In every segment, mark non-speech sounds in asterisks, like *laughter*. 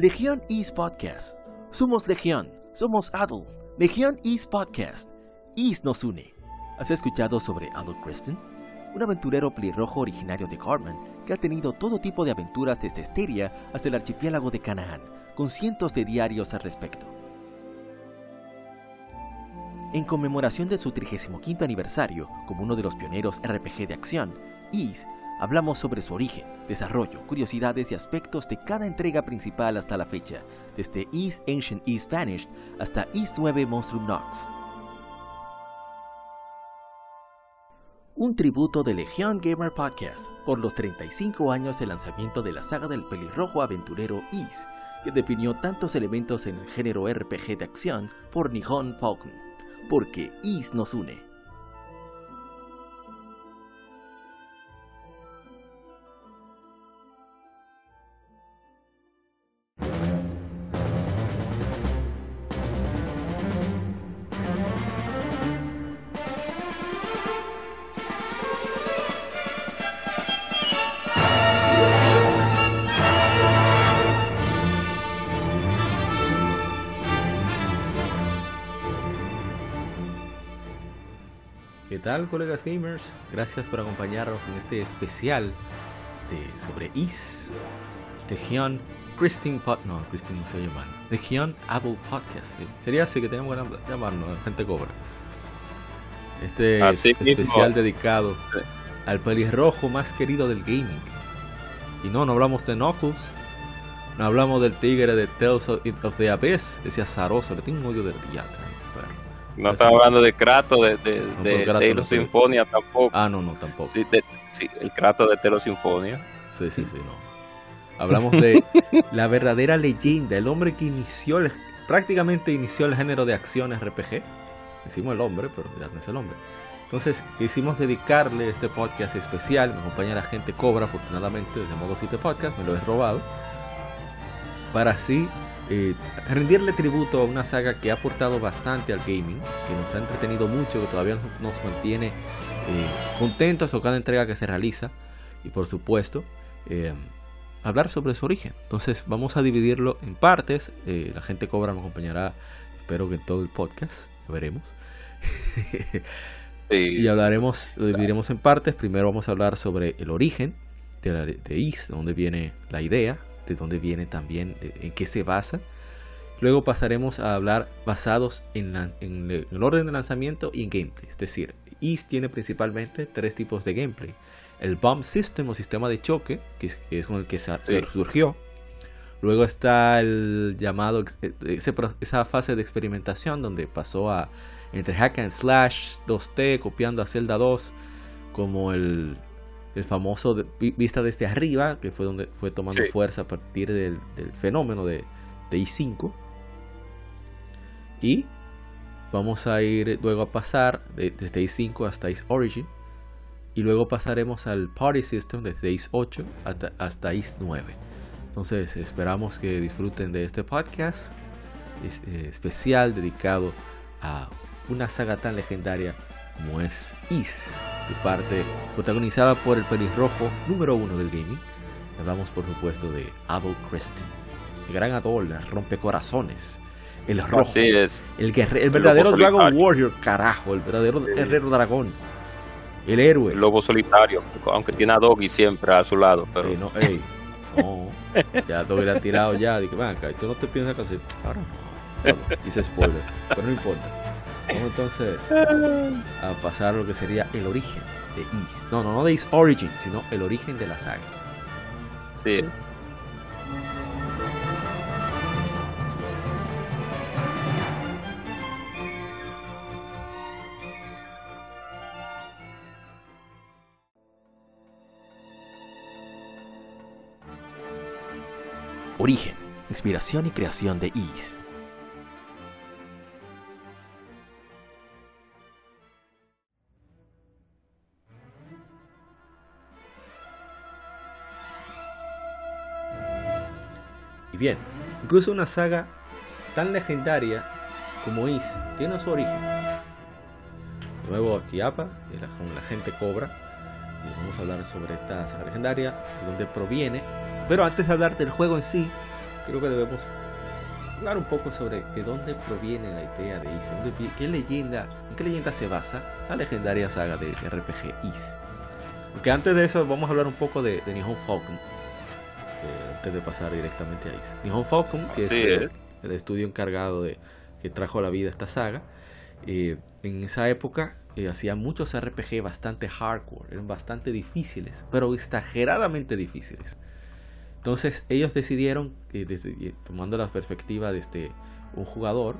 Legión East Podcast. Somos Legión, somos Adult. Legión East Podcast. East nos une. ¿Has escuchado sobre Adult Kristen? Un aventurero pelirrojo originario de Cartman que ha tenido todo tipo de aventuras desde Esteria hasta el archipiélago de Canaán, con cientos de diarios al respecto. En conmemoración de su 35 aniversario como uno de los pioneros RPG de acción, East Hablamos sobre su origen, desarrollo, curiosidades y aspectos de cada entrega principal hasta la fecha, desde East Ancient East Vanished hasta East 9 Monstrum Nox. Un tributo de Legion Gamer Podcast por los 35 años de lanzamiento de la saga del pelirrojo aventurero East, que definió tantos elementos en el género RPG de acción por Nihon Falcon, porque East nos une. Tal, colegas gamers? Gracias por acompañarnos en este especial de, sobre Is, Legion Christine Pod. No, Christine no se llama. Legion Adult Podcast. Sería así que tenemos que llamarnos, gente cobra. Este especial dedicado al pelirrojo más querido del gaming. Y no, no hablamos de Knuckles. No hablamos del tigre de Tales of, the Abyss, ese azaroso, le tengo odio del teatro. No estaba hablando de Kratos de, de, de, de Sinfonia tampoco. Ah, no, no, tampoco. Sí, sí el Kratos de Telo Sinfonia. Sí, sí, sí, no. Hablamos de *laughs* la verdadera leyenda, el hombre que inició, prácticamente inició el género de acción RPG. Decimos el hombre, pero ya no es el hombre. Entonces, quisimos dedicarle este podcast especial. Me acompaña la gente Cobra, afortunadamente, desde Modo 7 Podcast, me lo he robado. Para así eh, rendirle tributo a una saga que ha aportado bastante al gaming, que nos ha entretenido mucho, que todavía nos mantiene eh, contentos con cada entrega que se realiza y por supuesto eh, hablar sobre su origen. Entonces vamos a dividirlo en partes, la gente cobra me acompañará, espero que en todo el podcast, ya veremos. *laughs* Y hablaremos, lo dividiremos en partes. Primero vamos a hablar sobre el origen de, la, de Is, de dónde viene la idea, de dónde viene también, en qué se basa. Luego pasaremos a hablar basados en, el orden de lanzamiento y en gameplay. Es decir, East tiene principalmente tres tipos de gameplay. El Bomb System o sistema de choque, que es, con el que surgió. Luego está el llamado, eh, esa fase de experimentación donde pasó a entre hack and slash 2T, copiando a Zelda 2, como el el famoso vista desde arriba, que fue donde fue tomando fuerza a partir del, fenómeno de, de, I5. Y vamos a ir luego a pasar desde I5 hasta Is Origin. Y luego pasaremos al Party System desde Is 8 hasta, hasta Is 9. Entonces esperamos que disfruten de este podcast eh, especial dedicado a una saga tan legendaria como es Is parte protagonizada por el pelirrojo número uno del gaming. Hablamos por supuesto de Adol Creston, el gran Adol, el rompecorazones, el rojo, es. el, el verdadero Dragon Warrior, carajo, el verdadero guerrero dragón, el héroe. El lobo solitario, aunque tiene a Doggy siempre a su lado. Pero... no, no, ya Doggy le ha tirado ya, dije, acá, tú no te piensas que hacer, ahora no, dice spoiler, pero no importa. Vamos entonces a pasar a lo que sería el origen de Is. No, no, no de Is Origin, sino el origen de la saga. Sí. Origen, inspiración y creación de Is. Bien, incluso una saga tan legendaria como Is tiene su origen. De nuevo aquí APA, con la gente cobra. Y vamos a hablar sobre esta saga legendaria, de dónde proviene. Pero antes de hablar del juego en sí, creo que debemos hablar un poco sobre de dónde proviene la idea de Is, qué leyenda, en qué leyenda se basa la legendaria saga de RPG Is. Aunque antes de eso vamos a hablar un poco de, Nihon Falcon, eh, antes de pasar directamente a Is. Nihon Falcon, que es, el, estudio encargado de que trajo a la vida esta saga, eh, en esa época eh, hacía muchos RPG bastante hardcore, eran bastante difíciles, pero exageradamente difíciles. Entonces ellos decidieron, eh, eh, tomando la perspectiva de este, un jugador,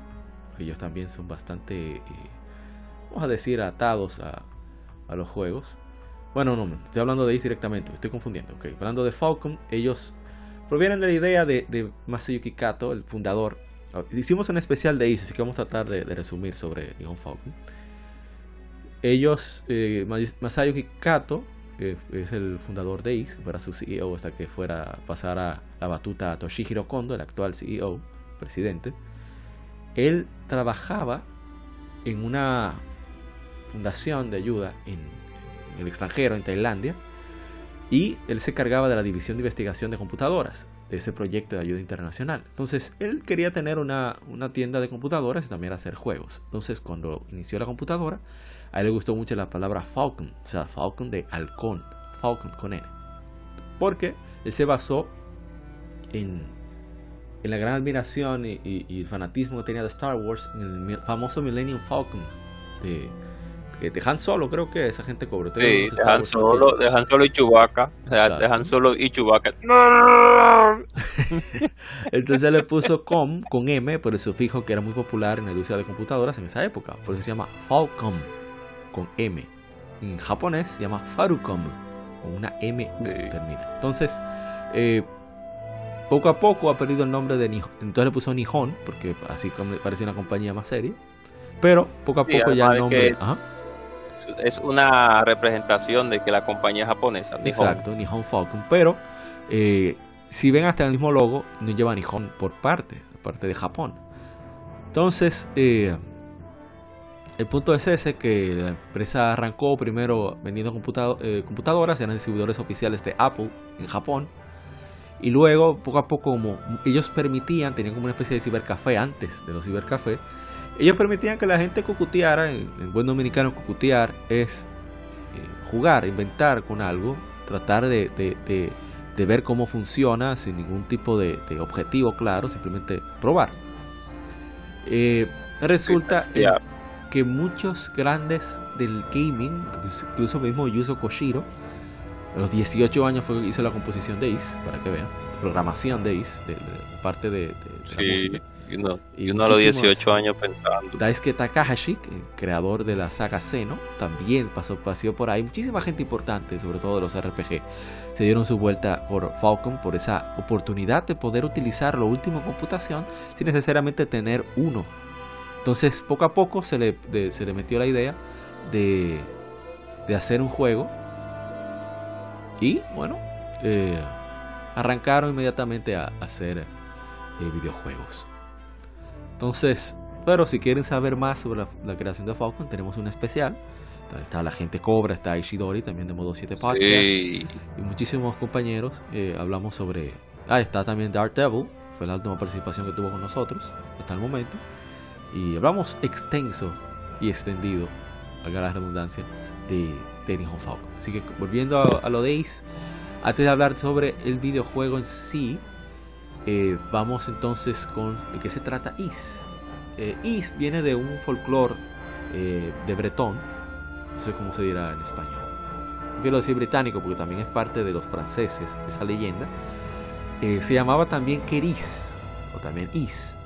ellos también son bastante, vamos a decir, atados a, los juegos. Bueno, no, estoy hablando de ellos directamente, estoy confundiendo. Okay. Hablando de Falcon, ellos provienen de la idea de, de Masayuki Kato, el fundador. Hicimos un especial de Ace, así que vamos a tratar de, de resumir sobre Nihon Falcon ellos, eh, Masayuki Kato, que es el fundador de Ace, fuera su CEO hasta que fuera pasara la batuta a Toshihiro Kondo, el actual CEO, presidente, él trabajaba en una fundación de ayuda en el extranjero, en Tailandia, y él se cargaba de la división de investigación de computadoras de ese proyecto de ayuda internacional. Entonces, él quería tener una, una, tienda de computadoras y también hacer juegos. Entonces, cuando inició la computadora, a él le gustó mucho la palabra Falcon, o sea, Falcon de halcón, Falcon con N. Porque él se basó en, en la gran admiración y, el fanatismo que tenía de Star Wars, en el famoso Millennium Falcon de Han Solo, creo que esa gente cobró. Sí, dejan Solo, dejan Solo y Chewbacca. dejan Solo y Chewbacca. *laughs* *laughs* Entonces le puso com con M por el sufijo que era muy popular en la industria de computadoras en esa época. Por eso se llama Falcon con M. En japonés se llama Farucom, con una M termina. Entonces, eh, poco a poco ha perdido el nombre de Nihon. Entonces le puso Nihon, porque así parece una compañía más seria. Pero poco a poco ya el nombre. Es una representación de que la compañía es japonesa. Exacto, Nihon Falcon. Pero eh, si ven hasta el mismo logo, no lleva Nihon por parte, parte de Japón. Entonces, eh, el punto es ese, que la empresa arrancó primero vendiendo eh, computadoras, eran distribuidores oficiales de Apple en Japón. Y luego, poco a poco, como ellos permitían, tenían como una especie de cibercafé antes de los cibercafés, ellos permitían que la gente cucuteara, en buen dominicano cucutear es eh, jugar, inventar con algo, tratar de, ver cómo funciona sin ningún tipo de, objetivo claro, simplemente probar. Eh, resulta que muchos grandes del gaming, incluso mismo Yuzo Koshiro, a los 18 años fue que hizo la composición de Ace, para que vean, programación de Ace, de, parte de, la música. Y uno, y uno a los 18 años pensando. Daisuke Takahashi, creador de la saga Xeno, también pasó, pasó por ahí. Muchísima gente importante, sobre todo de los RPG, se dieron su vuelta por Falcon, por esa oportunidad de poder utilizar lo último en computación sin necesariamente tener uno entonces, poco a poco se le, se le metió la idea de, de, hacer un juego. Y bueno, eh, arrancaron inmediatamente a, hacer eh, videojuegos. Entonces, pero si quieren saber más sobre la, creación de Falcon, tenemos un especial. Está, la gente Cobra, está Ishidori también de modo 7 Podcast. Y muchísimos compañeros. Eh, hablamos sobre. Ah, está también Dark Devil. Fue la última participación que tuvo con nosotros hasta el momento y hablamos extenso y extendido, haga la redundancia, de, Tennis Falcon. Así que volviendo a, lo de Ace, antes de hablar sobre el videojuego en sí, eh, vamos entonces con de qué se trata Is. Eh, Is viene de un folclore eh, de bretón, no sé cómo se dirá en español. Quiero decir británico porque también es parte de los franceses, esa leyenda. se llamaba también Keris, o también Is.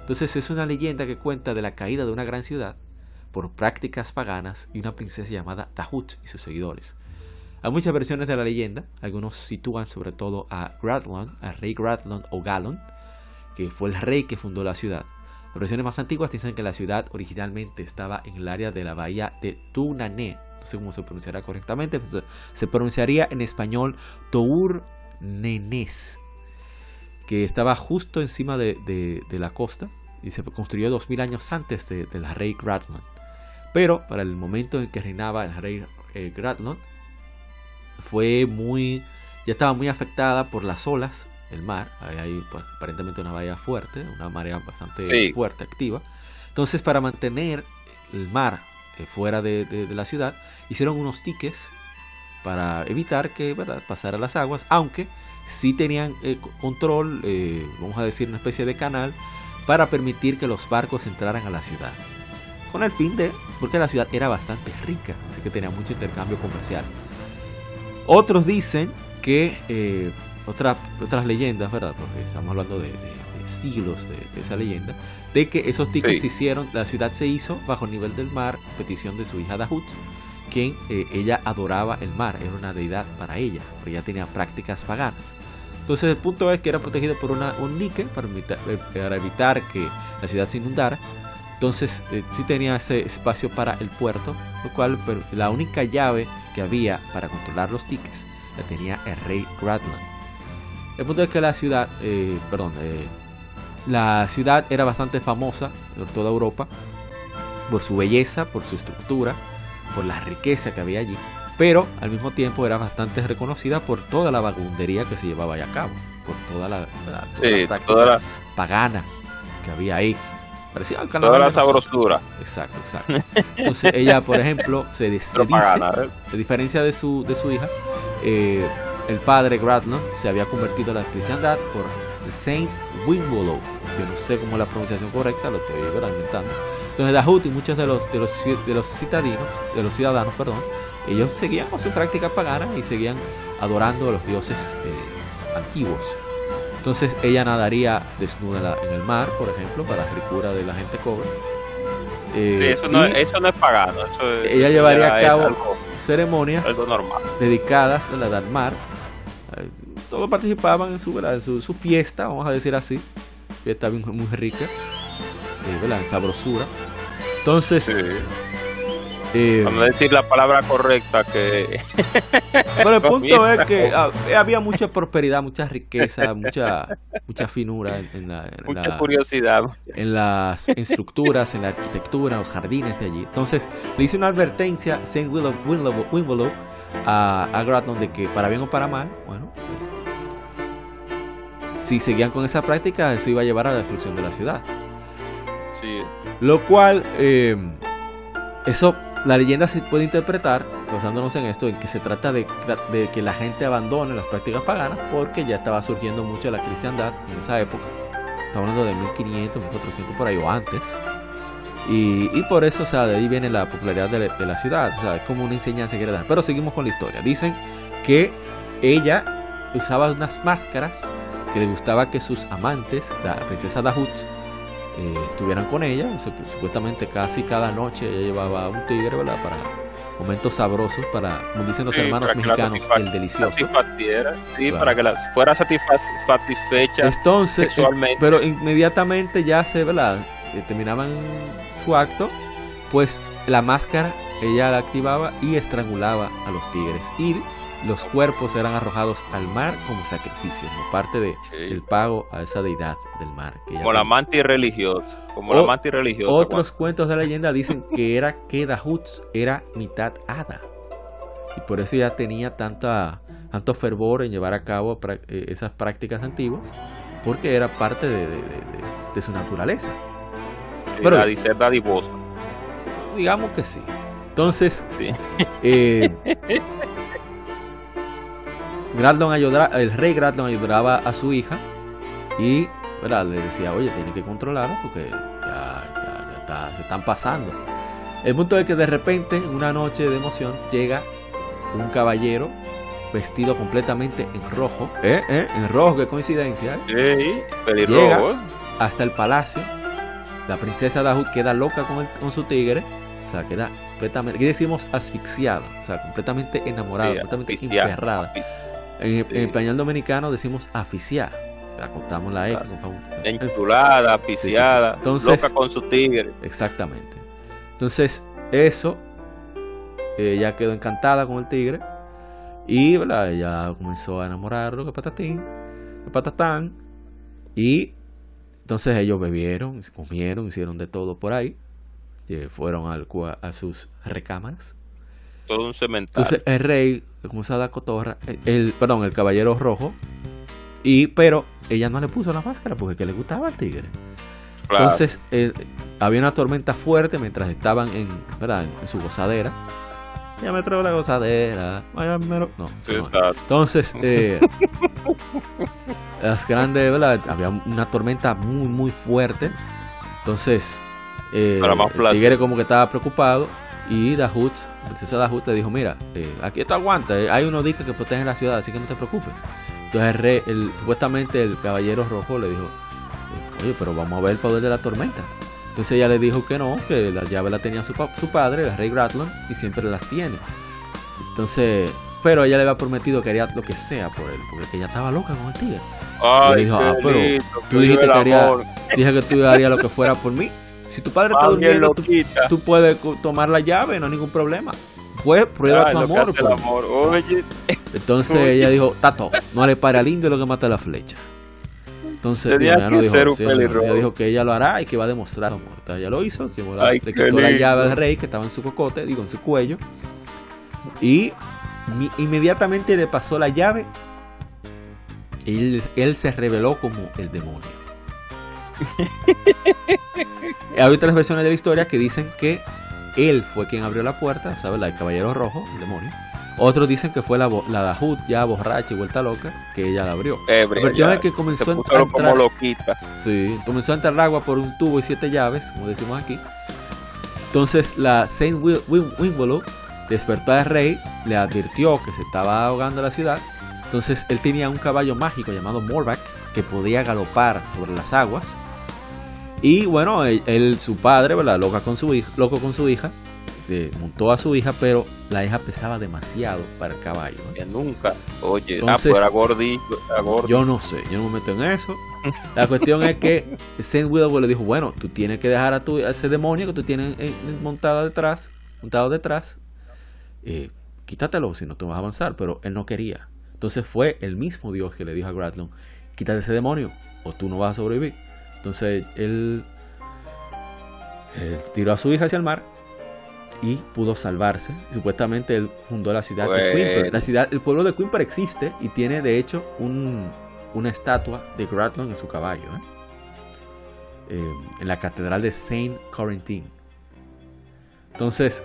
Entonces es una leyenda que cuenta de la caída de una gran ciudad por prácticas paganas y una princesa llamada Tahut y sus seguidores. Hay muchas versiones de la leyenda, algunos sitúan sobre todo a Gradlon, al rey Gradlon o Galon, que fue el rey que fundó la ciudad. Las versiones más antiguas dicen que la ciudad originalmente estaba en el área de la bahía de Tunané, no sé cómo se pronunciará correctamente, se pronunciaría en español Tour Nenés, que estaba justo encima de, la costa y se construyó 2000 años antes del rey Gradlon. Pero para el momento en que reinaba el rey eh, fue muy, ya estaba muy afectada por las olas el mar. Ahí hay pues, aparentemente una bahía fuerte, una marea bastante fuerte, activa. Entonces, para mantener el mar eh, fuera de, la ciudad, hicieron unos tiques para evitar que pasara las aguas, aunque sí tenían eh, control, eh, vamos a decir, una especie de canal para permitir que los barcos entraran a la ciudad. Con el fin de, porque la ciudad era bastante rica, así que tenía mucho intercambio comercial. Otros dicen que, eh, otra, otras leyendas, ¿verdad? Porque estamos hablando de, siglos de, esa leyenda, de que esos tickets se hicieron, la ciudad se hizo bajo el nivel del mar, petición de su hija Dahut, quien eh, ella adoraba el mar, era una deidad para ella, porque ella tenía prácticas paganas. Entonces el punto es que era protegido por una, un dique para eh, para evitar que la ciudad se inundara. Entonces eh, sí tenía ese espacio para el puerto, lo cual pero la única llave que había para controlar los tickets la tenía el rey Gradland. El punto es que la ciudad, eh, perdón, la ciudad era bastante famosa por toda Europa por su belleza, por su estructura, por la riqueza que había allí pero al mismo tiempo era bastante reconocida por toda la vagabundería que se llevaba a cabo, por toda la, toda pagana que había ahí. Parecía toda la sabrosura. Exacto, exacto. Entonces ella, por ejemplo, se, dice, a diferencia de su, de su hija, eh, el padre Gradlon se había convertido a la cristiandad por Saint Wingwallow. Yo no sé cómo es la pronunciación correcta, lo estoy inventando. Entonces Dahut y muchos de los, de los, de los citadinos, de los ciudadanos, perdón, ellos seguían con su práctica pagana y seguían adorando a los dioses eh, antiguos. Entonces ella nadaría desnuda en el mar, por ejemplo, para la ricura de la gente pobre. Eh, eso, no, es pagano. ella llevaría a cabo ceremonias dedicadas al mar. Eh, todos participaban en su, su, fiesta, vamos a decir así. Fiesta muy, muy rica, en sabrosura. Entonces, eh, Vamos a decir la palabra correcta que... *laughs* Pero el punto es que ah, había mucha prosperidad, mucha riqueza, mucha mucha finura en, la, mucha curiosidad en las estructuras, en la arquitectura, en los jardines de allí. Entonces le hice una advertencia Saint Willow, a, a Graton de que para bien o para mal, bueno, si seguían con esa práctica, eso iba a llevar a la destrucción de la ciudad. Sí. Lo cual, eh, eso la leyenda se puede interpretar, basándonos en esto, en que se trata de, que la gente abandone las prácticas paganas porque ya estaba surgiendo mucho la cristiandad en esa época. Estamos hablando de 1500, 1400 por ahí o antes. Y, por eso, o sea, de ahí viene la popularidad de, la ciudad. O sea, es como una enseñanza que quiere dar. Pero seguimos con la historia. Dicen que ella usaba unas máscaras que le gustaba que sus amantes, la princesa Dahut, eh, estuvieran con ella. supuestamente casi cada noche ella llevaba un tigre, ¿verdad? Para momentos sabrosos, para, como dicen los hermanos mexicanos, el delicioso. Sí, para que la, fuera satisfecha Entonces, eh, sexualmente. pero inmediatamente ya se, ¿verdad? Eh, terminaban su acto, pues la máscara ella la activaba y estrangulaba a los tigres. Y los cuerpos eran arrojados al mar como sacrificio, como parte de, del pago a esa deidad del mar. como la mantis religiosa. Como la mantis religiosa. Otros cuentos de la leyenda dicen que era que Dahuts era mitad hada. Y por eso ya tenía tanta, tanto fervor en llevar a cabo eh, esas prácticas antiguas, porque era parte de, su naturaleza. Pero, ser dadivosa. Digamos que sí. Entonces, eh, *laughs* el rey Gradlon ayudaba a su hija y le decía, oye, tiene que controlarlo porque ya, se están pasando. El punto es que de repente, en una noche de emoción, llega un caballero vestido completamente en rojo. ¿Eh? ¿Eh? En rojo, qué coincidencia. ¿eh? llega hasta el palacio. La princesa Dahut queda loca con, con su tigre. O sea, queda completamente, aquí decimos asfixiada, o sea, completamente enamorada, completamente emperrada. En, español dominicano decimos aficiar. Acostamos la X. Enchulada, aficiada, loca con su tigre. Exactamente. Entonces, eso, ella quedó encantada con el tigre. Y ella comenzó a enamorarlo de patatín, de patatán. Y entonces ellos bebieron, comieron, hicieron de todo por ahí. Fueron al, a sus recámaras. Todo un cementerio. Entonces el rey como se da cotorra, el, perdón, el caballero rojo, Y, pero ella no le puso la máscara porque que le gustaba al tigre. Entonces, eh, había una tormenta fuerte mientras estaban en, ¿verdad? en su gozadera. Ya me traigo la gozadera. No, Entonces, *laughs* eh, las grandes, ¿verdad? Había una tormenta muy, muy fuerte. Entonces, eh, el tigre como que estaba preocupado. Y Dahut, princesa Dahut le dijo, mira, eh, aquí está aguanta, hay unos diques que protegen la ciudad, así que no te preocupes. Entonces el rey, el, supuestamente el caballero rojo le dijo, oye, pero vamos a ver el poder de la tormenta. Entonces ella le dijo que no, que la llave la tenía su, su padre, el rey Gratlon, y siempre las tiene. Entonces, pero ella le había prometido que haría lo que sea por él, porque ella estaba loca con el tigre. Ay, le dijo, ah, pero tú dijiste que haría, dije que tú harías lo que fuera por mí. Si tu padre está durmiendo, tú, puedes tomar la llave, no hay ningún problema. Pues prueba tu amor. Pues. Entonces ella dijo, Tato, no le para al indio lo que mata la flecha. Entonces ella, no dijo, ella dijo que ella lo hará y que va a demostrar su amor. Ella lo hizo, le quitó la llave al rey que estaba en su cocote, digo en su cuello. Y inmediatamente le pasó la llave. Y él, se reveló como el demonio. Hay otras versiones de la historia que dicen que él fue quien abrió la puerta, ¿sabes? La del caballero rojo, el demonio. Otros dicen que fue la, la Dahut ya borracha y vuelta loca que ella la abrió. la que comenzó a entrar, como loquita. Sí, comenzó a entrar agua por un tubo y siete llaves, como decimos aquí. Entonces la Saint Wingwallow despertó al rey, le advirtió que se estaba ahogando la ciudad. Entonces él tenía un caballo mágico llamado Morback que podía galopar sobre las aguas. Y bueno, él, su padre, ¿verdad? Loca con su hija, loco con su hija, se montó a su hija, pero la hija pesaba demasiado para el caballo. ¿eh? nunca. Oye, ah, pues era gordito, Yo no sé, yo no me meto en eso. La cuestión es que Saint Widow le dijo, bueno, tú tienes que dejar a, tu, a ese demonio que tú tienes montado detrás, montado detrás, eh, quítatelo si no te vas a avanzar, pero él no quería. Entonces fue el mismo Dios que le dijo a Gratlon, quítate ese demonio o tú no vas a sobrevivir. Entonces él, tiró a su hija hacia el mar y pudo salvarse. supuestamente él fundó la ciudad de Quimper. La ciudad, el pueblo de Quimper existe y tiene de hecho una estatua de Gratlon en su caballo. ¿eh? Eh, en la catedral de Saint Corentin. Entonces,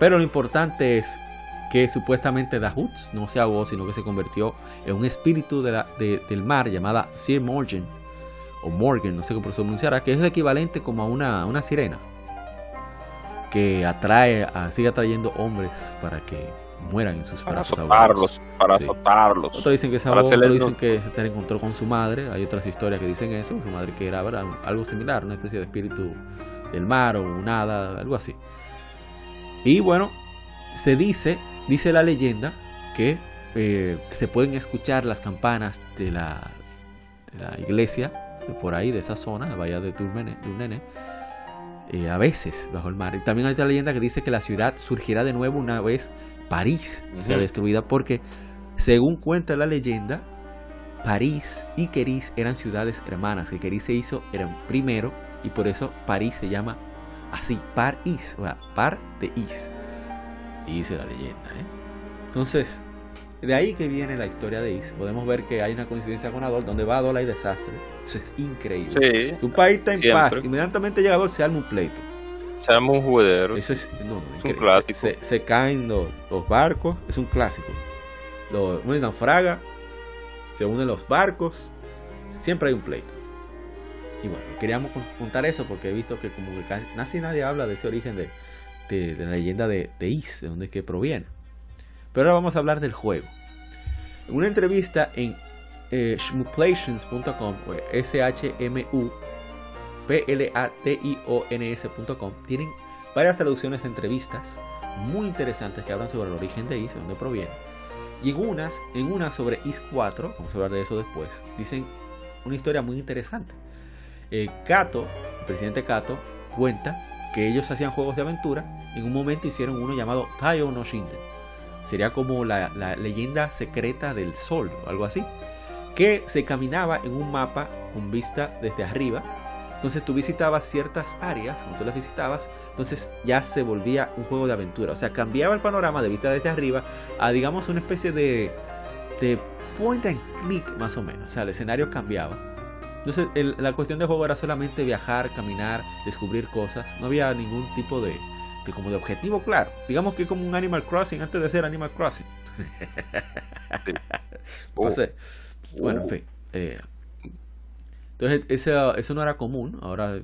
pero lo importante es que supuestamente Dahut no se ahogó, sino que se convirtió en un espíritu del mar llamada Sir Morgan, o Morgan, no sé cómo se pronunciará, que es el equivalente como a una, una sirena, que atrae, sigue atrayendo hombres para que mueran en sus para azotarlos, para azotarlos. Otros dicen que se otros dicen que se encontró con su madre, hay otras historias que dicen eso, su madre que era algo similar, una especie de espíritu del mar o nada, algo así. Y bueno, se dice, dice la leyenda, que eh, se pueden escuchar las campanas de la, de la iglesia, de por ahí, de esa zona, de Bahía de Turnene, eh, a veces bajo el mar. Y también hay otra leyenda que dice que la ciudad surgirá de nuevo una vez París sea destruida, porque según cuenta la leyenda, París y Querís eran ciudades hermanas, que Querís se hizo eran primero y por eso París se llama Así, par is, o sea, par de is. Dice la leyenda, ¿eh? Entonces, de ahí que viene la historia de Is. Podemos ver que hay una coincidencia con Adol, donde va Adol hay desastre. Eso es increíble. Su país está en paz. Inmediatamente llega Adol, se arma un pleito. Se arma un juguero. Eso es, un clásico. Se, caen los, barcos. Es un clásico. Los, una naufraga. Se unen los barcos. Siempre hay un pleito. Y bueno, queríamos contar eso porque he visto que como que casi, nadie habla de ese origen de, la leyenda de, Is, de dónde es que proviene. Pero ahora vamos a hablar del juego. En una entrevista en eh, shmuplations.com, S-H-M-U P-L-A-T-I-O-N-S.com, tienen varias traducciones de entrevistas muy interesantes que hablan sobre el origen de Is, de dónde proviene. Y en unas, en una sobre Is 4, vamos a hablar de eso después, dicen una historia muy interesante. Eh, Kato, el presidente Kato, cuenta que ellos hacían juegos de aventura. En un momento hicieron uno llamado Tayo no Shinden. Sería como la, leyenda secreta del sol o algo así. Que se caminaba en un mapa con vista desde arriba. Entonces tú visitabas ciertas áreas, cuando tú las visitabas, entonces ya se volvía un juego de aventura. O sea, cambiaba el panorama de vista desde arriba a, digamos, una especie de, de point and click más o menos. O sea, el escenario cambiaba. Entonces, la cuestión del juego era solamente viajar, caminar, descubrir cosas. No había ningún tipo de, como de objetivo claro. Digamos que como un Animal Crossing antes de ser Animal Crossing. *laughs* *laughs* no sé. Bueno, en fin. Eh, entonces, eso, eso no era común. Ahora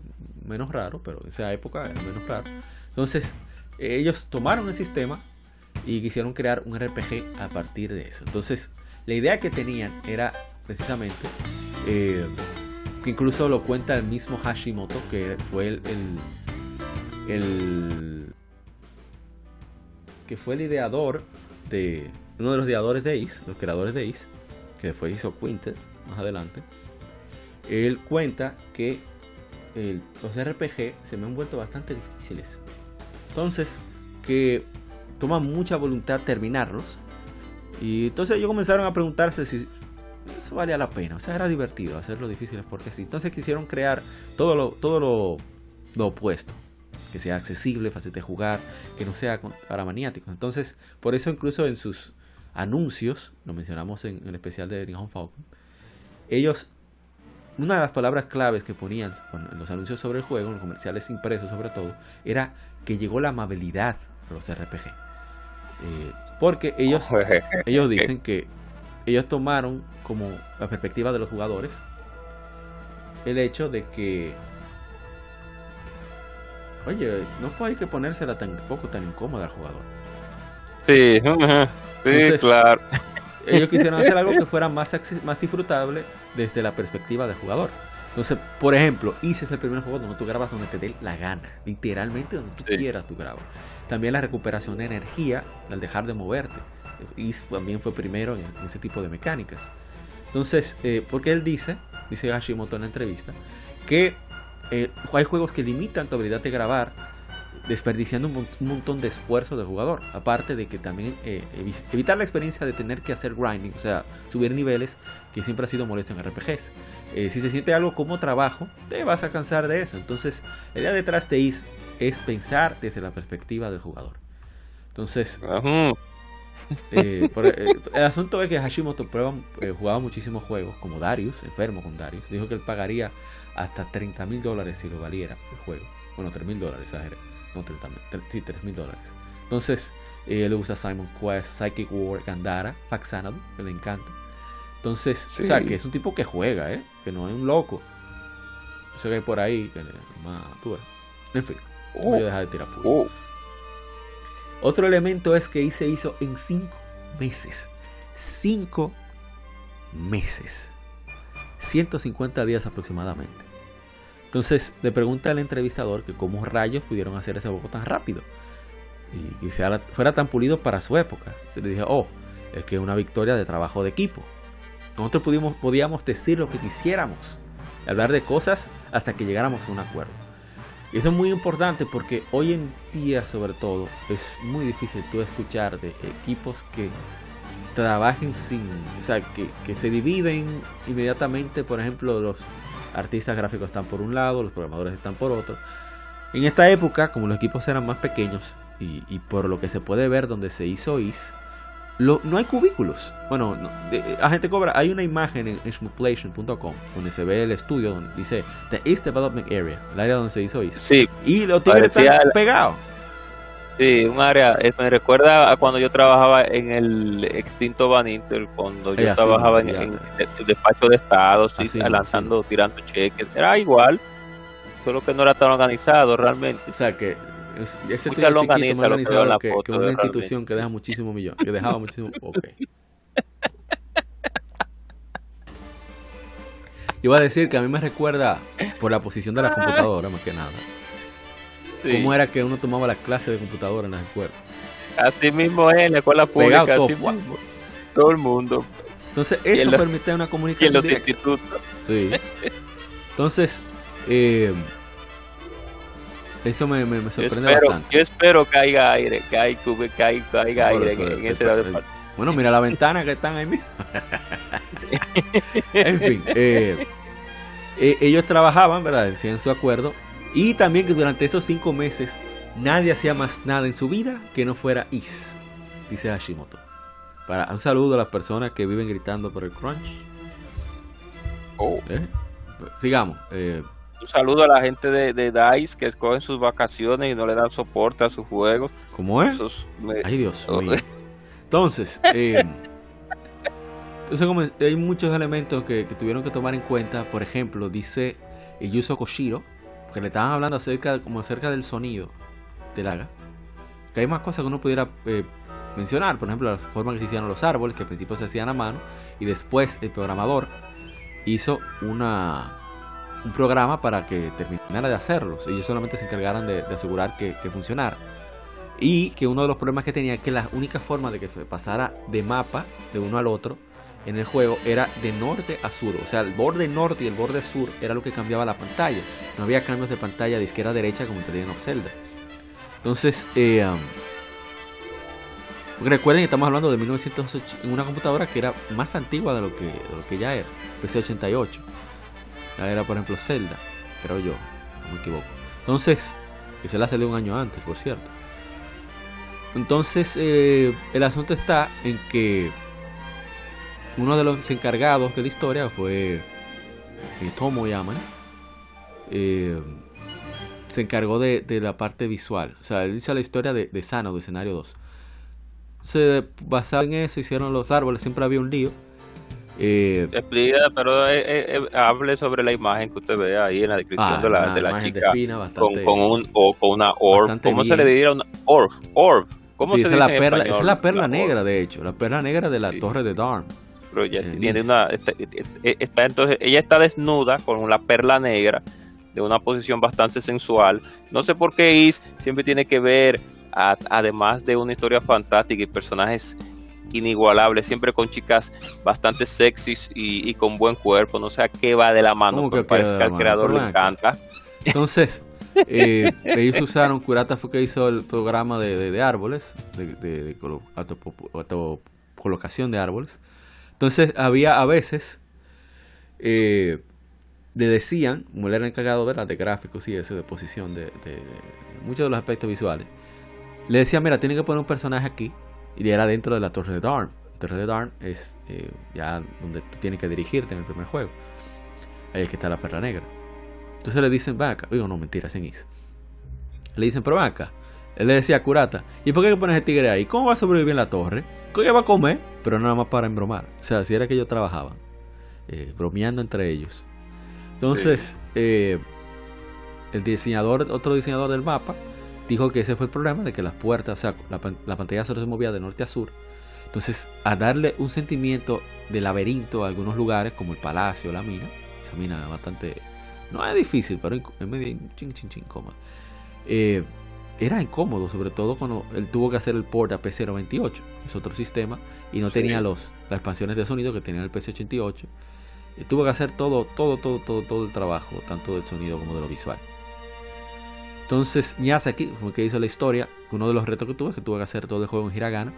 menos raro, pero en esa época era menos raro. Entonces, ellos tomaron el sistema y quisieron crear un RPG a partir de eso. Entonces, la idea que tenían era precisamente, eh, que incluso lo cuenta el mismo Hashimoto, que fue el, el, fue el ideador de uno de los ideadores de Ace, los creadores de Ace, que después hizo Quintet más adelante. Él cuenta que los RPG se me han vuelto bastante difíciles. Entonces, que toma mucha voluntad terminarlos. Y entonces ellos comenzaron a preguntarse si eso valía la pena. O sea, era divertido hacerlo difíciles porque sí. Entonces quisieron crear todo todo lo, opuesto. Que sea accesible, fácil de jugar, que no sea para maniáticos. Entonces, por eso incluso en sus anuncios, lo mencionamos en, el especial de Nihon Falcon, ellos, una de las palabras claves que ponían en los anuncios sobre el juego, en los comerciales impresos sobre todo, era que llegó la amabilidad a los RPG. Eh, porque ellos, *laughs* ellos dicen que ellos tomaron como la perspectiva de los jugadores el hecho de que oye, no fue hay que ponérsela tampoco tan incómoda al jugador. Sí, sí, claro. *laughs* Ellos quisieron hacer algo que fuera más, más disfrutable desde la perspectiva del jugador. Entonces, por ejemplo, Ease es el primer juego donde tú grabas donde te dé la gana. Literalmente donde tú quieras tú grabas. También la recuperación de energía al dejar de moverte. Ease también fue primero en, ese tipo de mecánicas. Entonces, eh, porque él dice, dice Hashimoto en la entrevista, que eh, hay juegos que limitan tu habilidad de grabar desperdiciando un, montón de esfuerzo del jugador. Aparte de que también eh, evitar la experiencia de tener que hacer grinding, o sea, subir niveles, que siempre ha sido molesto en RPGs. Eh, si se siente algo como trabajo, te vas a cansar de eso. Entonces, la idea detrás de Is es pensar desde la perspectiva del jugador. Entonces, eh, el asunto es que Hashimoto prueba, jugaba muchísimos juegos, como Darius, enfermo con Darius. Dijo que él pagaría hasta 30 mil dólares si lo valiera el juego. Bueno, 3 mil dólares, exageré no 30 sí, 3 mil dólares. Entonces, eh, le gusta Simon Quest, Psychic War, Gandara, Faxanadu, que le encanta. Entonces, o sea, que es un tipo que juega, ¿eh? Que no es un loco. Eso que hay por ahí, que más, tú En fin, voy a dejar de tirar oh. Otro elemento es que se hizo en 5 meses. 5 meses. 150 días aproximadamente. Entonces le pregunta al entrevistador que cómo rayos pudieron hacer ese juego tan rápido y que fuera tan pulido para su época. Se le dije, oh, es que es una victoria de trabajo de equipo. Nosotros pudimos, podíamos decir lo que quisiéramos, hablar de cosas hasta que llegáramos a un acuerdo. Y eso es muy importante porque hoy en día, sobre todo, es muy difícil tú escuchar de equipos que trabajen sin, o sea, que, que se dividen inmediatamente, por ejemplo, los artistas gráficos están por un lado, los programadores están por otro. En esta época, como los equipos eran más pequeños y, por lo que se puede ver donde se hizo IS, no hay cubículos. Bueno, a gente cobra. Hay una imagen en smoothplation.com donde se ve el estudio donde dice The East Development Area, el área donde se hizo IS. Sí. Y lo tiene pegado. Sí, un área, me recuerda a cuando yo trabajaba en el extinto Van Inter, cuando yo trabajaba en, el despacho de Estado, sí, lanzando, tirando cheques, era igual, solo que no era tan organizado realmente. O sea que ese tipo lo organiza, lo que, que, que, una institución que deja muchísimo millón, que dejaba muchísimo, *laughs* okay. Yo iba a decir que a mí me recuerda por la posición de la computadora más que nada cómo era que uno tomaba la clase de computadora en las escuelas. Así mismo es en la escuela pública, todo, todo el mundo. Entonces, eso permite una comunicación. Y en los institutos. Sí. Entonces, eh, eso me, me, sorprende bastante. Yo espero que haya aire, que, hay, que, hay, que haya aire en, ese departamento. Bueno, mira la ventana que están ahí mismo. *laughs* en fin, eh, eh, ellos trabajaban, ¿verdad? Decían su acuerdo y también que durante esos cinco meses nadie hacía más nada en su vida que no fuera Is, dice Hashimoto. Para, un saludo a las personas que viven gritando por el crunch. Oh. ¿Eh? Sigamos. Eh, un saludo a la gente de, DICE que escogen sus vacaciones y no le dan soporte a sus juegos. ¿Cómo es? Ay, Dios mío. Entonces, *laughs* eh, entonces hay muchos elementos que, tuvieron que tomar en cuenta. Por ejemplo, dice Yuzo Koshiro, que le estaban hablando acerca, como acerca del sonido del haga. Que hay más cosas que uno pudiera eh, mencionar. Por ejemplo, la forma que se hicieron los árboles, que al principio se hacían a mano. Y después el programador hizo una un programa para que terminara de hacerlos. Ellos solamente se encargaran de, asegurar que, funcionara. Y que uno de los problemas que tenía que la única forma de que se pasara de mapa de uno al otro en el juego era de norte a sur. O sea, el borde norte y el borde sur era lo que cambiaba la pantalla. No había cambios de pantalla de izquierda a derecha como en The of Zelda. Entonces, eh, recuerden que estamos hablando de 1908 en una computadora que era más antigua de lo que, ya era, PC 88 era, por ejemplo, Zelda, pero yo, no me equivoco. Entonces, que se la salió un año antes, por cierto. Entonces, eh, el asunto está en que uno de los encargados de la historia fue eh, Tomo Yaman. Eh, se encargó de, la parte visual. O sea, él hizo la historia de, de Sano, de escenario 2. Se basaba en eso, hicieron los árboles, siempre había un lío eh, Explica, pero eh, eh, eh, hable sobre la imagen que usted ve ahí en la descripción ah, de la, de la chica con, con, un, o, con una orb. ¿Cómo se le diría una orb? Orb. ¿Cómo se esa, la perla, esa es la perla negra, de hecho, la perla negra de la torre de Darm. Pero ella tiene una, está, entonces, ella está desnuda con la perla negra de una posición bastante sensual. No sé por qué Is siempre tiene que ver, además de una historia fantástica y personajes inigualable, siempre con chicas bastante sexys y, con buen cuerpo. No sé a qué va de la mano, pero parece que al creador le encanta. Entonces, *laughs* eh, ellos usaron, Curata fue que hizo el programa de, árboles, de, colocación de árboles. Entonces, había a veces, eh, le decían, como él era encargado de gráficos y eso, de posición, de, muchos de los aspectos visuales, le decía, mira, tiene que poner un personaje aquí y era dentro de la Torre de Darn. La Torre de Darn es eh, ya donde tú tienes que dirigirte en el primer juego. Ahí es que está la perla negra. Entonces le dicen, ven acá. Digo, no, mentira, sin is. Le dicen, pero ven acá. Él le decía a Curata, ¿y por qué pones ese tigre ahí? ¿Cómo va a sobrevivir en la torre? ¿Qué va a comer? Pero nada más para embromar. O sea, si era que ellos trabajaban. Eh, bromeando entre ellos. Entonces, eh, el diseñador, otro diseñador del mapa, dijo que ese fue el problema de que las puertas, o sea, la, pantalla solo se movía de norte a sur. Entonces, a darle un sentimiento de laberinto a algunos lugares, como el palacio, la mina, esa mina bastante. No es difícil, pero es medio ching, ching, ching, eh, era incómodo, sobre todo cuando él tuvo que hacer el port a PC98, es otro sistema, y no tenía los, las expansiones de sonido que tenía el PC88. Y tuvo que hacer todo, todo, todo, todo, todo el trabajo, tanto del sonido como de lo visual. Entonces, Miyazaki, como que hizo la historia, uno de los retos que tuvo es que tuvo que hacer todo el juego en hiragana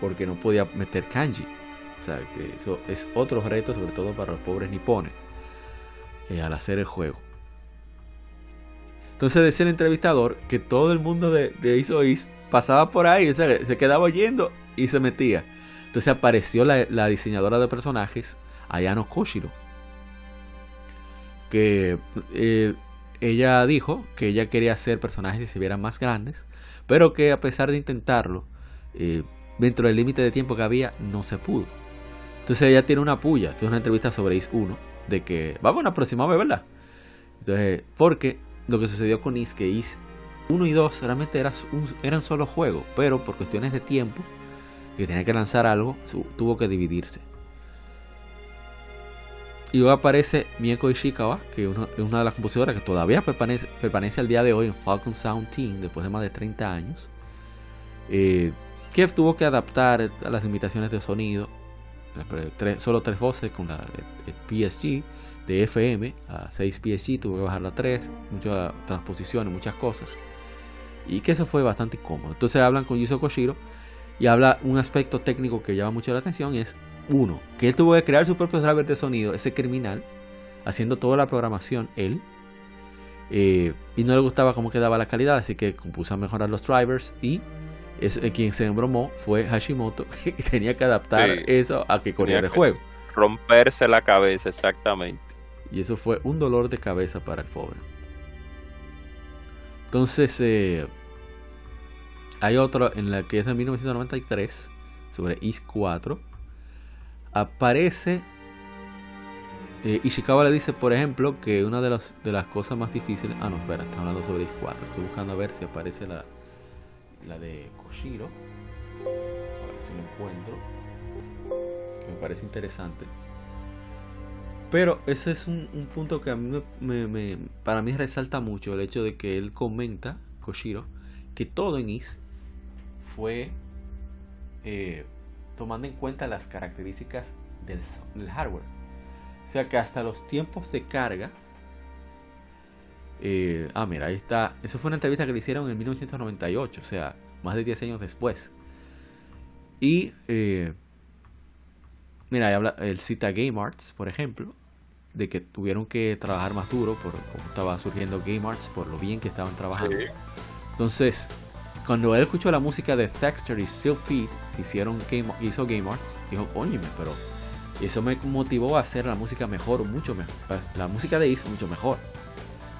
porque no podía meter kanji. O sea, que eso es otro reto, sobre todo para los pobres nipones, eh, al hacer el juego. Entonces decía el entrevistador que todo el mundo de, de Iso pasaba por ahí, o sea, se quedaba oyendo y se metía. Entonces apareció la, diseñadora de personajes, Ayano Koshiro, que eh, ella dijo que ella quería hacer personajes que se vieran más grandes, pero que a pesar de intentarlo, eh, dentro del límite de tiempo que había, no se pudo. Entonces ella tiene una puya, esto es una entrevista sobre Is 1, de que vamos a vez, ¿verdad? Entonces, porque lo que sucedió con Is, Is 1 y 2 realmente eran solo juego, pero por cuestiones de tiempo, que tenía que lanzar algo, tuvo que dividirse. Y luego aparece Mieko Ishikawa, que es una, de las compositoras que todavía permanece, al día de hoy en Falcon Sound Team, después de más de 30 años. Eh, que tuvo que adaptar a las limitaciones de sonido. solo tres voces con la PSG de FM a 6 PSG, tuvo que bajarla a 3, muchas transposiciones, muchas cosas. Y que eso fue bastante incómodo. Entonces hablan con Yuzo Koshiro y habla un aspecto técnico que llama mucho la atención es uno, que él tuvo que crear su propio driver de sonido, ese criminal, haciendo toda la programación él. Eh, y no le gustaba cómo quedaba la calidad, así que compuso a mejorar los drivers y es, eh, quien se embromó fue Hashimoto, *laughs* que tenía que adaptar eso a que corriera el juego. Romperse la cabeza, exactamente. Y eso fue un dolor de cabeza para el pobre. Entonces, eh, hay otro en la que es de 1993, sobre Is 4. Aparece. Eh, Ishikawa le dice, por ejemplo, que una de, las de las cosas más difíciles. Ah, no, espera, está hablando sobre Is 4. Estoy buscando a ver si aparece la, la de Koshiro. A ver si lo encuentro. Me parece interesante. Pero ese es un, punto que a mí me, para mí resalta mucho el hecho de que él comenta, Koshiro, que todo en Is fue eh, tomando en cuenta las características del, hardware. O sea que hasta los tiempos de carga. Eh, ah, mira, ahí está. Eso fue una entrevista que le hicieron en 1998, o sea, más de 10 años después. Y, eh, mira, ahí habla, el cita Game Arts, por ejemplo, de que tuvieron que trabajar más duro por cómo estaba surgiendo Game Arts, por lo bien que estaban trabajando. Entonces, cuando él escuchó la música de Dexter y Feed hicieron Game, hizo Game Arts, dijo, óyeme, pero eso me motivó a hacer la música mejor, mucho mejor. La música de Is mucho mejor.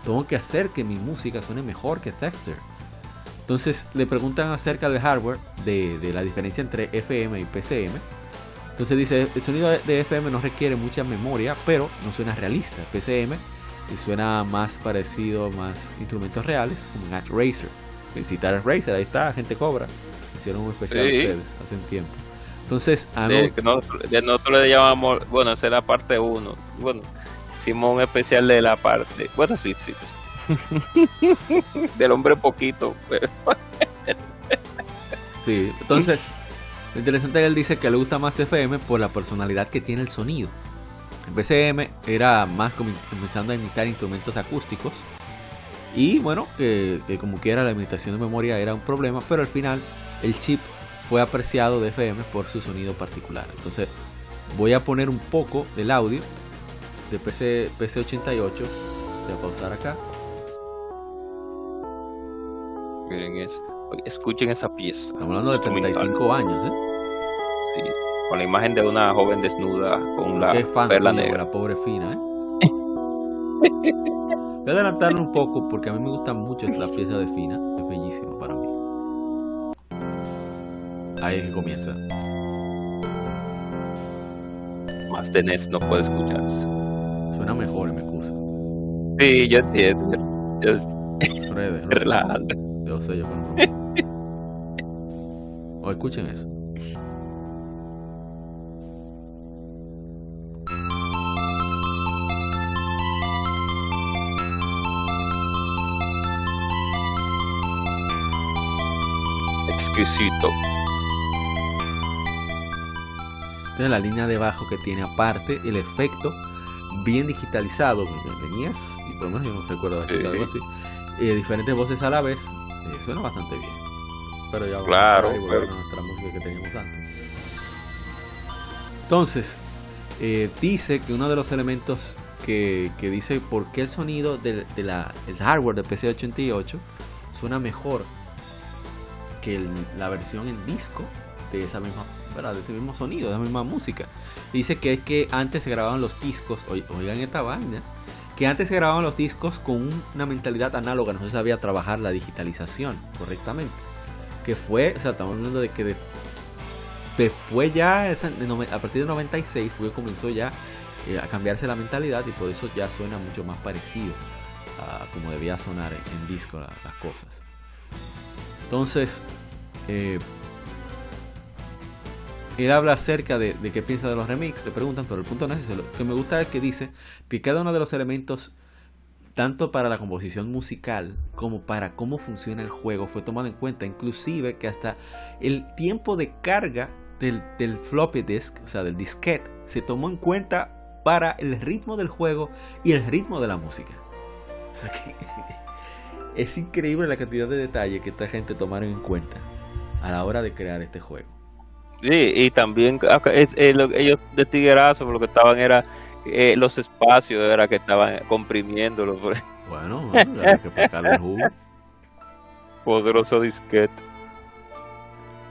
Tengo que hacer que mi música suene mejor que Dexter. Entonces le preguntan acerca del hardware, de, de, la diferencia entre FM y PCM. Entonces dice, el sonido de FM no requiere mucha memoria, pero no suena realista. PCM y suena más parecido a más instrumentos reales, como en Racer visitar el Razer, ahí está, gente cobra. Hicieron un especial ustedes hace un tiempo. Entonces, a de, nosotros, le llamamos, bueno, esa es la parte 1. Bueno, hicimos un especial de la parte, bueno, sí, sí. *laughs* Del hombre poquito, sí, entonces, lo interesante es que él dice que le gusta más FM por la personalidad que tiene el sonido. El PCM era más comenzando a imitar instrumentos acústicos y bueno, que, como quiera la limitación de memoria era un problema, pero al final el chip fue apreciado de FM por su sonido particular. Entonces voy a poner un poco del audio de PC, PC88. Voy a pausar acá. Miren eso. Escuchen esa pieza. Estamos hablando de 35 años, ¿eh? Sí. Con la imagen de una joven desnuda con la perla negra. La pobre fina, ¿eh? Voy a adelantarlo un poco porque a mí me gusta mucho la pieza de Fina. Es bellísima para mí. Ahí es que comienza. Más de NES no puede escucharse. Suena mejor, me excusa. Sí, yo entiendo. Yo *laughs* Relajando. Yo sé, yo O escuchen eso. exquisito. Entonces la línea de bajo que tiene aparte el efecto bien digitalizado de NES, y por lo menos yo no recuerdo de algo así, eh, diferentes voces a la vez, eh, suena bastante bien. Pero ya claro, a nuestra música que teníamos antes. Entonces, eh, dice que uno de los elementos que, que dice por qué el sonido del de la, el hardware de PC88 suena mejor que la versión en disco de esa misma, de ese mismo sonido, de esa misma música. Dice que es que antes se grababan los discos, oigan esta vaina, que antes se grababan los discos con una mentalidad análoga, no se sabía trabajar la digitalización correctamente. Que fue, o sea, estamos hablando de que después ya, a partir de 96, fue comenzó ya eh, a cambiarse la mentalidad y por eso ya suena mucho más parecido a como debía sonar en, disco las cosas. Entonces, eh, él habla acerca de, qué piensa de los remixes, le preguntan, pero el punto no es ese. Lo que me gusta es que dice que cada uno de los elementos, tanto para la composición musical como para cómo funciona el juego, fue tomado en cuenta. Inclusive que hasta el tiempo de carga del, del floppy disk, o sea, del disquete, se tomó en cuenta para el ritmo del juego y el ritmo de la música. O sea que *laughs* es increíble la cantidad de detalle que esta gente tomaron en cuenta a la hora de crear este juego. Sí, y también ellos de tiguerazo lo que estaban era eh, los espacios era que estaban comprimiéndolo. Bueno, hay que el jugo. Poderoso disquete.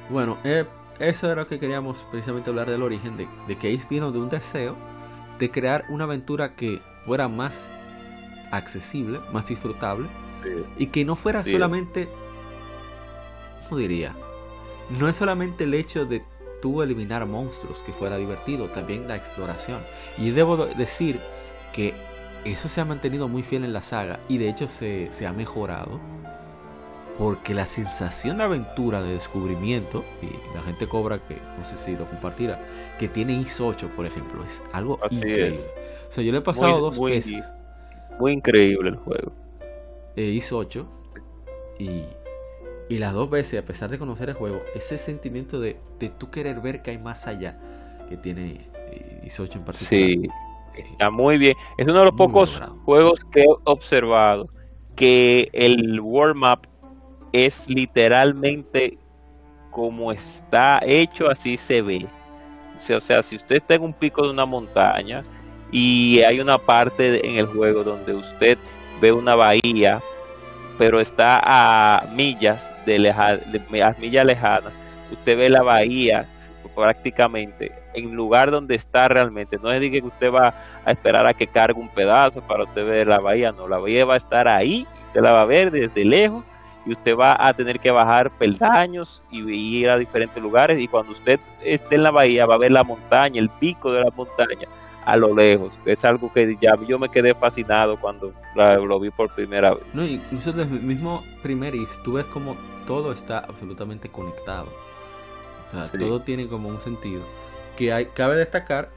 Bueno, eh, eso era lo que queríamos precisamente hablar del origen, de, de que Ace vino de un deseo de crear una aventura que fuera más accesible, más disfrutable y que no fuera solamente, ¿cómo diría? No es solamente el hecho de tú eliminar monstruos que fuera divertido, también la exploración. Y debo decir que eso se ha mantenido muy fiel en la saga y de hecho se, se ha mejorado porque la sensación de aventura, de descubrimiento, y la gente cobra que, no sé si lo compartirá, que tiene IS 8, por ejemplo, es algo increíble. O sea, yo le he pasado dos veces. Muy increíble el juego. Eh, IS 8, y, y las dos veces, a pesar de conocer el juego, ese sentimiento de, de tú querer ver que hay más allá que tiene eh, IS 8 en particular. Sí, está muy bien. Es uno de los pocos juegos que he observado que el World Map es literalmente como está hecho, así se ve. O sea, si usted está en un pico de una montaña y hay una parte en el juego donde usted ve una bahía, pero está a millas de, de a millas lejanas, usted ve la bahía prácticamente en lugar donde está realmente. No es de que usted va a esperar a que cargue un pedazo para usted ver la bahía, no, la bahía va a estar ahí, usted la va a ver desde lejos y usted va a tener que bajar peldaños y ir a diferentes lugares. Y cuando usted esté en la bahía va a ver la montaña, el pico de la montaña a lo lejos. Es algo que ya yo me quedé fascinado cuando lo vi por primera vez. No, incluso desde el mismo primer is, tú ves como todo está absolutamente conectado. O sea, todo tiene como un sentido. Que hay, cabe destacar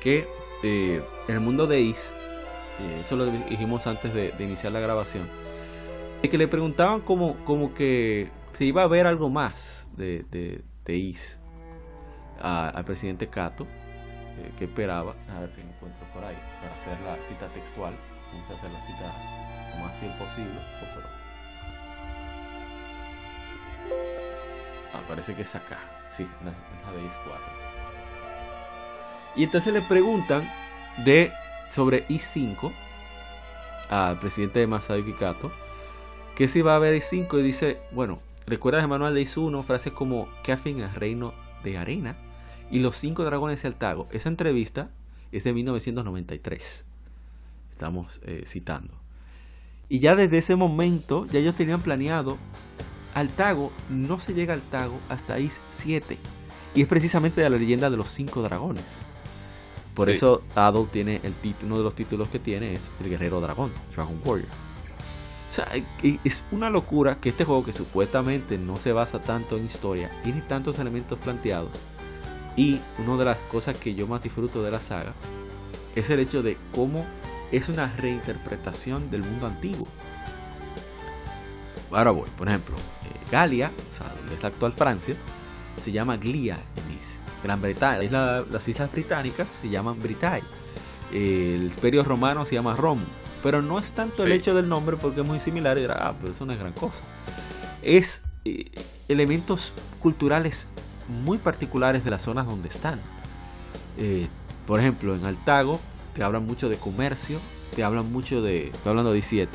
que eh, el mundo de Is, eh, eso lo dijimos antes de iniciar la grabación, y que le preguntaban como, como que se iba a ver algo más de, de, de Is al presidente Cato, que esperaba, a ver si encuentro por ahí, para hacer la cita textual, vamos a hacer la cita lo más fiel posible. Oh, ah, parece que es acá, sí, la, la de Is 4. Y entonces le preguntan de sobre I5 al presidente de Masayuki Kato que si va a haber 5 y dice, bueno, recuerdas el manual de Is 1, frases como Kafin el reino de arena y los cinco dragones de Altago. Esa entrevista es de 1993. Estamos eh, citando. Y ya desde ese momento, ya ellos tenían planeado, Altago no se llega a Altago hasta Is 7. Y es precisamente de la leyenda de los cinco dragones. Por eso Adol tiene el título, uno de los títulos que tiene es el guerrero dragón, Dragon Warrior es una locura que este juego que supuestamente no se basa tanto en historia, tiene tantos elementos planteados. Y una de las cosas que yo más disfruto de la saga es el hecho de cómo es una reinterpretación del mundo antiguo. Ahora voy, por ejemplo, eh, Galia, o sea, donde es la actual Francia, se llama Glia en Gran Bretaña, las islas británicas se llaman Britae. El imperio romano se llama Rom. Pero no es tanto el hecho del nombre porque es muy similar y dirá, ah, pero eso no es gran cosa. Es eh, elementos culturales muy particulares de las zonas donde están. Eh, por ejemplo, en Altago te hablan mucho de comercio, te hablan mucho de, estoy hablando de 17,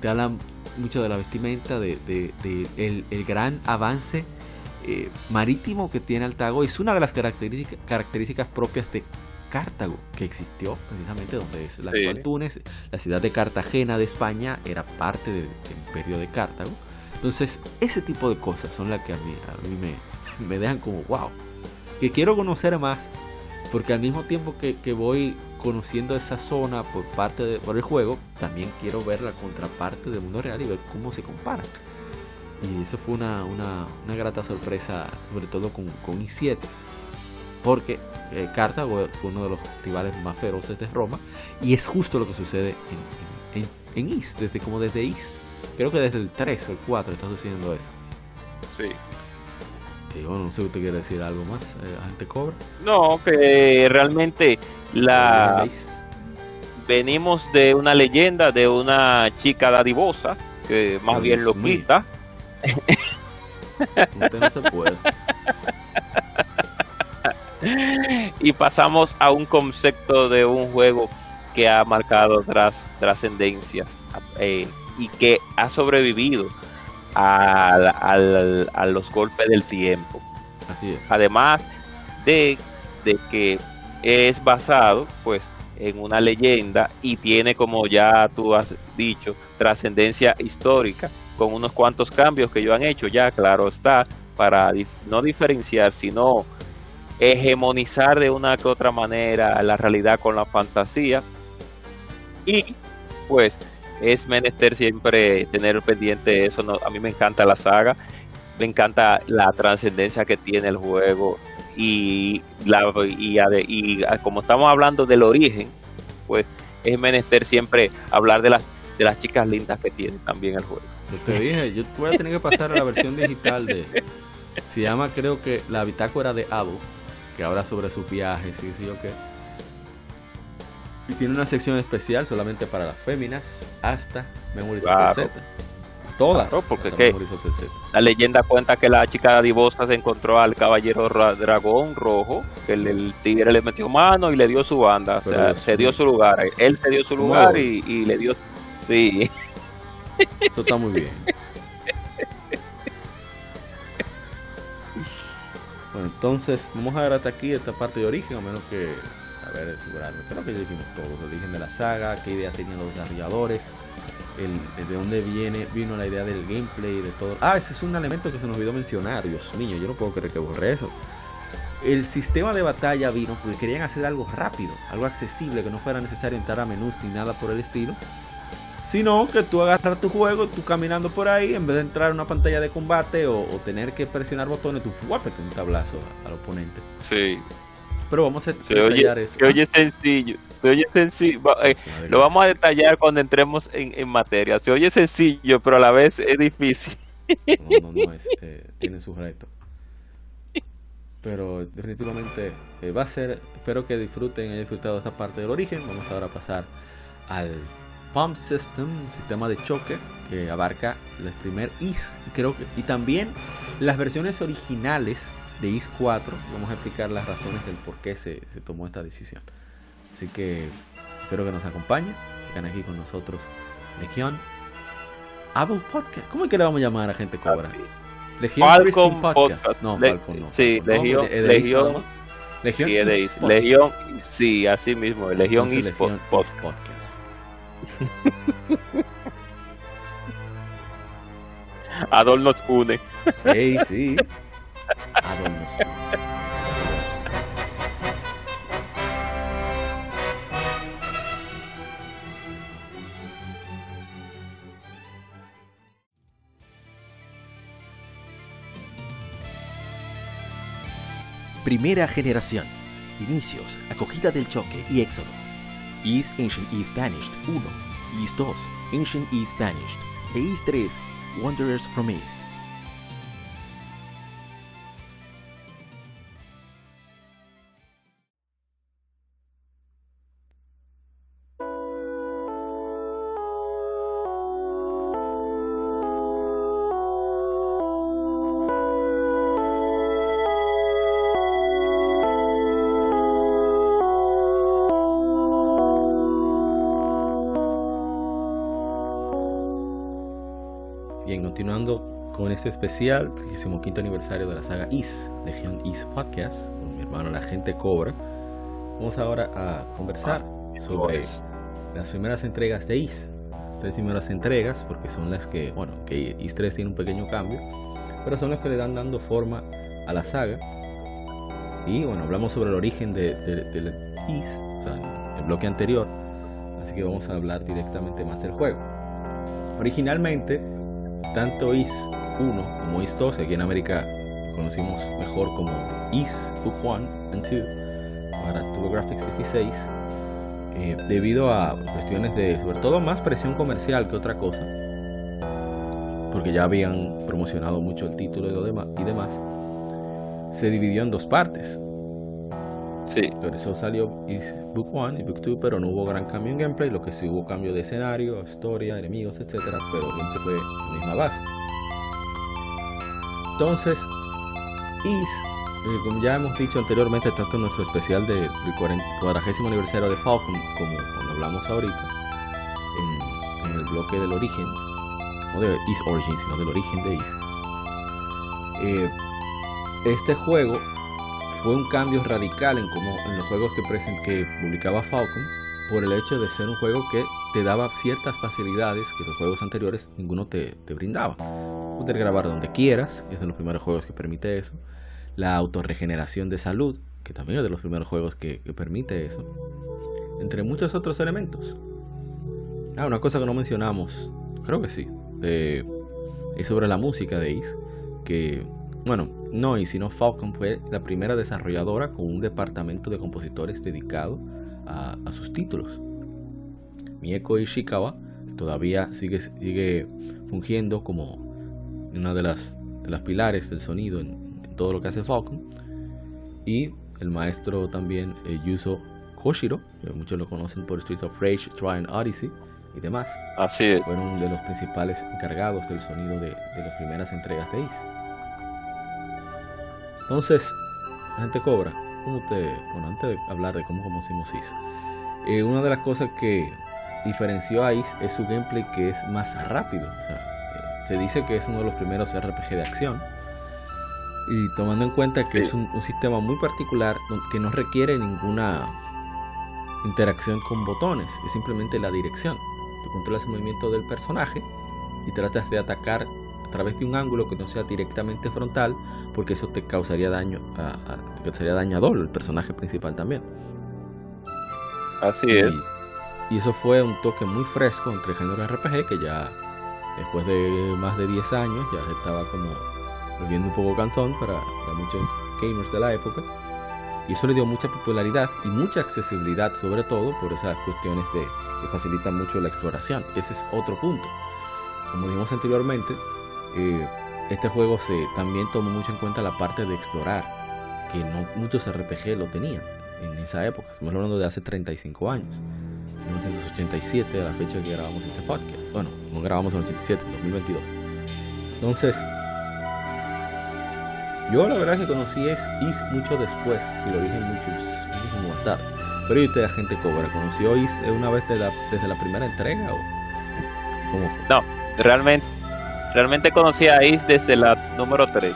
te hablan mucho de la vestimenta, de, el, gran avance eh, marítimo que tiene Altago. Es una de las características, características propias de Cartago, que existió precisamente donde es la actual Túnez. La ciudad de Cartagena de España era parte del, imperio de Cartago. Entonces, ese tipo de cosas son las que a mí, a mí me, me dejan como wow. Que quiero conocer más, porque al mismo tiempo que, que voy conociendo esa zona por parte de, por el juego, también quiero ver la contraparte del mundo real y ver cómo se comparan. Y eso fue una, una, una grata sorpresa, sobre todo con, con i7 porque eh, Cartago fue uno de los rivales más feroces de Roma y es justo lo que sucede en, en, East, desde como desde East. Creo que desde el 3 o el 4 está sucediendo eso. Sí. No sé si usted quiere decir algo más, eh, agente Cobra. No, que realmente la venimos de una leyenda de una chica dadivosa que más bien lo quita. *laughs* Usted no se puede. *laughs* y pasamos a un concepto de un juego que ha marcado tras trascendencia eh, y que ha sobrevivido a, los golpes del tiempo. Así es. Además de, de que es basado, pues, en una leyenda y tiene, como ya tú has dicho, trascendencia histórica, con unos cuantos cambios que ellos han hecho, ya claro está, para no diferenciar, sino hegemonizar de una que otra manera la realidad con la fantasía. Y pues es menester siempre tener pendiente eso. No, a mí me encanta la saga, me encanta la trascendencia que tiene el juego y, la, y, y, como estamos hablando del origen, pues es menester siempre hablar de las, de las chicas lindas que tiene también el juego. Yo te dije, yo voy a tener que pasar a la versión digital de... Se llama creo que la bitácora de Abo, que habla sobre sus viajes y sí o qué. Y tiene una sección especial solamente para las féminas hasta Memories of Z. Todas. porque la leyenda cuenta que la chica divosa se encontró al caballero dragón rojo, que el, tigre le metió mano y le dio su banda. o sea, se dio su lugar. Él se dio su lugar y, y le dio. Sí. Eso está muy bien. *laughs* Bueno, entonces vamos a ver hasta aquí esta parte de origen, a menos que, a ver, asegurarme. Creo que ya dijimos todo, el origen de la saga, qué idea tenían los desarrolladores, el, de dónde viene vino la idea del gameplay, de todo. Ah, ese es un elemento que se nos olvidó mencionar, Dios mío, yo no puedo creer que borré eso. El sistema de batalla vino porque querían hacer algo rápido, algo accesible, que no fuera necesario entrar a menús ni nada por el estilo sino que tú agarras tu juego, tú caminando por ahí, en vez de entrar a una pantalla de combate o, tener que presionar botones, tú fuapete un tablazo al oponente. Sí. Pero vamos a detallar eso. Se oye sencillo. Se oye sencillo. Eh, lo vamos a detallar cuando entremos en, materia. Se oye sencillo, pero a la vez es difícil. No, no, no, *laughs* es, eh, tiene sus retos. Pero definitivamente eh, va a ser. Espero que disfruten, hayan disfrutado esta parte del origen. Vamos ahora a pasar al Pump System, sistema de choque que abarca el primer IS creo que y también las versiones originales de IS 4. Vamos a explicar las razones del por qué se, tomó esta decisión. Así que espero que nos acompañen, sigan aquí con nosotros Legión Adult Podcast. ¿Cómo es que le vamos a llamar a gente cobra? Legión Podcast. No, Falcon no. Sí, Legión, Legión, Legión, Legión, sí, así mismo, Legión Legión Podcast. *laughs* Adol nos une. Hey, sí. *laughs* Une. Primera generación. Inicios, acogida del choque y éxodo. East Ancient East Vanished 1 East 2, Ancient East Vanished, e East 3, Wanderers from East. Continuando con este especial, 35 aniversario de la saga Is, Legion Is Podcast, con mi hermano la gente Cobra. Vamos ahora a conversar ah, sobre las primeras entregas de Is. Tres primeras entregas, porque son las que, bueno, que Is 3 tiene un pequeño cambio, pero son las que le dan dando forma a la saga. Y bueno, hablamos sobre el origen de, Is, o sea, el bloque anterior, así que vamos a hablar directamente más del juego. Originalmente, tanto IS 1 como IS 2, aquí en América conocimos mejor como IS Book 1 and 2 para TurboGrafx 16, eh, debido a cuestiones de, sobre todo, más presión comercial que otra cosa, porque ya habían promocionado mucho el título y demás, se dividió en dos partes. Sí. Por eso salió Book 1 y Book 2, pero no hubo gran cambio en gameplay. Lo que sí hubo cambio de escenario, historia, enemigos, etcétera. Pero siempre fue la misma base. Entonces, Is, eh, como ya hemos dicho anteriormente, tanto en nuestro especial del de 40 aniversario de Falcon, como cuando hablamos ahorita, en, el bloque del origen, no de Is Origin, sino del origen de Is. Eh, este juego fue un cambio radical en, como, en los juegos que, que publicaba Falcon por el hecho de ser un juego que te daba ciertas facilidades que los juegos anteriores ninguno te, te brindaba. Poder grabar donde quieras, que es de los primeros juegos que permite eso. La autorregeneración de salud, que también es de los primeros juegos que, permite eso. Entre muchos otros elementos. Ah, una cosa que no mencionamos, creo que sí, es sobre la música de Ace, que bueno, no y sino Falcon fue la primera desarrolladora con un departamento de compositores dedicado a, sus títulos. Mieko Ishikawa todavía sigue, sigue fungiendo como una de las, de las pilares del sonido en, todo lo que hace Falcon. Y el maestro también eh, Yuzo Koshiro, que muchos lo conocen por Street of Rage, Try Odyssey y demás. Así es. Fueron de los principales encargados del sonido de, de las primeras entregas de Ace. Entonces, la gente cobra. ¿Cómo usted, bueno, antes de hablar de cómo conocimos Is, eh, una de las cosas que diferenció a Is es su gameplay que es más rápido. O sea, eh, se dice que es uno de los primeros RPG de acción. Y tomando en cuenta que es un, sistema muy particular que no requiere ninguna interacción con botones, es simplemente la dirección. Tú controlas el movimiento del personaje y tratas de atacar a través de un ángulo que no sea directamente frontal, porque eso te causaría daño, a, causaría dañador el personaje principal también. Así es. Y eso fue un toque muy fresco entre el género RPG que ya después de más de 10 años ya estaba como volviendo un poco cansón para, muchos gamers de la época. Y eso le dio mucha popularidad y mucha accesibilidad, sobre todo por esas cuestiones de, que facilitan mucho la exploración. Ese es otro punto. Como dijimos anteriormente, eh, este juego se también tomó mucho en cuenta la parte de explorar, que no muchos RPG lo tenían en esa época. Estamos hablando de hace 35 años, 1987, a la fecha que grabamos este podcast. Bueno, no grabamos en 87, 2022. Entonces, yo la verdad que conocí es Is mucho después y lo dije mucho, muchísimo más tarde. Pero ¿y usted, agente Cobra, conoció Is una vez desde la, primera entrega o cómo fue? No, realmente Realmente conocí a Ace desde la número 3,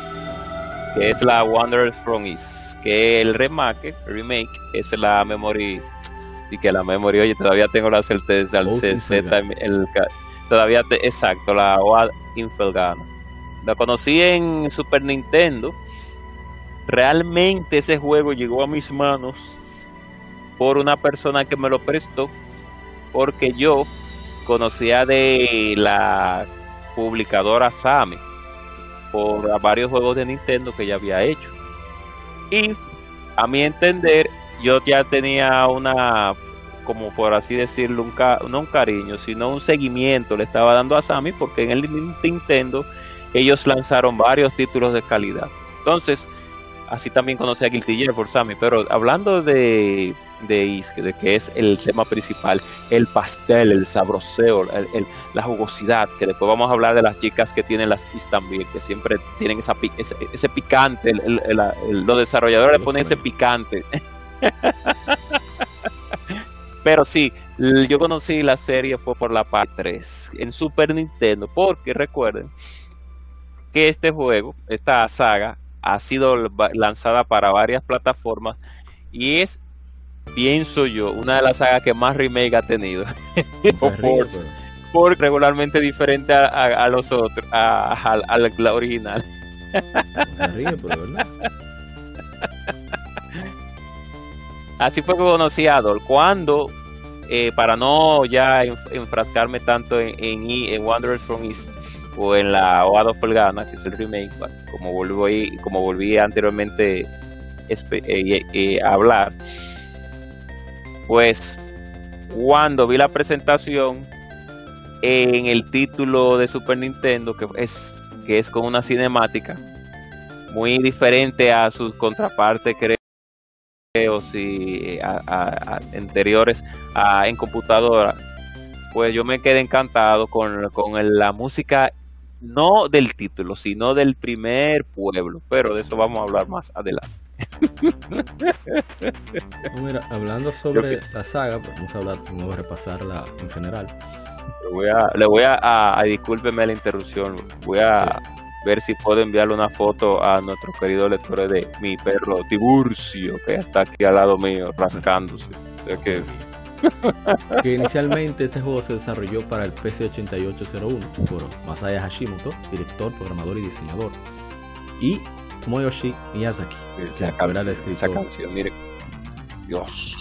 que es la Wanderers from East, que el remake, remake es la memory y que la memory, oye, todavía tengo la certeza, el CZ, el, todavía, exacto, la OAD Infelgana. La conocí en Super Nintendo. Realmente ese juego llegó a mis manos por una persona que me lo prestó, porque yo conocía de la publicadora Sami por varios juegos de Nintendo que ya había hecho. Y a mi entender, yo ya tenía una, como por así decirlo, un no un cariño, sino un seguimiento le estaba dando a Sami porque en el Nintendo ellos lanzaron varios títulos de calidad. Entonces, así también conocí a Guilty Gear por Sammy, pero hablando de, de de que es el tema principal, el pastel, el sabroseo, la jugosidad, que después vamos a hablar de las chicas que tienen las Is también, que siempre tienen esa, ese, picante, los desarrolladores le ponen ese picante. *laughs* pero sí, yo conocí la serie fue por la parte 3 en Super Nintendo, porque recuerden que este juego, esta saga, ha sido lanzada para varias plataformas y es, pienso yo, una de las sagas que más remake ha tenido. *laughs* por, regularmente diferente a, los otros, a, la original. *laughs* Así fue que conocí a Adol. Cuando, eh, para no ya enfrascarme tanto en, en, en Wanderers from East, o en la Oado Folgana, que es el remake, como volví, como volví anteriormente eh, eh, a hablar, pues cuando vi la presentación en el título de Super Nintendo, que es, que es con una cinemática muy diferente a sus contrapartes, creo, si a, anteriores en computadora, pues yo me quedé encantado con, con la música no del título, sino del primer pueblo, pero de eso vamos a hablar más adelante. *laughs* mira, hablando sobre la saga, pues vamos a hablar, vamos a repasarla en general. Le voy a, le voy a, a, discúlpeme la interrupción, voy a, ver si puedo enviarle una foto a nuestros queridos lectores de mi perro Tiburcio, que está aquí al lado mío, rascándose. que... *laughs* que inicialmente este juego se desarrolló para el PC8801 por Masaya Hashimoto, director, programador y diseñador. Y Moyoshi Miyazaki, que era el escritor. Esa canción, mire. Dios.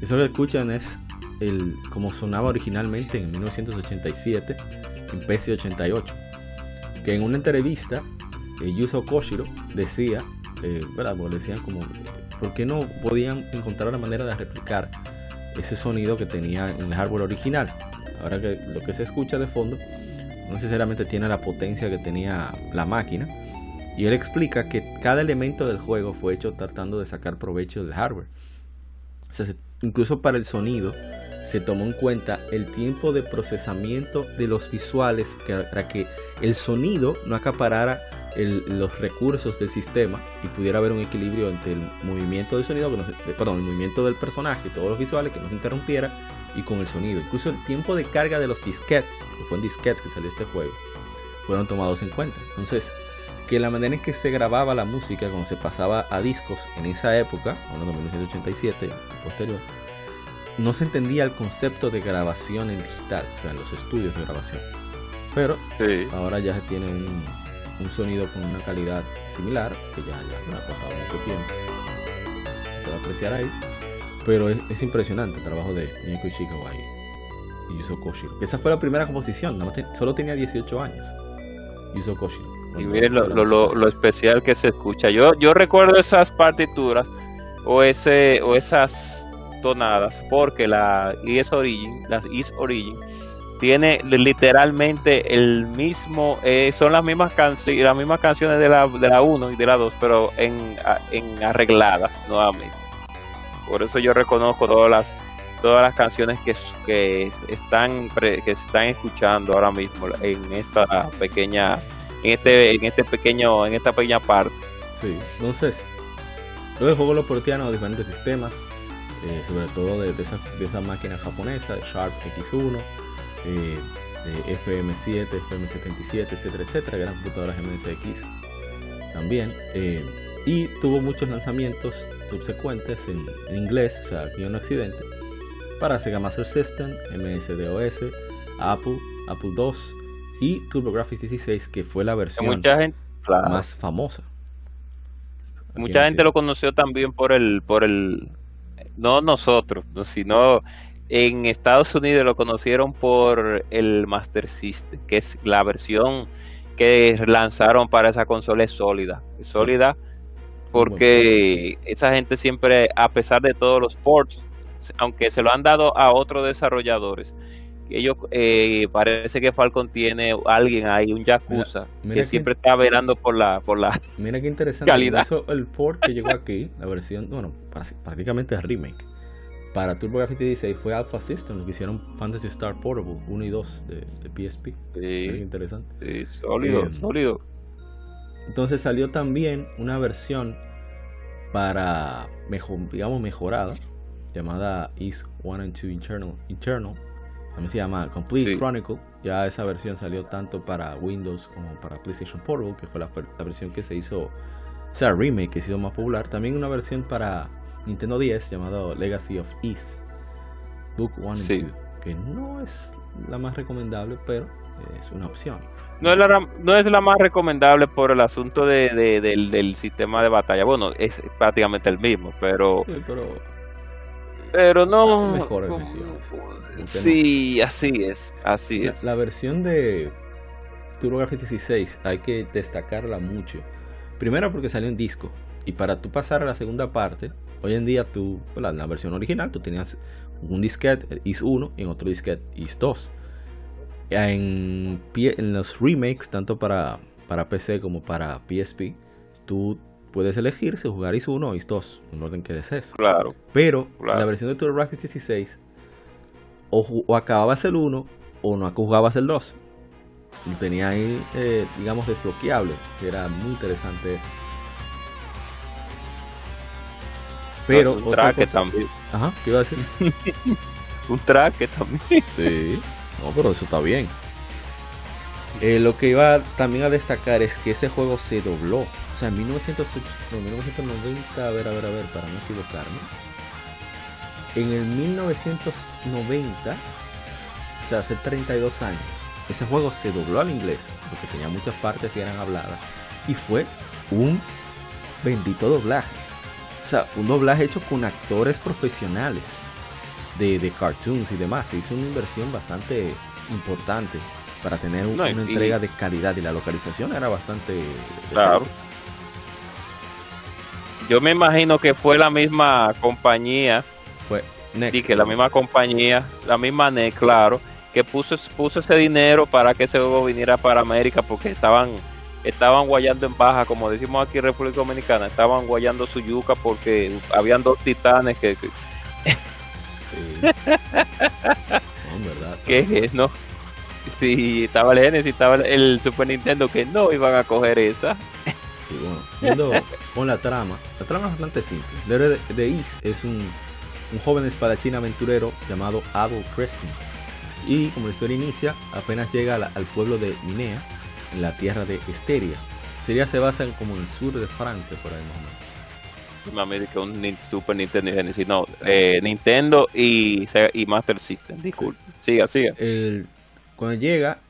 Eso que escuchan es el como sonaba originalmente en 1987 en PC88 que en una entrevista eh, Yuzo Koshiro decía, eh, ¿verdad? decían como, ¿por qué no podían encontrar la manera de replicar ese sonido que tenía en el hardware original? Ahora que lo que se escucha de fondo no necesariamente tiene la potencia que tenía la máquina. Y él explica que cada elemento del juego fue hecho tratando de sacar provecho del hardware. Incluso para el sonido, se tomó en cuenta el tiempo de procesamiento de los visuales para que el sonido no acaparara los recursos del sistema y pudiera haber un equilibrio entre el movimiento del sonido, que eh, perdón, el movimiento del personaje todos los visuales que no se interrumpiera y con el sonido. Incluso el tiempo de carga de los disquetes, que fue en disquetes que salió este juego, fueron tomados en cuenta. Entonces, que la manera en que se grababa la música cuando se pasaba a discos en esa época, hablando de 1987 y posterior, no se entendía el concepto de grabación en digital, o sea, en los estudios de grabación. Pero ahora ya se tiene un, sonido con una calidad similar, que ya, ya ha pasado mucho tiempo. Se va a apreciar ahí. Pero es, impresionante el trabajo de Mieko Ishikawa y Yuzo Koshiro. Esa fue la primera composición, solo tenía 18 años. Yuzo Koshiro. Y miren lo, lo, lo, especial que se escucha. Yo, yo recuerdo esas partituras o, ese, o esas tonadas porque la Is Origin, las Is Origin, tiene literalmente el mismo, eh, son las mismas, las mismas canciones de la, de la 1 y de la 2, pero en, arregladas nuevamente. Por eso yo reconozco todas las todas las canciones que, que están que están escuchando ahora mismo en esta pequeña en este en este pequeño en esta pequeña parte. Sí, entonces luego el juego lo portean a diferentes sistemas eh, sobre todo de, esa, de esa máquina japonesa, Sharp X1, eh, de FM7, FM77, etcétera, etcétera, gran computadoras MSX también. Eh, y tuvo muchos lanzamientos subsecuentes en, inglés, o sea, aquí un accidente, para Sega Master System, MSDOS, Apple, Apple II y TurboGrafx 16, que fue la versión más famosa. Mucha gente lo conoció también por el, por el no nosotros, sino en Estados Unidos lo conocieron por el Master System, que es la versión que lanzaron para esa consola es sólida, es sólida porque esa gente siempre, a pesar de todos los ports, aunque se lo han dado a otros desarrolladores, ellos eh, parece que Falcon tiene alguien ahí, un Yakuza, que siempre está velando por la por la Mira qué interesante. Calidad. el port que llegó aquí, la versión, bueno, prácticamente es remake. Para TurboGrafx 16 fue Alpha System, lo que hicieron Fantasy Star Portable 1 y 2 de, PSP. Sí, interesante. Sí, sólido, eh, sólido. Entonces salió también una versión para, mejor, digamos, mejorada, llamada Is 1 and 2 Internal, Internal también se llama Complete Chronicle. Ya esa versión salió tanto para Windows como para PlayStation Portable, que fue la, versión que se hizo, o sea, remake que se hizo más popular. También una versión para Nintendo 10 llamado Legacy of East, Book 1 y 2, que no es la más recomendable, pero es una opción. No es la, no es la más recomendable por el asunto de, del, del, sistema de batalla. Bueno, es prácticamente el mismo, pero... Sí, pero pero no. Mejor Sí, así es, así es. La versión de TurboGrafx 16 hay que destacarla mucho. Primero porque salió en disco. Y para tú pasar a la segunda parte, hoy en día tú, la, la versión original, tú tenías un disquete IS 1 y en otro disquete IS 2. En, en los remakes, tanto para, para PC como para PSP, tú puedes elegir si jugar IS 1 o IS 2, en orden que desees. Claro. Pero en la versión de TurboGrafx 16, o, acababas el 1 o no jugabas el 2. Y tenía ahí, eh, digamos, desbloqueable, que era muy interesante eso. Pero un track también. Ajá, ¿qué iba a decir? *laughs* un track también. Sí, no, pero eso está bien. Eh, lo que iba también a destacar es que ese juego se dobló. O sea, en 1990, a ver, a ver, a ver, para no equivocarme. En el 1990, o sea, hace 32 años, ese juego se dobló al inglés, porque tenía muchas partes y eran habladas. Y fue un bendito doblaje. O sea, fue un doblaje hecho con actores profesionales de, de cartoons y demás. Se hizo una inversión bastante importante para tener una entrega de calidad y la localización era bastante claro. Yo me imagino que fue la misma compañía, fue y que la misma compañía, la misma NEC, claro, que puso, puso ese dinero para que ese juego viniera para América porque estaban estaban guayando en baja, como decimos aquí en República Dominicana, estaban guayando su yuca porque habían dos titanes que... que... ¿Qué es, no? Sí, estaba el Genesis, estaba el Super Nintendo que no iban a coger esa. Sí, bueno, viendo con la trama, la trama es bastante simple. De, de East es un, un joven espadachín aventurero llamado Adol Creston. Y como la historia inicia, apenas llega al pueblo de Minea, en la tierra de Esteria. Sería se basa en como en el sur de Francia, por ahí más o menos. Mami, que un Super Nintendo Genesis. No, eh, Nintendo y, y Master System. Disculpe. Siga, siga. El, cuando llega,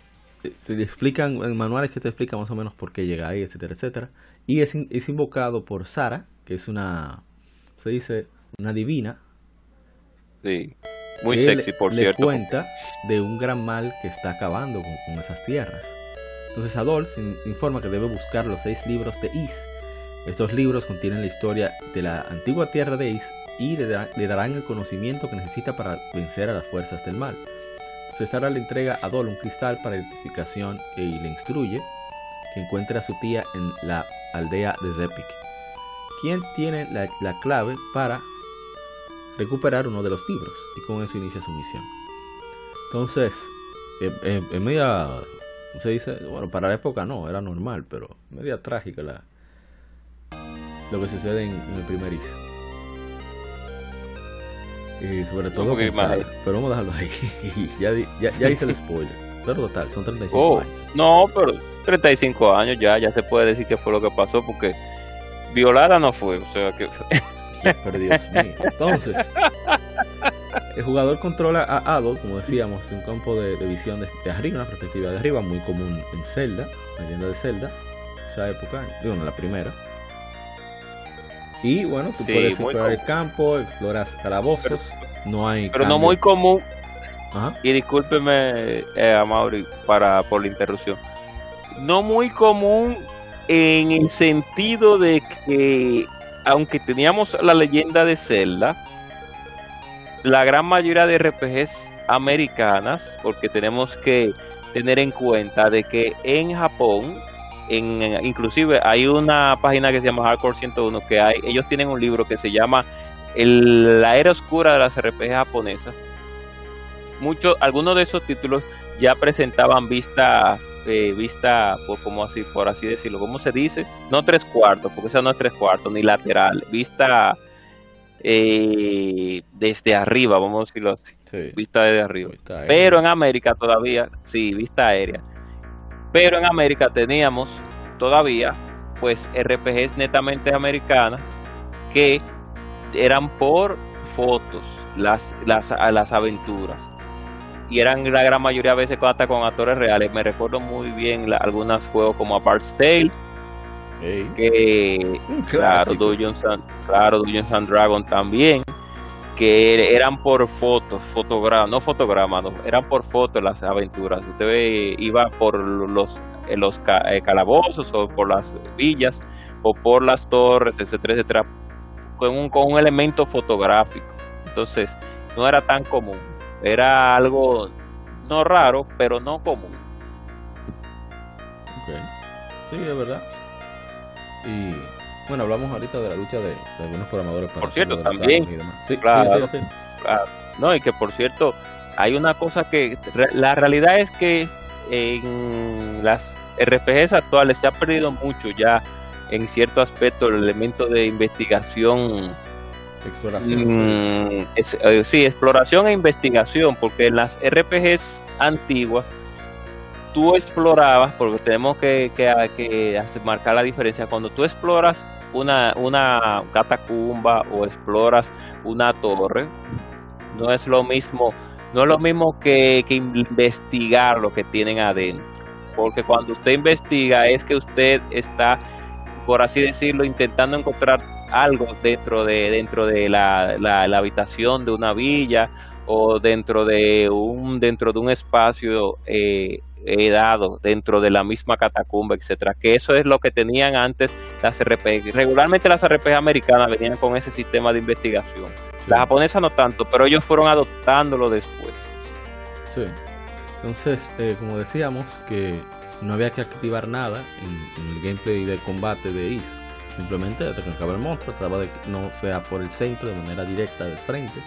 eh, se le explican en manuales que te explican más o menos por qué llega ahí, etcétera, etcétera. Y es, es invocado por Sara, que es una, se dice, una divina. Sí, muy sexy, por le cierto. cuenta de un gran mal que está acabando con, esas tierras. Entonces Adol se informa que debe buscar los seis libros de Is. Estos libros contienen la historia de la antigua tierra de Is y le, darán el conocimiento que necesita para vencer a las fuerzas del mal. Cesara le entrega a Dol un cristal para identificación y le instruye que encuentre a su tía en la aldea de Zepik, quien tiene la, clave para recuperar uno de los libros y con eso inicia su misión. Entonces, en, media, se dice? Bueno, para la época no, era normal, pero media trágica la, lo que sucede en, en el primer IS. Y sobre todo Pero vamos a dejarlo ahí. *laughs* ya, ya, ya, hice el spoiler. Pero total, son 35 años. No, pero 35 años ya, ya se puede decir que fue lo que pasó porque violada no fue. O sea que. Pero Dios mío. Entonces, el jugador controla a Adol, como decíamos, un campo de, visión de, arriba, una perspectiva de arriba, muy común en Zelda, leyenda de Zelda, esa época, digo, no la primera. Y bueno, tú puedes explorar el campo, exploras calabozos, no hay... Pero no muy común. Y discúlpeme, eh, a Mauri, para, por la interrupción. No muy común en el sentido de que, aunque teníamos la leyenda de Zelda, la gran mayoría de RPGs americanas, porque tenemos que tener en cuenta de que en Japón inclusive hay una página que se llama Hardcore 101 que hay, ellos tienen un libro que se llama La era oscura de las RPG japonesas. Muchos, algunos de esos títulos ya presentaban vista, eh, vista, pues, como así, por así decirlo, ¿cómo se dice? No tres cuartos, porque eso no es tres cuartos, ni lateral, vista eh, desde arriba, vamos a decirlo así. Vista desde arriba. Pero en América todavía, sí, vista aérea pero en América teníamos todavía pues RPGs netamente americanas que eran por fotos las, las, las aventuras y eran la gran mayoría de veces hasta con actores reales me recuerdo muy bien algunos juegos como Apart's Tale que claro Dungeons and, claro Dungeons and Dragon también que eran por fotos, fotogramas, no fotogramas, eran por fotos las aventuras. Usted iba por los, eh, los eh, calabozos o por las villas o por las torres, etcétera, etcétera, con un, con un elemento fotográfico. Entonces, no era tan común. Era algo no raro, pero no común. Sí, es verdad. Y bueno, hablamos ahorita de la lucha de, algunos programadores para Por cierto, también. Sí, claro, No, y que por cierto, hay una cosa que la realidad es que en las RPGs actuales se ha perdido mucho ya en cierto aspecto el elemento de investigación exploración mm, eh, sí exploración e investigación porque en las RPGs antiguas tú explorabas, porque tenemos que, que, marcar la diferencia, cuando tú exploras una, una catacumba o exploras una torre, no es lo mismo, no es lo mismo que, que investigar lo que tienen adentro. Porque cuando usted investiga es que usted está, por así decirlo, intentando encontrar algo dentro de, dentro de la, la, habitación de una villa o dentro de un, dentro de un espacio eh, dado dentro de la misma catacumba, etcétera, que eso es lo que tenían antes las RPG. Regularmente las RPG americanas venían con ese sistema de investigación. Las japonesas no tanto, pero ellos fueron adoptándolo después. Sí. Entonces, eh, como decíamos, que no había que activar nada en, el gameplay de combate de Is. Simplemente atacaba el monstruo, trataba de que no sea por el centro de manera directa de frente.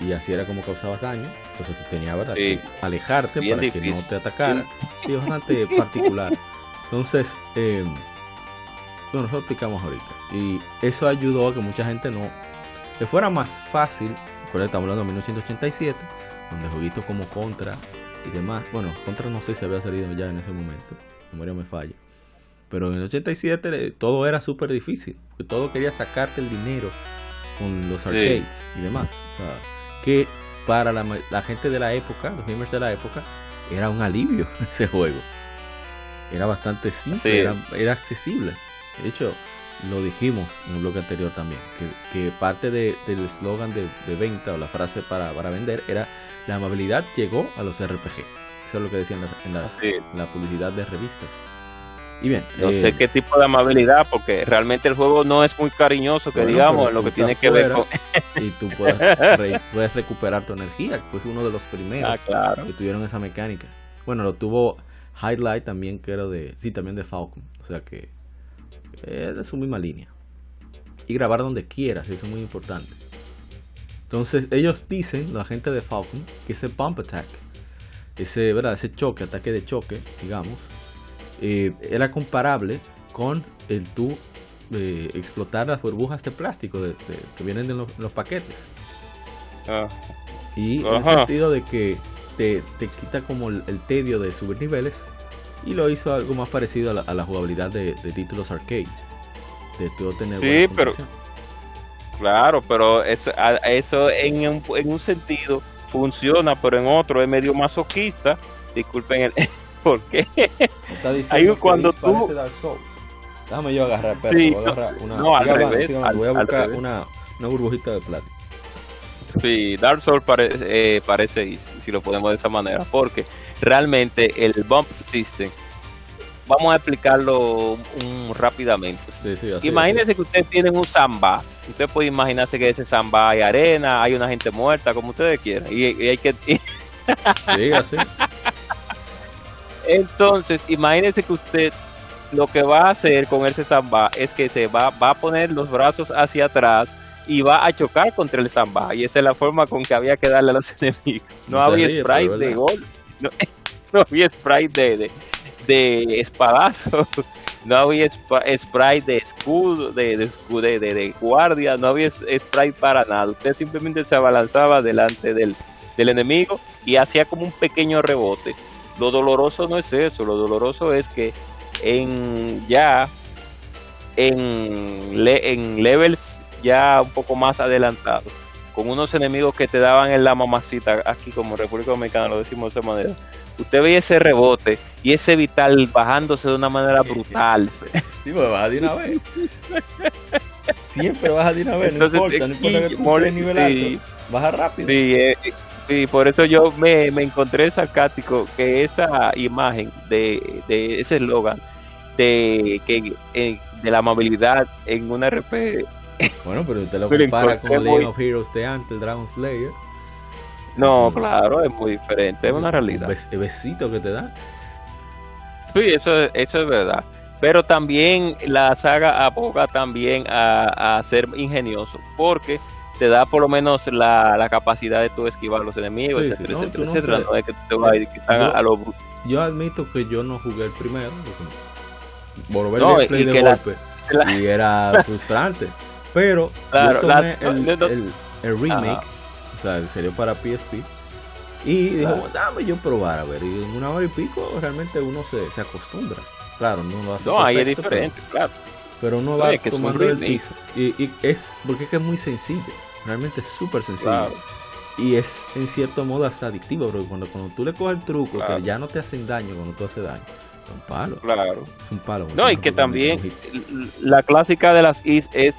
Y así era como causabas daño. Entonces tú tenías que alejarte para que no te atacara. Y es bastante *laughs* particular. Entonces, eh, bueno, eso explicamos ahorita. Y eso ayudó a que mucha gente no. le fuera más fácil. Estamos hablando de 1987, donde jueguitos como Contra y demás. Bueno, Contra no sé si había salido ya en ese momento. memoria me falla. Pero en el 87 todo era súper difícil. Porque todo quería sacarte el dinero con los arcades y demás. O sea, que para la, gente de la época, los gamers de la época, era un alivio *laughs* ese juego. Era bastante simple, era, accesible. De hecho, lo dijimos en un blog anterior también, que, parte del eslogan de, venta o la frase para, para vender era la amabilidad llegó a los RPG. Eso es lo que decían en la, publicidad de revistas. Y bien. No sé qué tipo de amabilidad, porque realmente el juego no es muy cariñoso, que digamos, lo que tiene que ver con. y tú puedes, *laughs* puedes, recuperar tu energía, que fue uno de los primeros ah, que tuvieron esa mecánica. Bueno, lo tuvo Highlight también, que era de. Sí, también de Falcon. O sea que. Es su misma línea. Y grabar donde quieras, eso es muy importante. Entonces ellos dicen, la gente de Falcon, que ese bump attack, ese, ¿verdad? ese choque, ataque de choque, digamos, eh, era comparable con el tú eh, explotar las burbujas de plástico que vienen de los, paquetes. Ah. Y en el sentido de que te, quita como el, tedio de subir niveles y lo hizo algo más parecido a la, jugabilidad de, títulos arcade. De tú tener sí, pero Claro, pero eso, eso en, un, en un sentido funciona, pero en otro es medio masoquista. Disculpen el. ¿Por qué? Ahí cuando tú. Déjame yo agarrar, pero voy a agarrar una. No, al revés. voy a buscar una, una burbujita de plata. Sí, Dark Souls eh, parece, si lo podemos de esa manera, porque realmente el bump system vamos a explicarlo rápidamente. Imagínense que ustedes tienen un samba. Usted puede imaginarse que ese samba hay arena, hay una gente muerta, como ustedes quieran. Y, hay que. *laughs* Entonces, imagínense que usted lo que va a hacer con ese samba es que se va, va a poner los brazos hacia atrás y va a chocar contra el samba. Y esa es la forma con que había que darle a los *laughs* enemigos. No, había sprite de gol. No, había sprite de de espadazo, no había spray de *laughs* escudo, de, escudo, de, guardia, no había spray para nada. Usted simplemente se abalanzaba delante del, enemigo y hacía como un pequeño rebote. Lo doloroso no es eso, lo doloroso es que en ya en, en levels ya un poco más adelantados, con unos enemigos que te daban en la mamacita, aquí como República Dominicana lo decimos de esa manera, usted veía ese rebote y ese vital bajándose de una manera brutal. *laughs* Sí, pues baja de una vez. Siempre baja de una vez, no importa, no importa que nivel alto, baja rápido. Eh, sí, por eso yo me, me encontré sarcástico que esa imagen de, de ese eslogan de que eh, de la amabilidad en un RP. Bueno, pero usted lo compara con Legend of Heroes de antes, Dragon Slayer. No, claro, es muy diferente, es una realidad. El besito que te da. Sí, eso, eso es verdad. Pero también la saga aboga también a, ser ingenioso, porque te da por lo menos la, capacidad de tú esquivar los enemigos, etcétera, etcétera, yo, admito que yo no jugué el primero, por ver el play de golpe, y era *laughs* frustrante. Pero el, remake o sea, salió para PSP. Y dijo, dame yo probar, a ver. Y en una hora y pico realmente uno se, se acostumbra. Claro, no lo hace No, ahí es diferente, claro. Pero uno va tomando el piso. Y, y, es porque es que es muy sencillo. Realmente es súper sencillo. Y es en cierto modo hasta adictivo, porque cuando, cuando tú le coges el truco, que ya no te hacen daño cuando tú haces daño, es un palo. Claro. Es un palo. No, y que también la clásica de las is es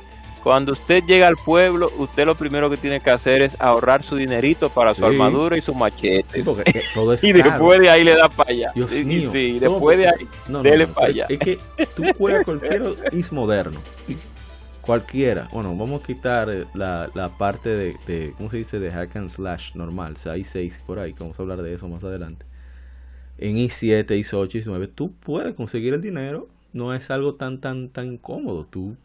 cuando usted llega al pueblo, usted lo primero que tiene que hacer es ahorrar su dinerito para su armadura y su machete. porque todo es *laughs* y después de ahí le da para allá. Dios mío. Sí, después de ahí, no, dele para allá. Es que tú juegas cualquier *laughs* is moderno. Cualquiera. Bueno, vamos a quitar eh, la, la parte de, ¿cómo se dice? De hack and slash normal. O sea, hay 6 por ahí. Vamos a hablar de eso más adelante. En i7, i8, i9, tú puedes conseguir el dinero. No es algo tan, tan, tan incómodo. Tú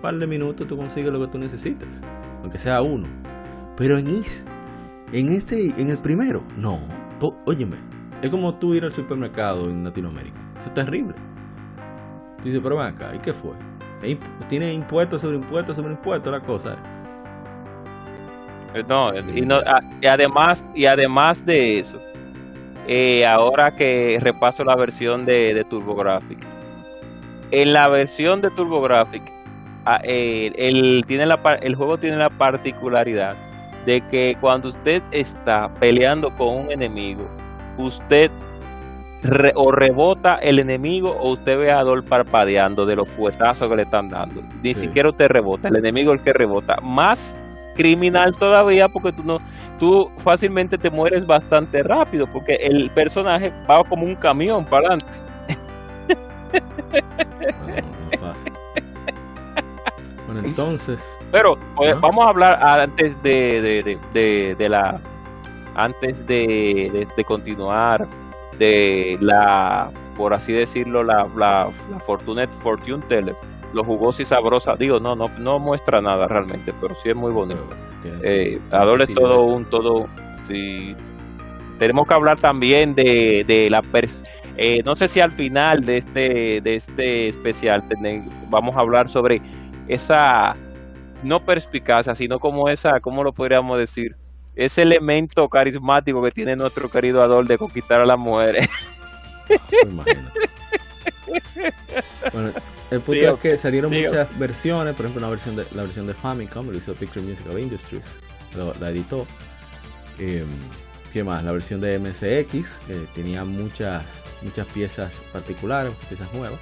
par de minutos tú consigues lo que tú necesitas, aunque sea uno. Pero en IS, en este, en el primero, no. óyeme, es como tú ir al supermercado en Latinoamérica. Eso es terrible. dice pero ven acá, ¿y qué fue? Tiene impuestos sobre impuestos sobre impuestos la cosa. Eh, no, y, no, ah, y además, y además de eso, eh, ahora que repaso la versión de, de TurboGrafx, en la versión de TurboGrafx Ah, eh, el, tiene la, el juego tiene la particularidad de que cuando usted está peleando con un enemigo, usted o rebota el enemigo o usted ve a Adol parpadeando de los fuetazos que le están dando. Ni siquiera usted rebota, el enemigo es el que rebota. Más criminal todavía porque tú no tú fácilmente te mueres bastante rápido porque el personaje va como un camión para adelante. *laughs* entonces. Pero vamos a hablar antes de, de, la. Antes de, continuar, de la. Por así decirlo, la, la, la Fortune, Fortune Teller. Lo jugoso y sabrosa. Digo, no, no, no muestra nada realmente, pero sí es muy bonito. Eh, es todo un. todo sí. Tenemos que hablar también de, de la. Eh, no sé si al final de este, de este especial vamos a hablar sobre esa no perspicacia, sino como esa, ¿cómo lo podríamos decir? Ese elemento carismático que tiene nuestro querido Adol de conquistar a las mujeres. *laughs* bueno, el punto es que salieron muchas versiones, por ejemplo, una versión de, la versión de Famicom, lo hizo Picture Musical Industries, la editó. Eh, ¿Qué más? La versión de MSX, que tenía muchas, muchas piezas particulares, piezas nuevas.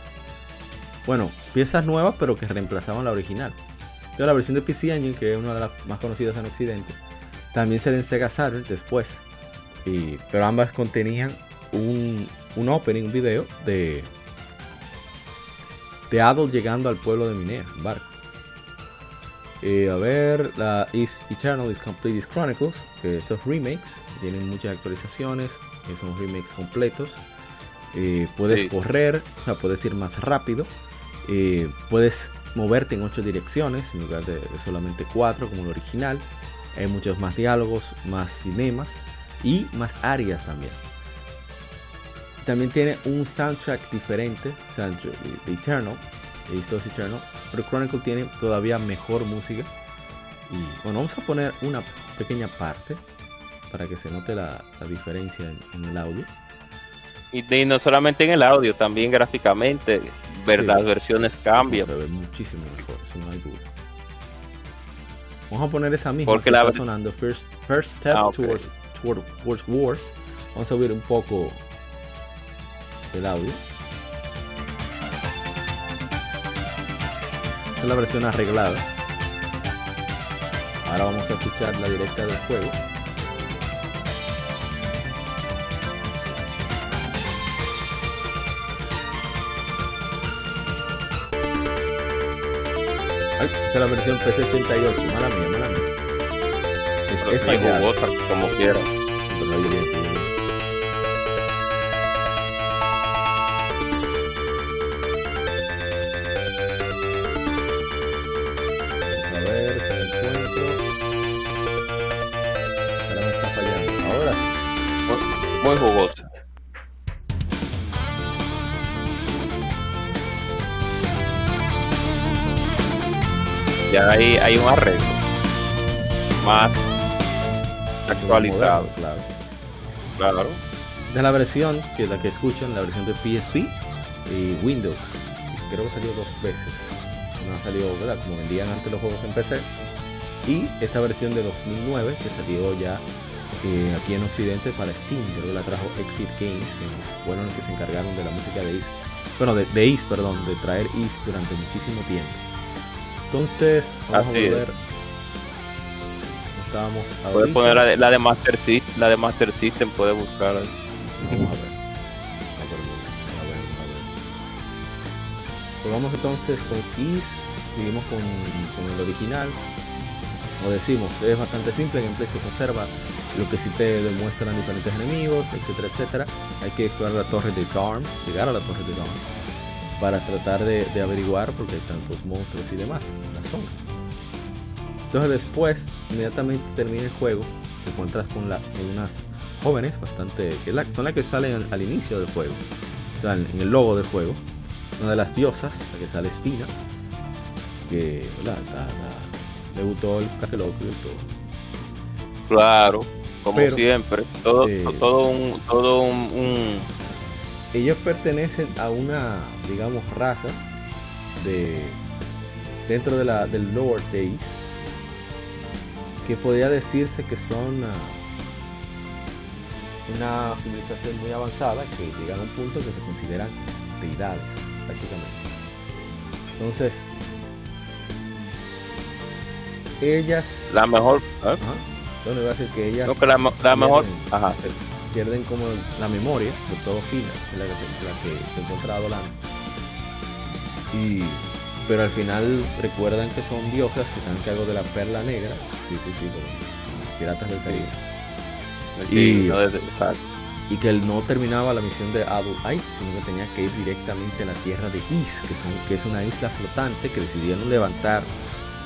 Bueno, piezas nuevas pero que reemplazaban la original. Entonces la versión de PC Engine, que es una de las más conocidas en Occidente, también se en Sega Saturn después. Y, pero ambas contenían un, un opening, un video de, de Adol llegando al pueblo de Minea en barco. a ver, la Is Eternal is Complete is Chronicles, que estos remakes tienen muchas actualizaciones, que son remakes completos. Eh, puedes correr, o sea, puedes ir más rápido. Eh, puedes moverte en ocho direcciones en lugar de, solamente cuatro como el original. Hay muchos más diálogos, más cinemas y más áreas también. También tiene un soundtrack diferente, soundtrack de Eternal, Eternal, pero Chronicle tiene todavía mejor música. Y bueno, vamos a poner una pequeña parte para que se note la, diferencia en el audio. Y, no solamente en el audio, también gráficamente, ver, las versiones cambian. Se ve muchísimo mejor, eso no hay duda. Vamos a poner esa misma Porque que la... está sonando, First, first Step ah, towards, towards Wars. Vamos a subir un poco el audio. Esta es la versión arreglada. Ahora vamos a escuchar la directa del juego. Ay, esa es la versión PC88, mala mía, mala mía. Es, es fallada. como quiera. A ver, si encuentro. Ahora me está fallando. Ahora sí. Muy jugoso. Hay, hay un arreglo más actualizado. claro. Claro. De la versión, que es la que escuchan, la versión de PSP y Windows. Creo que salió dos veces. No salió, ¿verdad? Como vendían antes los juegos en PC. Y esta versión de 2009 que salió ya eh, aquí en Occidente para Steam. Creo que la trajo Exit Games, que fueron los que se encargaron de la música de East. Bueno, de, de East, perdón, de traer East durante muchísimo tiempo. Entonces, vamos Así a es. volver. Estábamos Puedes poner la de, la de Master System, la de Master System, puedes buscar. Vamos a ver. A ver, a ver, a ver. Vamos entonces con Is, seguimos con, con el original. Como decimos, es bastante simple, el gameplay se conserva, lo que sí te demuestran diferentes enemigos, etcétera, etcétera. Hay que explorar la torre de Darm, llegar a la torre de Darm, para tratar de, de averiguar porque hay tantos monstruos y demás en la zona. Entonces después, inmediatamente termina el juego, te encuentras con, la, unas jóvenes bastante que la- son las que salen al, al inicio del juego o sea, en, en el logo del juego una de las diosas la que sale Spina que. La- la- debutó el Cafelocrio y todo Claro, como Pero, siempre. Todo, eh, todo un, todo un, un- ellos pertenecen a una digamos raza de dentro de la del Lord Days que podría decirse que son ah, una civilización muy avanzada que llegan a un punto que se consideran deidades prácticamente entonces ellas la mejor. ¿eh? ajá, bueno, iba a decir que ellas No, que la, la mejor. pierden- Ajá. se pierden como la memoria de todo fina es la que se, la que se encuentra y pero al final recuerdan que son diosas que están a cargo de la perla negra. Sí sí sí como piratas del Caribe. Sí, Y- no, y que él no terminaba la misión de Adult Eye, sino que tenía que ir directamente a la tierra de Is, que, son, que es una isla flotante que decidieron levantar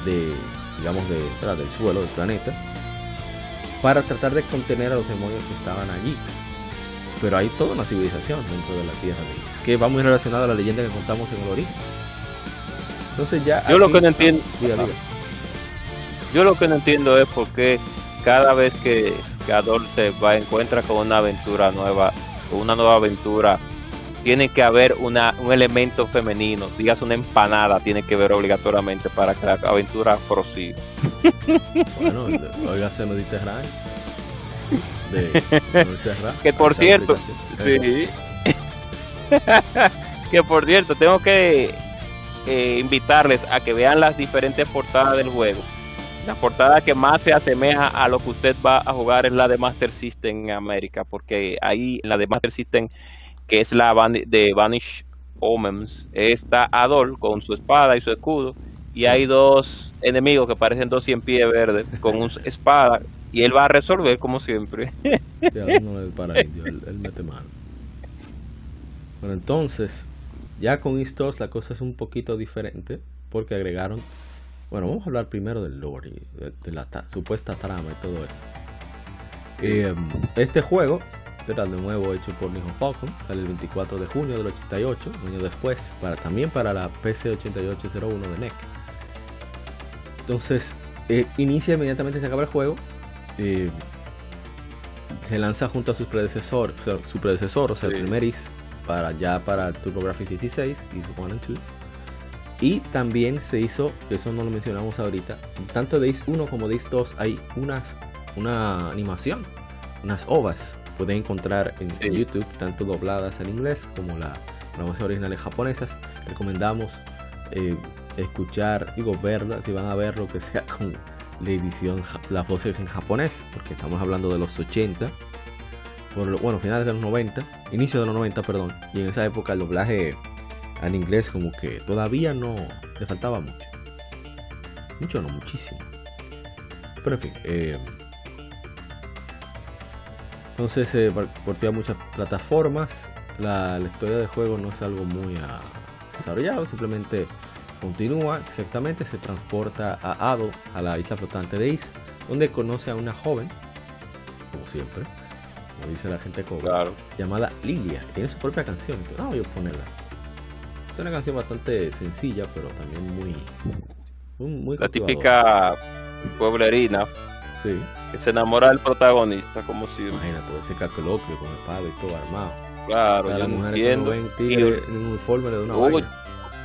de, digamos, de, ¿verdad? del suelo del planeta para tratar de contener a los demonios que estaban allí. Pero hay toda una civilización dentro de la tierra de Is, que va muy relacionada a la leyenda que contamos en el origen. Entonces ya... Yo lo aquí- que no entiendo- Diga, diga. Yo lo que no entiendo es por qué cada vez que, que Adol se va encuentra con una aventura nueva, con una nueva aventura, tiene que haber una, un elemento femenino, digas una empanada, tiene que ver obligatoriamente para que la aventura prosiga. Bueno, oígase Mediterráneo. De, *laughs* de Serra. Que por cierto. Sí. *laughs* que por cierto, tengo que eh, invitarles a que vean las diferentes portadas del juego. La portada que más se asemeja a lo que usted va a jugar es la de Master System en América, porque ahí la de Master System, que es la de Vanish Omens, está Adol con su espada y su escudo, y hay dos enemigos que parecen dos cien pies verdes con una espada, y él va a resolver como siempre. Bueno, entonces, ya con 2 la cosa es un poquito diferente, porque agregaron. Bueno, vamos a hablar primero del lore y de, de la ta- supuesta trama y todo eso. Eh, este juego, era de nuevo hecho por Nihon Falcon, sale el 24 de junio del 88, un año después, para, también para la PC 8801 de NEC. Entonces, eh, inicia inmediatamente se acaba el juego. eh, se lanza junto a sus predecesor, o sea, su predecesor, o sea, el primer IS, para ya para TurboGrafx 16, IS 1 and 2. Y también se hizo, que eso no lo mencionamos ahorita, tanto de IS 1 como de IS 2 hay unas, una animación, unas ovas. Pueden encontrar en, Sí. en YouTube, tanto dobladas en inglés como la, las voces originales japonesas. Recomendamos eh, escuchar, digo, verlas, si van a ver lo que sea con la edición, las voces en japonés, porque estamos hablando de los 80, por bueno, finales de los 90, inicio de los 90, perdón, y en esa época el doblaje al inglés como que todavía no le faltaba mucho. Mucho no, muchísimo. Pero en fin, eh, entonces se portó a muchas plataformas. La, historia del juego no es algo muy ah, desarrollado, simplemente continúa exactamente, se transporta a Ado, a la isla flotante de Is, donde conoce a una joven, como siempre, como dice la gente joven, Claro. llamada Lilia, que tiene su propia canción. Entonces, ah, voy a ponerla. Es una canción bastante sencilla, pero también muy, muy, muy La típica pueblerina Sí. Que se enamora del protagonista, como si. Imagínate, ese carcolocrio con espada y todo armado. Claro, yo no entiendo. tigre en un uniforme de una Uy,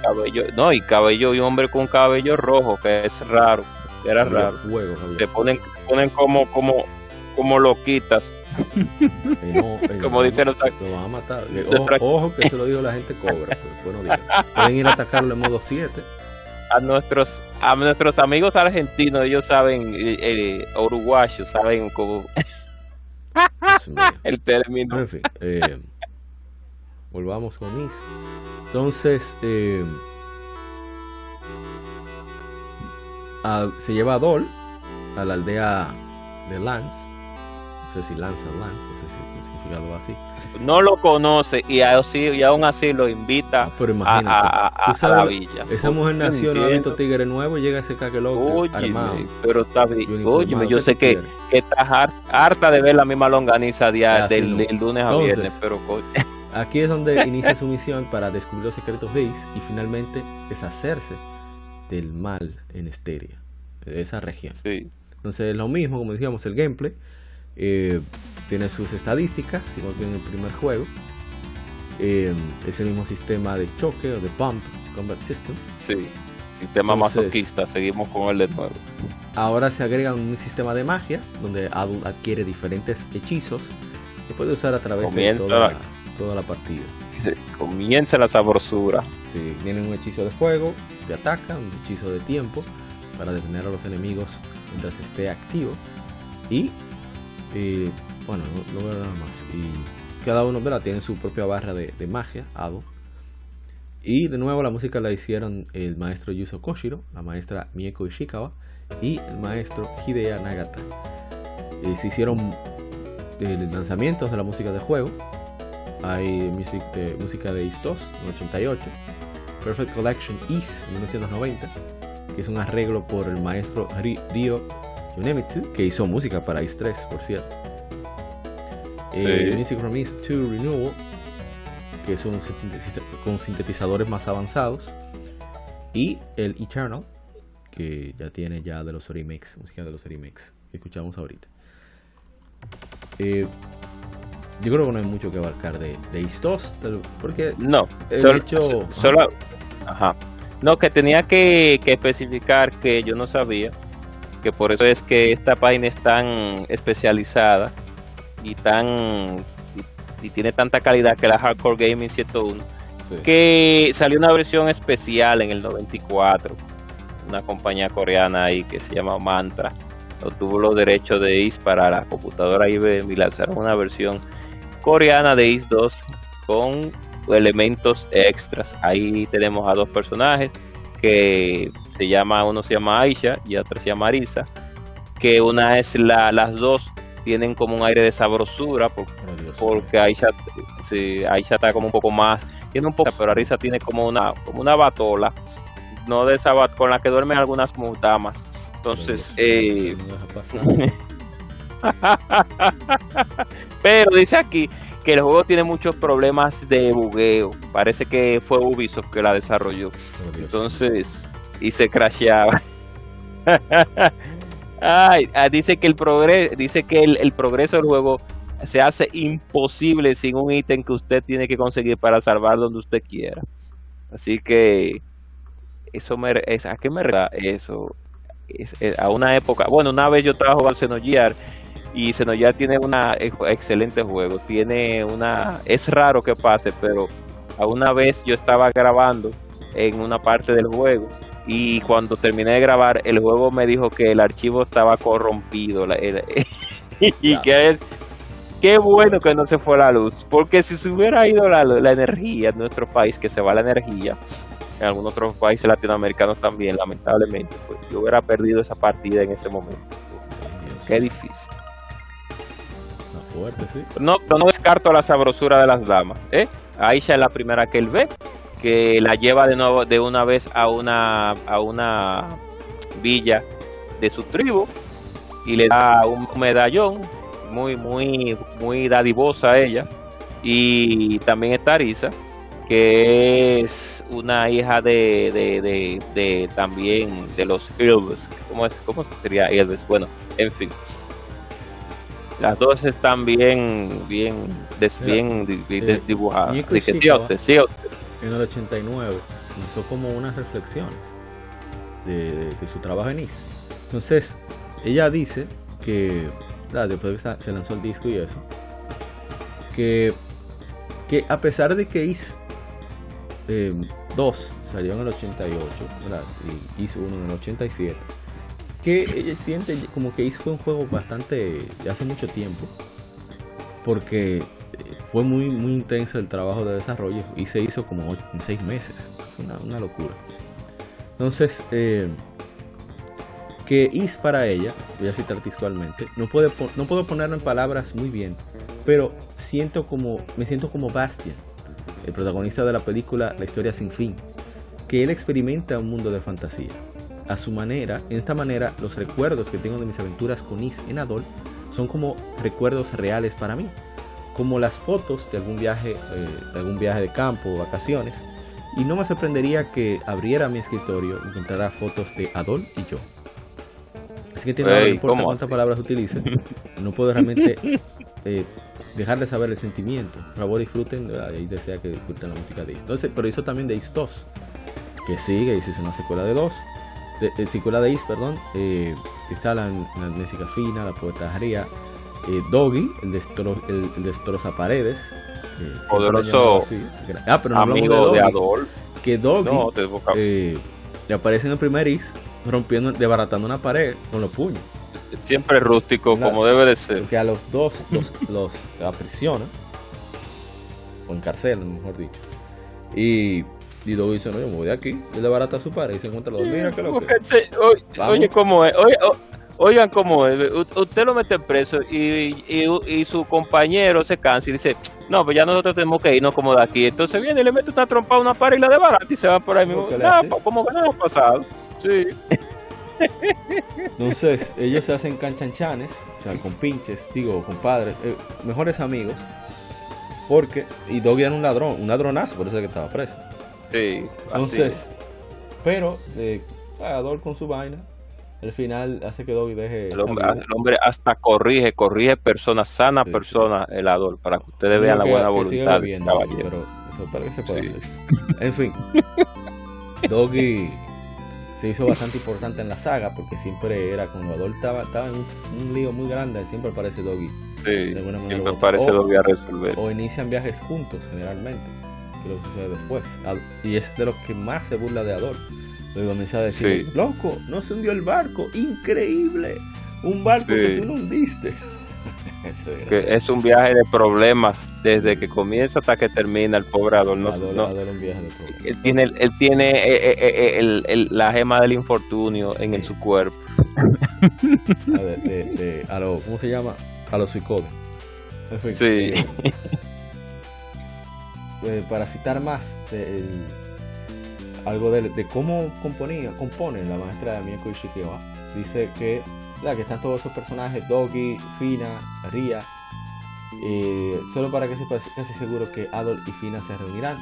cabello, no, y cabello, y hombre con cabello rojo, que es raro. Era raro. Fuego, Te ponen, ponen como, como, como loquitas. *laughs* como dicen los Lo van a matar. Ojo, que se lo digo la gente cobra. Pues, Pueden ir a atacarlo en modo 7 a nuestros a nuestros amigos argentinos ellos saben eh, eh uruguayos saben cómo el término. En fin eh, volvamos con mis entonces eh, se lleva a Dol a la aldea de Lance. no sé si Lance Lance no sé si es significado así no lo conoce y, así, y aún así lo invita a, la villa. Esa mujer nació, ha visto tigre nuevo y llega ese caque loco armado. Pero está bien. Oye, yo sé que, que estás harta de ver la misma longaniza día, del, lunes a viernes, pero *laughs* Aquí es donde inicia su misión para descubrir los secretos de Is y finalmente deshacerse del mal en Esteria, de esa región. Sí. Entonces, lo mismo, como decíamos, el gameplay eh, tiene sus estadísticas, igual que en el primer juego. Eh, es el mismo sistema de choque o de pump combat system. Sí, sistema masoquista, seguimos con el de nuevo. Ahora se agrega un sistema de magia donde Adult adquiere diferentes hechizos que puede usar a través de toda, toda, la partida. Comienza la sabrosura. Sí, tiene un hechizo de fuego, de ataca, un hechizo de tiempo para detener a los enemigos mientras esté activo. Y y bueno, no, veo nada más. Y cada uno ¿verdad? tiene su propia barra de, magia, Ado. Y de nuevo la música la hicieron el maestro Yuzo Koshiro, la maestra Mieko Ishikawa y el maestro Hidea Nagata. Se hicieron eh, lanzamientos de la música de juego. Hay de, música de Istos en 88, Perfect Collection Is en 1990, que es un arreglo por el maestro Ryo Yonemitsu, que hizo música para Ice 3, por cierto. Eh, Music from East 2 Renewal, que es un con sintetizadores más avanzados. Y el Eternal, que ya tiene ya de los remakes, música de los remakes, que escuchamos ahorita. Eh, yo creo que no hay mucho que abarcar de, de 2, porque no, el hecho, solo, ajá. No, que tenía que, que especificar que yo no sabía que por eso es que esta página es tan especializada y tan y, tiene tanta calidad que la Hardcore Gaming 101 que salió una versión especial en el 94 una compañía coreana ahí que se llama Mantra. Obtuvo los derechos de IS para la computadora IBM y lanzaron una versión coreana de IS 2 con elementos extras. Ahí tenemos a dos personajes que se llama, uno se llama Aisha y otra se llama Arisa, que una es la, las dos tienen como un aire de sabrosura porque Aisha, sí, Aisha está como un poco más, tiene un poco, pero Arisa tiene como una, como una batola, no de esa con la que duermen algunas mutamas. Entonces, eh, *laughs* pero dice aquí que el juego tiene muchos problemas de bugueo. Parece que fue Ubisoft que la desarrolló. Entonces, y se crasheaba. *laughs* Ay, ah, dice que el progreso, dice que el, progreso del juego se hace imposible sin un ítem que usted tiene que conseguir para salvar donde usted quiera. Así que eso me es, ¿a qué me refiero eso? Es, a una época, bueno, una vez yo estaba jugando Xenogear y Xenogear tiene un excelente juego, tiene una es raro que pase, pero a una vez yo estaba grabando en una parte del juego y cuando terminé de grabar el juego me dijo que el archivo estaba corrompido *laughs* y que es qué bueno que no se fue la luz porque si se hubiera ido la, energía en nuestro país que se va la energía en algunos otros países latinoamericanos también lamentablemente pues yo hubiera perdido esa partida en ese momento. Qué difícil no, no descarto la sabrosura de las damas ¿eh? Aisha es la primera que él ve que la lleva de nuevo de una vez a una a una villa de su tribu y le da un medallón muy muy muy dadivosa a ella y también está Arisa que es una hija de, de, de, también de los Elves. ¿Cómo, es, ¿Cómo sería Elves? Bueno, en fin. Las dos están bien, bien, des, bien, eh, dibujadas. Así que En el 89 hizo como unas reflexiones de, su trabajo en IS. Entonces, ella dice que, después de que se lanzó el disco y eso, que, que a pesar de que IS 2 eh, salió en el 88 y hizo uno en el 87 que siente como que fue un juego bastante de hace mucho tiempo porque fue muy muy intenso el trabajo de desarrollo y se hizo como en seis meses una, una locura entonces eh, que is para ella voy a citar textualmente no puedo no puedo ponerlo en palabras muy bien pero siento como me siento como Bastian el protagonista de la película La historia sin fin, que él experimenta un mundo de fantasía. A su manera, en esta manera, los recuerdos que tengo de mis aventuras con Is en Adol son como recuerdos reales para mí, como las fotos de algún viaje, eh, de algún viaje de campo o vacaciones. Y no me sorprendería que abriera mi escritorio y encontrara fotos de Adol y yo. Así que tiene no importa cuántas palabras utilice, no puedo realmente *laughs* eh, dejar de saber el sentimiento. Por favor, disfruten, ahí desea que disfruten la música de Ace. Entonces, pero hizo también de Ace 2, que sigue, hizo una secuela de 2. De, secuela de Ace, perdón, eh, está la, la música fina, la poeta eh, Doggy, el, destro, el, destroza paredes. Poderoso ah, pero amigo de, Adol. Que Doggy eh, le aparece en el primer Ace rompiendo, desbaratando una pared con los puños siempre rústico, como debe de ser. Que a los dos los, *laughs* los aprisionan, o encarcelan, mejor dicho. Y, y luego dice, no, yo me voy de aquí, y le barata a su padre y se encuentra los mira que lo que... Oye, ¿cómo es? oigan cómo es, usted lo mete preso y, y, y, su compañero se cansa y dice, no, pues ya nosotros tenemos que irnos como de aquí. Entonces viene y le mete una trompa a una pared y la barata y se va por ahí mismo. No, como que no hemos pasado. Sí. Entonces, ellos se hacen canchanchanes, o sea, con pinches, digo, compadres, eh, mejores amigos. Porque, y Doggy era un ladrón, un ladronazo, por eso es que estaba preso. Sí, entonces, pero, eh, Adol con su vaina, al final hace que Doggy deje. El hombre, hasta corrige, corrige personas, sana personas, el Adol, para que ustedes vean la buena voluntad. pero eso para que se puede hacer. En fin, *laughs* Doggy se hizo bastante importante en la saga porque siempre era cuando Adol estaba, estaba en un, lío muy grande, siempre aparece Doggy. Sí, siempre aparece Doggy a resolver. O inician viajes juntos generalmente, lo que sucede después. Y es de los que más se burla de Adol. Luego comienza a decir, loco, no se hundió el barco, increíble, un barco que tú no hundiste. *laughs* que es un viaje de problemas desde que comienza hasta que termina el pobre Adol. él tiene, él tiene eh, eh, eh, el, la gema del infortunio en, su cuerpo. A, lo, ¿Cómo se llama? A los psicólogos. sí. Para citar más algo de, cómo componía, compone la maestra de Mieko Ishikawa, dice que que están todos esos personajes, Doggy, Fina, Ria, eh, solo para que sepa casi seguro que Adol y Fina se reunirán,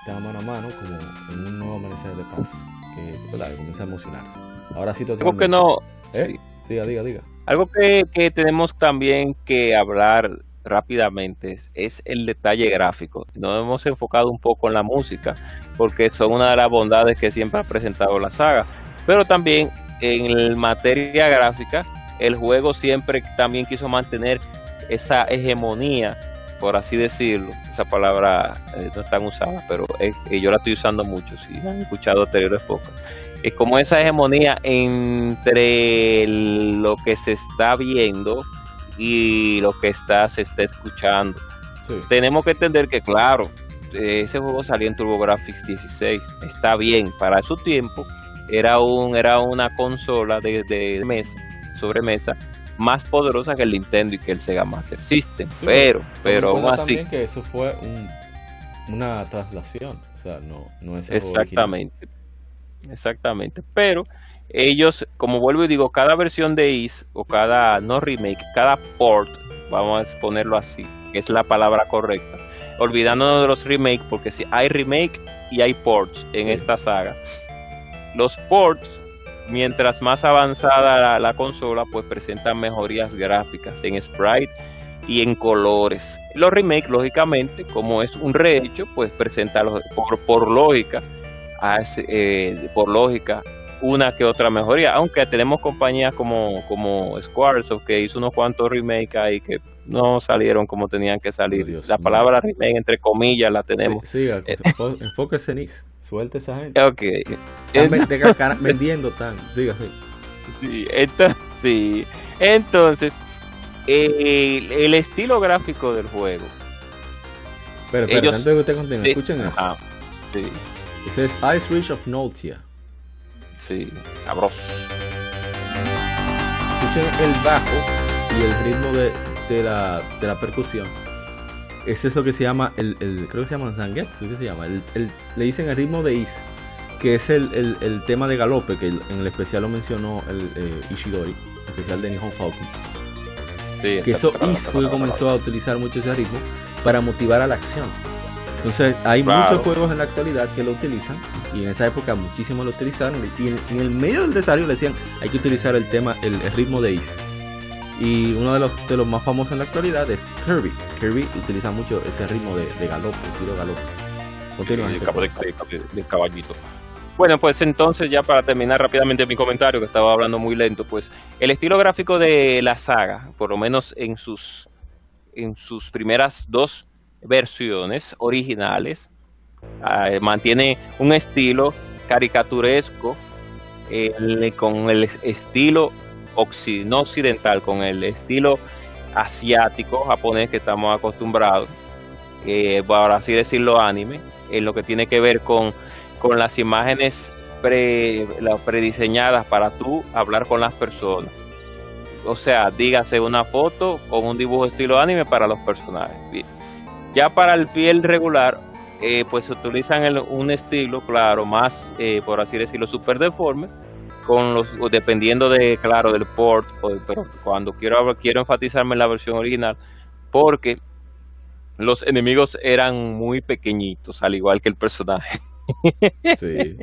están mano a mano como en un nuevo amanecer de paz, que, comienza a emocionarse. Ahora sí, Algo que no... ¿Eh? Diga, diga, diga. Algo que, que tenemos también que hablar rápidamente es el detalle gráfico. Nos hemos enfocado un poco en la música, porque son una de las bondades que siempre ha presentado la saga. Pero también en materia gráfica, el juego siempre también quiso mantener esa hegemonía, por así decirlo. Esa palabra eh, no es tan usada, pero yo la estoy usando mucho, si han escuchado anteriores pocas. Es como esa hegemonía entre lo que se está viendo y lo que está, se está escuchando. Tenemos que entender que, claro, ese juego salió en TurboGrafx 16, está bien para su tiempo, era un era una consola de, de mesa, sobremesa más poderosa que el Nintendo y que el Sega Master System, pero pero aún así también que eso fue un, una traslación, o sea, no no es Exactamente. Exactamente, pero ellos, como vuelvo y digo, cada versión de Is o cada no remake, cada port, vamos a ponerlo así, que es la palabra correcta, olvidándonos de los remakes, porque si hay remake y hay ports en esta saga. Los ports, mientras más avanzada la, consola, pues presentan mejorías gráficas en sprite y en colores. Los remakes, lógicamente, como es un rehecho, pues presenta por, por lógica, eh, por lógica, una que otra mejoría. Aunque tenemos compañías como, como Squaresoft que hizo unos cuantos remakes ahí que no salieron como tenían que salir. la palabra remake, entre comillas, la tenemos. Sí, eh, enfóquese en Suelte esa gente. Ok. Están vendiendo tan. Siga, sí. entonces, sí. Entonces, el, estilo gráfico del juego. Pero, pero antes de que usted continúe, escuchen eso. Ah, sí. Ese es Ice Reach of Notia. Sí, sabroso. Escuchen el bajo y el ritmo de, de, la, de la percusión. Es eso que se llama, el, el creo que se llama Zangetsu, ¿qué se llama? El, el, le dicen el ritmo de Is, que es el, el, tema de galope, que en el especial lo mencionó el eh, Ishidori, especial de Nihon Falcon. Sí, que eso Is fue que comenzó a utilizar mucho ese ritmo para motivar a la acción. Entonces hay muchos juegos en la actualidad que lo utilizan y en esa época muchísimos lo utilizaron y en, el medio del desarrollo le decían hay que utilizar el tema, el, ritmo de Is. Y uno de los, de los más famosos en la actualidad es Kirby. Kirby utiliza mucho ese ritmo de, de galope, estilo galope. Continúa. de, caballito. Bueno, pues entonces ya para terminar rápidamente mi comentario, que estaba hablando muy lento, pues el estilo gráfico de la saga, por lo menos en sus, en sus primeras dos versiones originales. Ah, mantiene un estilo caricaturesco eh, con el estilo no occidental, con el estilo asiático, japonés que estamos acostumbrados, eh, por así decirlo, anime, en lo que tiene que ver con, con las imágenes pre, prediseñadas para tú hablar con las personas. O sea, dígase una foto con un dibujo estilo anime para los personajes. Ya para el fiel regular, eh, pues utilizan un estilo, claro, más, eh, por así decirlo, super deforme, con los, dependiendo de, claro, del port, pero cuando quiero, quiero enfatizarme en la versión original, porque los enemigos eran muy pequeñitos, al igual que el personaje. Sí.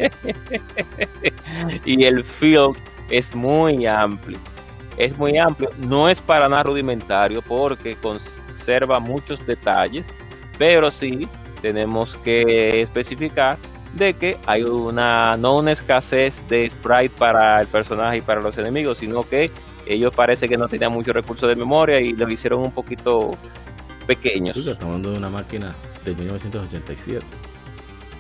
*laughs* y el field es muy amplio. Es muy amplio. No es para nada rudimentario porque conserva muchos detalles pero sí tenemos que especificar de que hay una no una escasez de sprite para el personaje y para los enemigos, sino que ellos parece que no tenían muchos recursos de memoria y lo hicieron un poquito pequeños. estamos hablando de una máquina de 1987.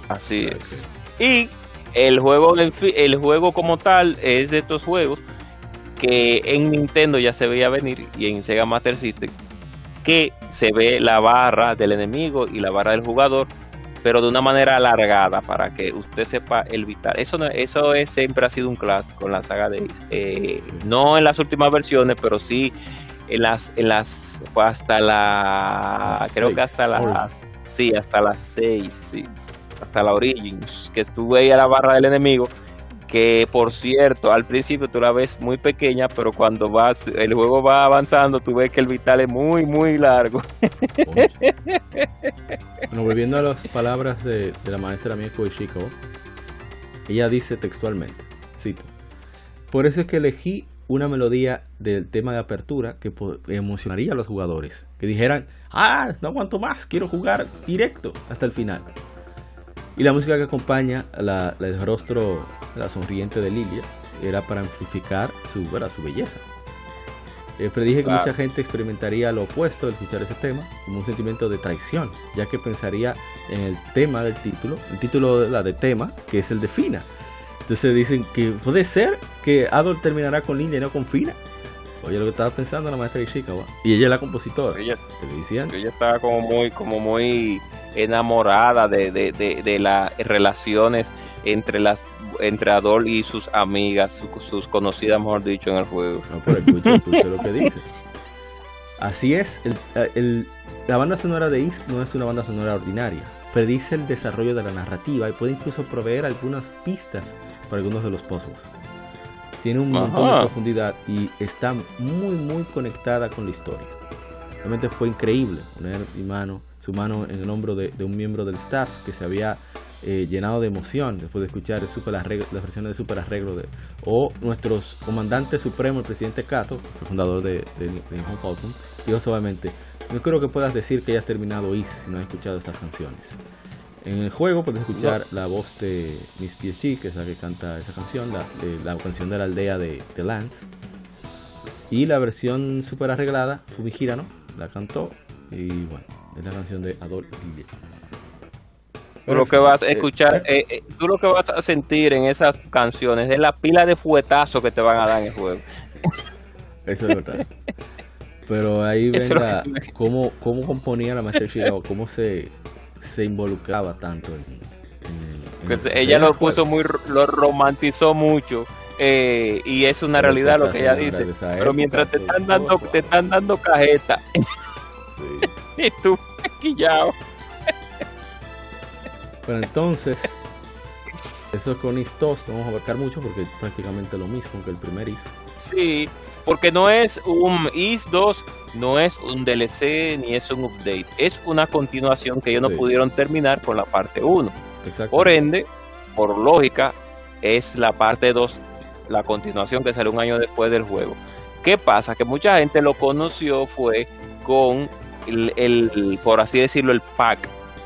Así es. Y el juego, el juego como tal es de estos juegos que en Nintendo ya se veía venir y en Sega Master System que se ve la barra del enemigo y la barra del jugador, pero de una manera alargada para que usted sepa evitar. Eso no, eso es, siempre ha sido un clásico en la saga de eh, no en las últimas versiones, pero sí en las, en las, hasta la, creo que hasta las, sí, hasta las 6, sí, hasta la Origins, que estuve ahí a la barra del enemigo que por cierto, al principio tú la ves muy pequeña, pero cuando vas, el juego va avanzando, tú ves que el vital es muy, muy largo. *laughs* bueno, volviendo a las palabras de, la maestra Mieko Ishiko, ella dice textualmente, cito, por eso es que elegí una melodía del tema de apertura que emocionaría a los jugadores, que dijeran, ah, no aguanto más, quiero jugar directo hasta el final. Y la música que acompaña la, el rostro, la sonriente de Lilia, era para amplificar su, su belleza. Eh, predije que mucha gente experimentaría lo opuesto al escuchar ese tema, como un sentimiento de traición, ya que pensaría en el tema del título, el título de la de tema, que es el de Fina. Entonces dicen que puede ser que Adol terminará con Lilia y no con Fina. Oye, lo que estaba pensando la maestra Ishikawa. Y ella es la compositora. Ella, ella estaba como muy, como muy enamorada de, de, de, las relaciones entre las entre Adol y sus amigas, sus, conocidas, mejor dicho, en el juego. No, pero escucha, lo que dice. Así es, el, la banda sonora de Is no es una banda sonora ordinaria, predice el desarrollo de la narrativa y puede incluso proveer algunas pistas para algunos de los puzzles. Tiene un montón de profundidad y está muy muy conectada con la historia. Realmente fue increíble poner mi mano su mano en el hombro de, un miembro del staff que se había eh, llenado de emoción después de escuchar el super arreglo, las versiones de Super Arreglo de, o nuestros comandante supremo, el presidente Cato, el fundador de, de, Home Falcon, dijo suavemente, no creo que puedas decir que hayas terminado Is si no has escuchado estas canciones. En el juego puedes escuchar la voz de Miss PSG, que es la que canta esa canción, la, la canción de la aldea de, de Lance. Y la versión super arreglada, Fumihira, La cantó. Y bueno, es la canción de Adol Tú lo que vas a escuchar, eh, eh, tú lo que vas a sentir en esas canciones es la pila de fuetazos que te van a dar en el juego. *laughs* Eso es verdad. Pero ahí venga cómo, cómo componía la Master Shiro, cómo se, se involucraba tanto en, ella lo puso muy, lo romantizó mucho. Eh, y es una realidad lo que ella dice. Pero mientras te están dando, te están dando cajeta. *laughs* y tú quillado. Pero entonces, eso con Is 2 no vamos a abarcar mucho porque es prácticamente lo mismo que el primer Is. Sí, porque no es un Is 2, no es un DLC ni es un update, es una continuación que ellos no pudieron terminar con la parte 1. Por ende, por lógica, es la parte 2, la continuación que sale un año después del juego. ¿Qué pasa? Que mucha gente lo conoció fue con el, por así decirlo, el pack.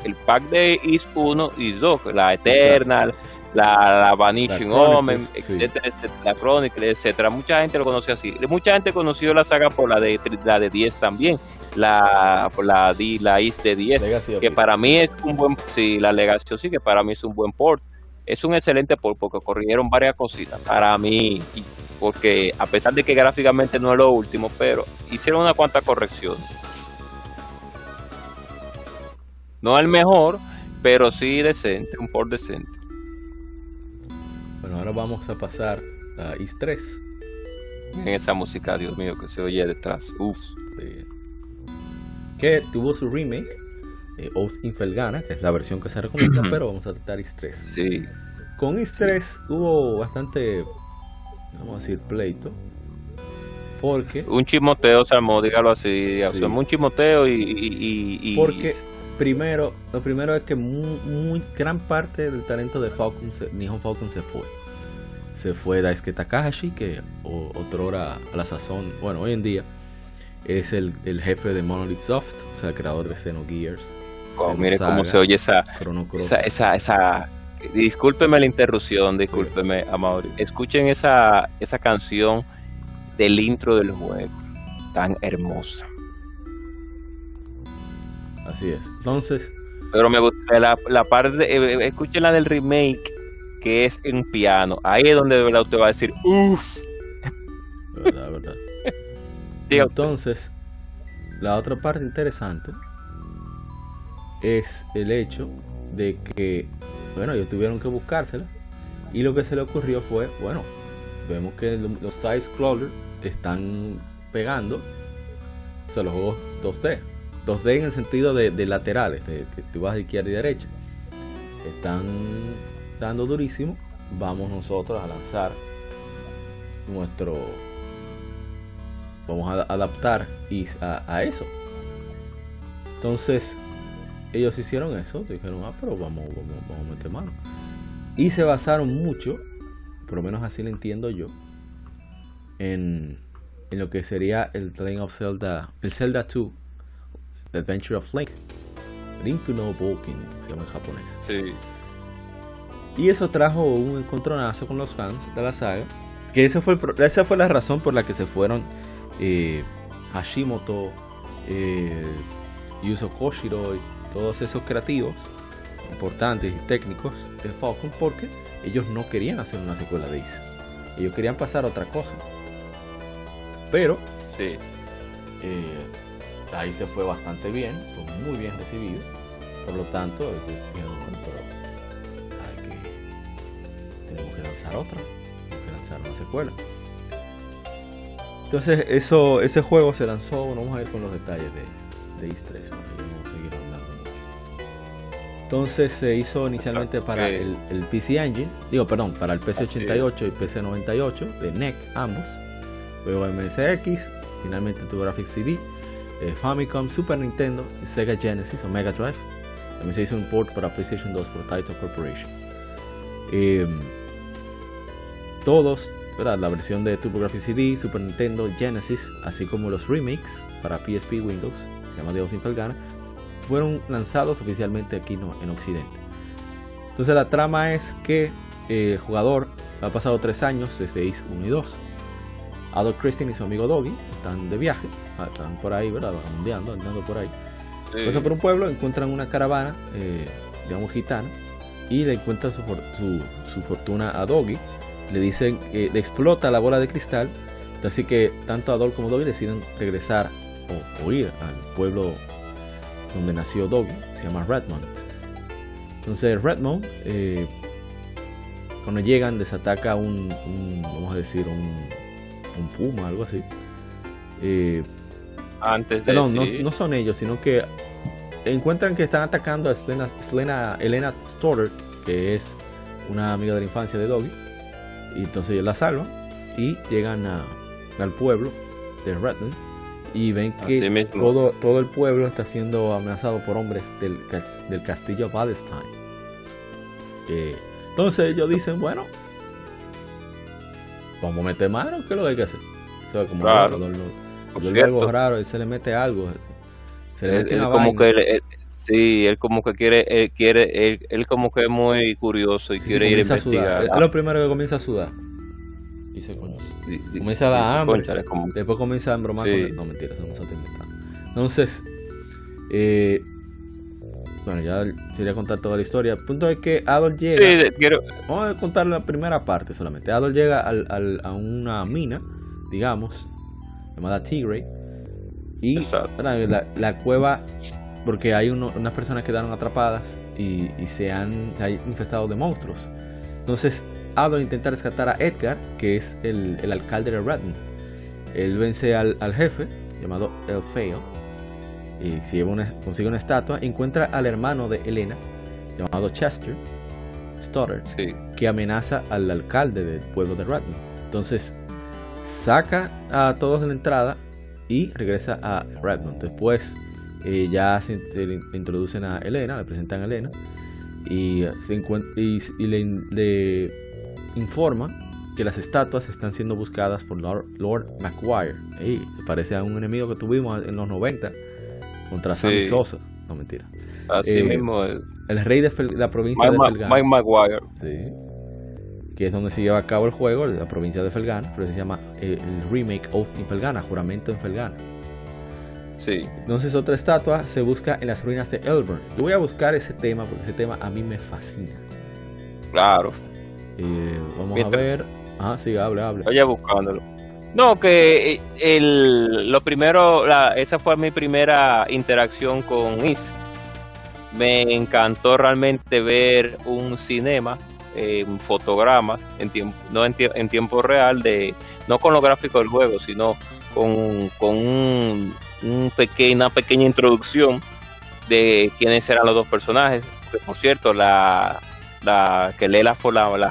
El pack de Is 1 y 2, la Eternal, la, la Vanishing Omen, etcétera, la Chronicle, etcétera. Mucha gente lo conoció así. Mucha gente conoció la saga por la de la de 10 también. La, por la, la Is de 10, que para mí es un buen, sí, la Legacy sí, que para mí es un buen port. Es un excelente port porque corrigieron varias cositas para mí, porque a pesar de que gráficamente no es lo último, pero hicieron una cuanta corrección. No el mejor, pero sí decente, un port decente. Bueno, ahora vamos a pasar a Is 3. En esa música, Dios mío, que se oye detrás. Uf. Que tuvo su remake, eh, Oath Infelgana, que es la versión que se recomienda, pero vamos a tratar Is 3. Sí. Con Is 3 hubo bastante, vamos a decir, pleito. Porque. Un chimoteo se armó, dígalo así. un chimoteo y, y, Porque primero, lo primero es que muy, gran parte del talento de Falcon, Nihon Falcon se fue. Se fue Daisuke Takahashi, que otro hora a la sazón, bueno, hoy en día es el, jefe de Monolith Soft, o sea, el creador de Xenogears. Oh, mire cómo se oye esa, esa, esa, discúlpeme la interrupción, discúlpeme, sí. Escuchen esa, esa canción del intro del juego, tan hermosa. Así es. Entonces. Pero me gusta la, la parte. Eh, eh, escuchen la del remake, que es en piano. Ahí es donde de verdad usted va a decir, uff. Verdad, verdad. *laughs* Entonces, la otra parte interesante es el hecho de que, bueno, ellos tuvieron que buscársela. Y lo que se le ocurrió fue, bueno, vemos que los side scrollers están pegando, o sea, los juegos 2D 2D en el sentido de, laterales, de, que tú vas de izquierda y derecha, están dando durísimo. Vamos nosotros a lanzar nuestro. Vamos a adaptar a, a eso. Entonces, ellos hicieron eso. Dijeron, ah, pero vamos, vamos, vamos a meter mano. Y se basaron mucho, por lo menos así lo entiendo yo, en, en lo que sería el Train of Zelda, el Zelda 2 The Adventure of Link. Link No Walking, se llama en japonés. Sí. Y eso trajo un encontronazo con los fans de la saga. Que esa fue, esa fue la razón por la que se fueron eh, Hashimoto, eh, Yuzo Koshiro y todos esos creativos importantes y técnicos de Falcon porque ellos no querían hacer una secuela de Is. Ellos querían pasar a otra cosa. Pero sí. Eh, ahí se fue bastante bien, fue muy bien recibido. Por lo tanto, hay que, tenemos que lanzar otra, tenemos que lanzar una secuela. Entonces, eso, ese juego se lanzó, bueno, vamos a ir con los detalles de, de 3 vamos a seguir hablando Entonces se hizo inicialmente para el, el, PC Engine, digo, perdón, para el PC88 y PC98 de NEC, ambos. Luego MSX, finalmente tu Graphics CD eh, Famicom, Super Nintendo, Sega Genesis o Mega Drive. También se hizo un port para PlayStation 2 por Taito Corporation. Em, todos, la versión de TurboGrafx CD, Super Nintendo, Genesis, así como los remakes para PSP Windows, se llama Dios Infalgana, fueron lanzados oficialmente aquí en Occidente. Entonces la trama es que eh, el jugador ha pasado tres años desde Ace 1 y 2. Adolf Christine y su amigo Doggy están de viaje, ah, están por ahí, ¿verdad? Andando, andando por ahí. Pasan por un pueblo, encuentran una caravana, eh, digamos gitana, y le encuentran su, su, fortuna a Doggy. Le dicen, que le explota la bola de cristal, así que tanto Adolf como Doggy deciden regresar o, ir al pueblo donde nació Doggy, se llama Redmond. Entonces Redmond, eh, cuando llegan, desataca un, un, vamos a decir, un, un puma, algo así. Eh, Antes de no, no, son ellos, sino que encuentran que están atacando a Selena, Elena Stoddard, que es una amiga de la infancia de Doggy. Y entonces ellos la salvan y llegan a, al pueblo de Redmond y ven que todo, todo el pueblo está siendo amenazado por hombres del, del castillo Palestine. Eh, entonces ellos dicen, bueno, vamos a meter mano, ¿qué es lo que hay que hacer? O como claro. algo raro, él se le mete algo. Se le mete como que sí, él como que quiere, él quiere, él, como que es muy curioso y quiere ir a investigar. Es lo primero que comienza a sudar. Y se comienza a dar hambre. Después comienza a embromar No, mentira, eso no se está inventando. Entonces, eh, bueno, ya sería contar toda la historia. El punto es que Adol llega. Vamos a contar la primera parte solamente. Adol llega al, a una mina, digamos, llamada Tigray. Y la, la, cueva, porque hay unas personas que quedaron atrapadas y, se han infestado de monstruos. Entonces, Adol intenta rescatar a Edgar, que es el, el alcalde de Redden. Él vence al, al jefe, llamado El Feo y consigue una estatua, encuentra al hermano de Elena, llamado Chester Stoddard, que amenaza al alcalde del pueblo de Redmond. Entonces, saca a todos de la entrada y regresa a Redmond. Después, eh, ya se introducen a Elena, le presentan a Elena y, se y, le, le informa que las estatuas están siendo buscadas por Lord, Lord McGuire. Y parece a un enemigo que tuvimos en los 90 contra Sammy Sosa. No, mentira. Así eh, mismo. El, rey de la provincia de Felgana. Mike Maguire. Sí. Que es donde se lleva a cabo el juego, la provincia de Felgana. Pero se llama eh, el remake of in Felgana, juramento en Felgana. Sí. Entonces otra estatua se busca en las ruinas de Elburn. Yo voy a buscar ese tema porque ese tema a mí me fascina. Claro. Eh, vamos a ver. Ah, sí, hable, hable. Vaya buscándolo. No, que eh, el, lo primero, esa fue mi primera interacción con Is. Me encantó realmente ver un cinema, eh, fotogramas, en tiempo, no en, tiempo real, de no con los gráficos del juego, sino con, con un, una pequeña introducción de quiénes eran los dos personajes. por cierto, la, la que lee las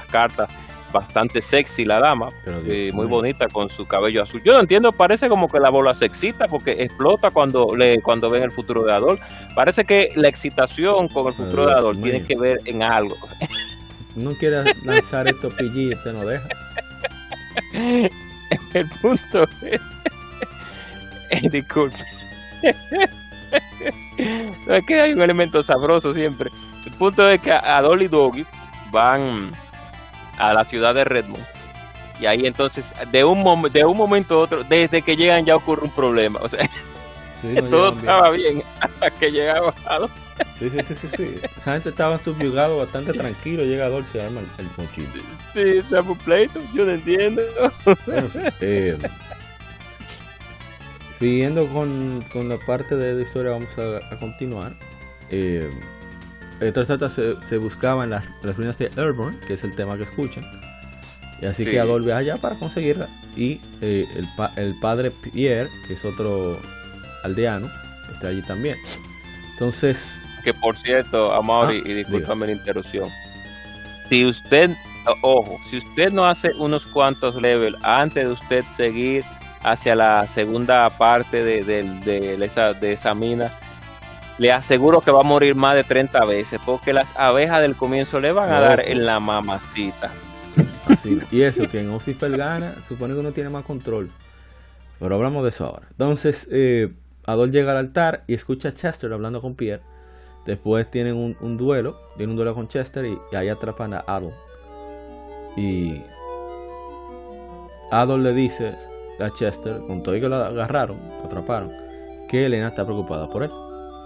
cartas bastante sexy la dama, eh, muy bonita con su cabello azul. Yo no entiendo, parece como que la bola se excita porque explota cuando le cuando ven el futuro de Adol. Parece que la excitación con el futuro de Adol tiene que ver en algo. *laughs* No quieras lanzar esto PG, te no deja. *laughs* el punto es... *laughs* disculpe. es que hay un elemento sabroso siempre. El punto es que Adol y Doggy van a la ciudad de Redmond. Y ahí entonces, de un, de un momento a otro, desde que llegan ya ocurre un problema. O sea, *laughs* todo estaba bien. hasta que llegaba Sí, sí, sí, sí, sí. Esa gente estaba subyugado, bastante tranquilo. Llega Dolce arma el, el. Sí, se un pleito, yo no entiendo. Eh, siguiendo con, con, la parte de la historia, vamos a, a continuar. Eh, esta se, se buscaba en las, ruinas de Airborne, que es el tema que escuchan. Y así que Adol allá para conseguirla. Y eh, el, el padre Pierre, que es otro aldeano, está allí también. Entonces. Que por cierto, Amor, ah, y discúlpame la interrupción. Si usted, ojo, si usted no hace unos cuantos levels antes de usted seguir hacia la segunda parte de, de, esa, de esa mina, le aseguro que va a morir más de 30 veces, porque las abejas del comienzo le van a dar en la mamacita. Así, y eso, que en Office gana, supone que uno tiene más control. Pero hablamos de eso ahora. Entonces, eh, Adol llega al altar y escucha a Chester hablando con Pierre. Después tienen un, duelo, tienen un duelo con Chester y, ahí atrapan a Adol. Y Adol le dice a Chester, con todo y que lo agarraron, lo atraparon, que Elena está preocupada por él.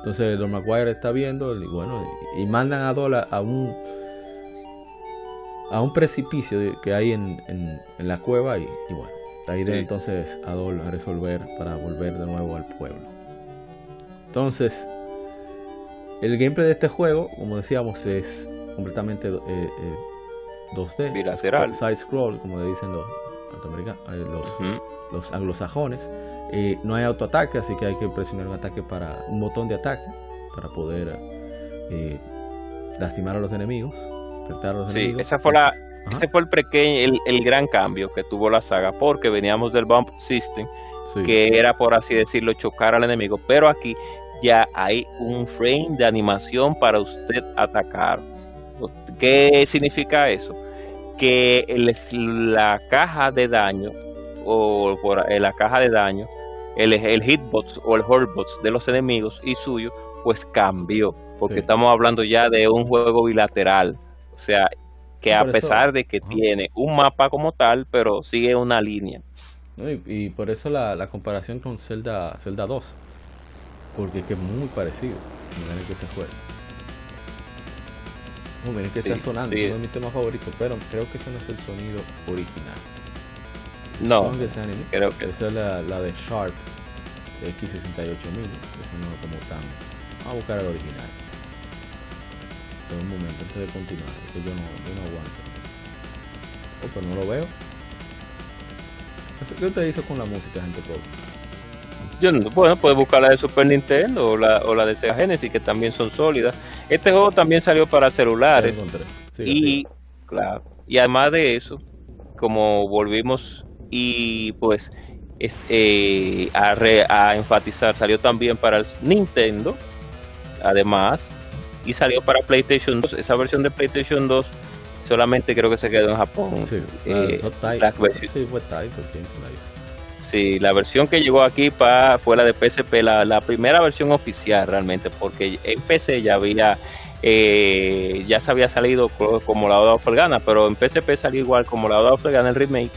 Entonces Don McGuire está viendo y bueno, y mandan a Adol a, un a un precipicio que hay en, la cueva y, bueno, ahí de entonces Adol a resolver para volver de nuevo al pueblo. Entonces, el gameplay de este juego, como decíamos, es completamente 2D. Eh, eh, side scroll, como le dicen los, eh, los, los anglosajones. No hay autoataque, así que hay que presionar un ataque para un botón de ataque para poder lastimar a los enemigos. A los sí, esa fue la, ese fue el, pequeño, el, gran cambio que tuvo la saga, porque veníamos del bump system, que era por así decirlo chocar al enemigo, pero aquí ya hay un frame de animación para usted atacar. ¿Qué significa eso? Que la caja de daño o por, eh, la caja de daño, el, el hitbox o el hurtbox de los enemigos y suyo, pues cambió, porque estamos hablando ya de un juego bilateral. O sea, que a pesar de que tiene un mapa como tal, pero sigue una línea. y, por eso la, la comparación con Zelda, Zelda 2 porque es que es muy parecido. Miren que se fue. No, miren que está sonando, es uno de mis temas favoritos, pero creo que ese no es el sonido original. No, creo que esa es la, la de Sharp X68000, que sonó como tan. Vamos a buscar el original. En un momento, antes de continuar, porque yo no, yo no aguanto. Oh, pero no lo veo. ¿Qué usted hizo con la música, gente pobre? bueno, puedes buscar la de Super Nintendo o la, o la de Sega Genesis, que también son sólidas. Este juego también salió para celulares. y, claro, y además de eso, como volvimos y pues eh, a, a enfatizar, salió también para el Nintendo, además, y salió para PlayStation 2. Esa versión de PlayStation 2 solamente creo que se quedó en Japón. Sí, eh, sí fue Sí, la versión que llegó aquí pa, fue la de PSP, la, la, primera versión oficial realmente, porque en PC ya había, eh, ya se había salido como la Oda Gana, pero en PSP salió igual como la Oda Gana el remake.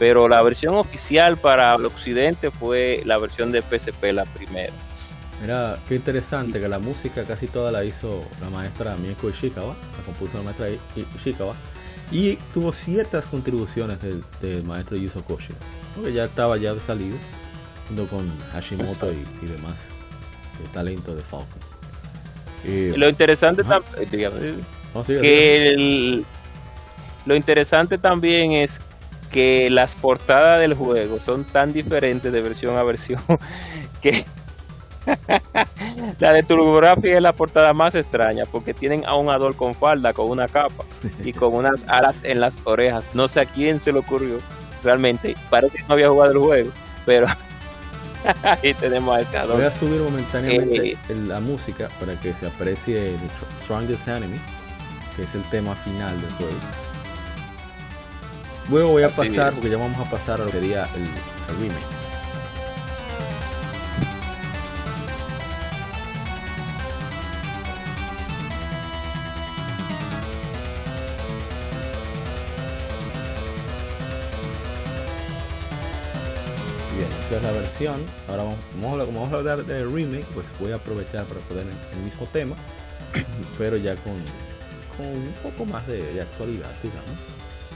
Pero la versión oficial para el occidente fue la versión de PSP, la primera. Mira, qué interesante que la música casi toda la hizo la maestra Mieko Ishikawa, la compuso la maestra Ishikawa, y tuvo ciertas contribuciones del, maestro Yuzo Koshi porque ya estaba ya de salido, junto con Hashimoto y, demás, el talento de Falcon. lo interesante también, que lo interesante también es que las portadas del juego son tan diferentes de versión a versión *laughs* que *laughs* la de TurboGrafx es la portada más extraña porque tienen a un Adol con falda, con una capa y con unas alas en las orejas. No sé a quién se le ocurrió realmente. Parece que no había jugado el juego, pero *laughs* ahí tenemos a ese Adol. Voy a subir momentáneamente eh, la música para que se aprecie el Strongest Enemy, que es el tema final del juego. Luego voy a pasar, porque ya vamos a pasar a lo que sería el, el remake. es la versión. Ahora vamos, vamos, a, como vamos a hablar de remake, pues voy a aprovechar para poner el, mismo tema, *clears throat* pero ya con, con un poco más de, de actualidad, digamos.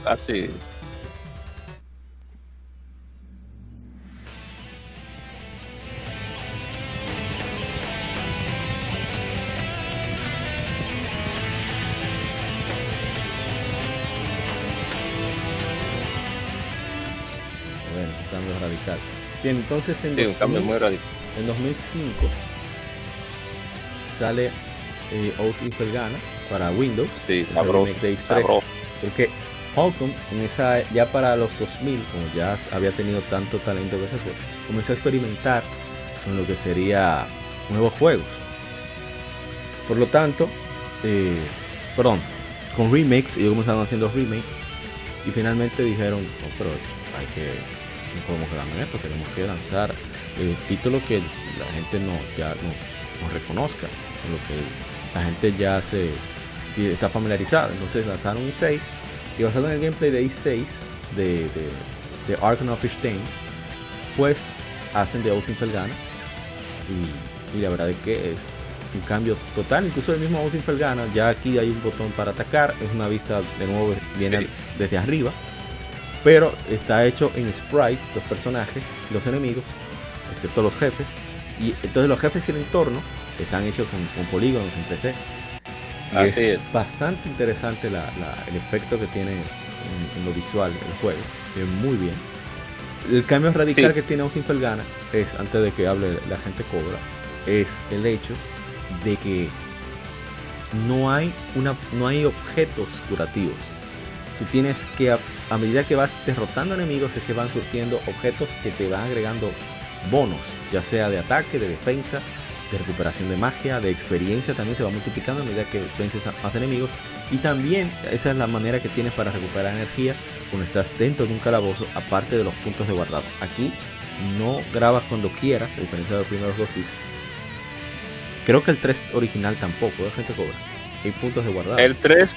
Así es. Cambio radical entonces en, 2005 sale eh, Oath para Windows. Sí, sabroso, Porque Falcon en esa, ya para los 2000, como ya había tenido tanto talento que se fue, comenzó a experimentar con lo que sería nuevos juegos. Por lo tanto, eh, perdón, con remakes, ellos comenzaron haciendo remakes y finalmente dijeron, oh, pero hay que, no podemos quedarnos en esto, tenemos que lanzar eh, títulos que la gente no, ya nos, reconozca, con lo que la gente ya se está familiarizada. Entonces lanzaron un 6 y basado en el gameplay de i6 de, de, de Ark of pues hacen de Austin Felgana y, y, la verdad es que es un cambio total, incluso el mismo Austin Felgana, ya aquí hay un botón para atacar, es una vista de nuevo viene desde arriba, pero está hecho en sprites, los personajes, los enemigos, excepto los jefes, y entonces los jefes y el entorno están hechos con, polígonos en 3 es, bastante interesante el efecto que tiene en, lo visual el juego. Es muy bien. El cambio radical que tiene Austin Felgana es, antes de que hable la gente cobra, es el hecho de que no hay una no hay objetos curativos. Tú tienes que a, medida que vas derrotando enemigos es que van surtiendo objetos que te van agregando bonos, ya sea de ataque, de defensa, de recuperación de magia, de experiencia también se va multiplicando a medida que vences a más enemigos. Y también esa es la manera que tienes para recuperar energía cuando estás dentro de un calabozo, aparte de los puntos de guardado. Aquí no grabas cuando quieras, a diferencia de los primeros dos Creo que el 3 original tampoco, la gente cobra. Hay puntos de guardado. El 3,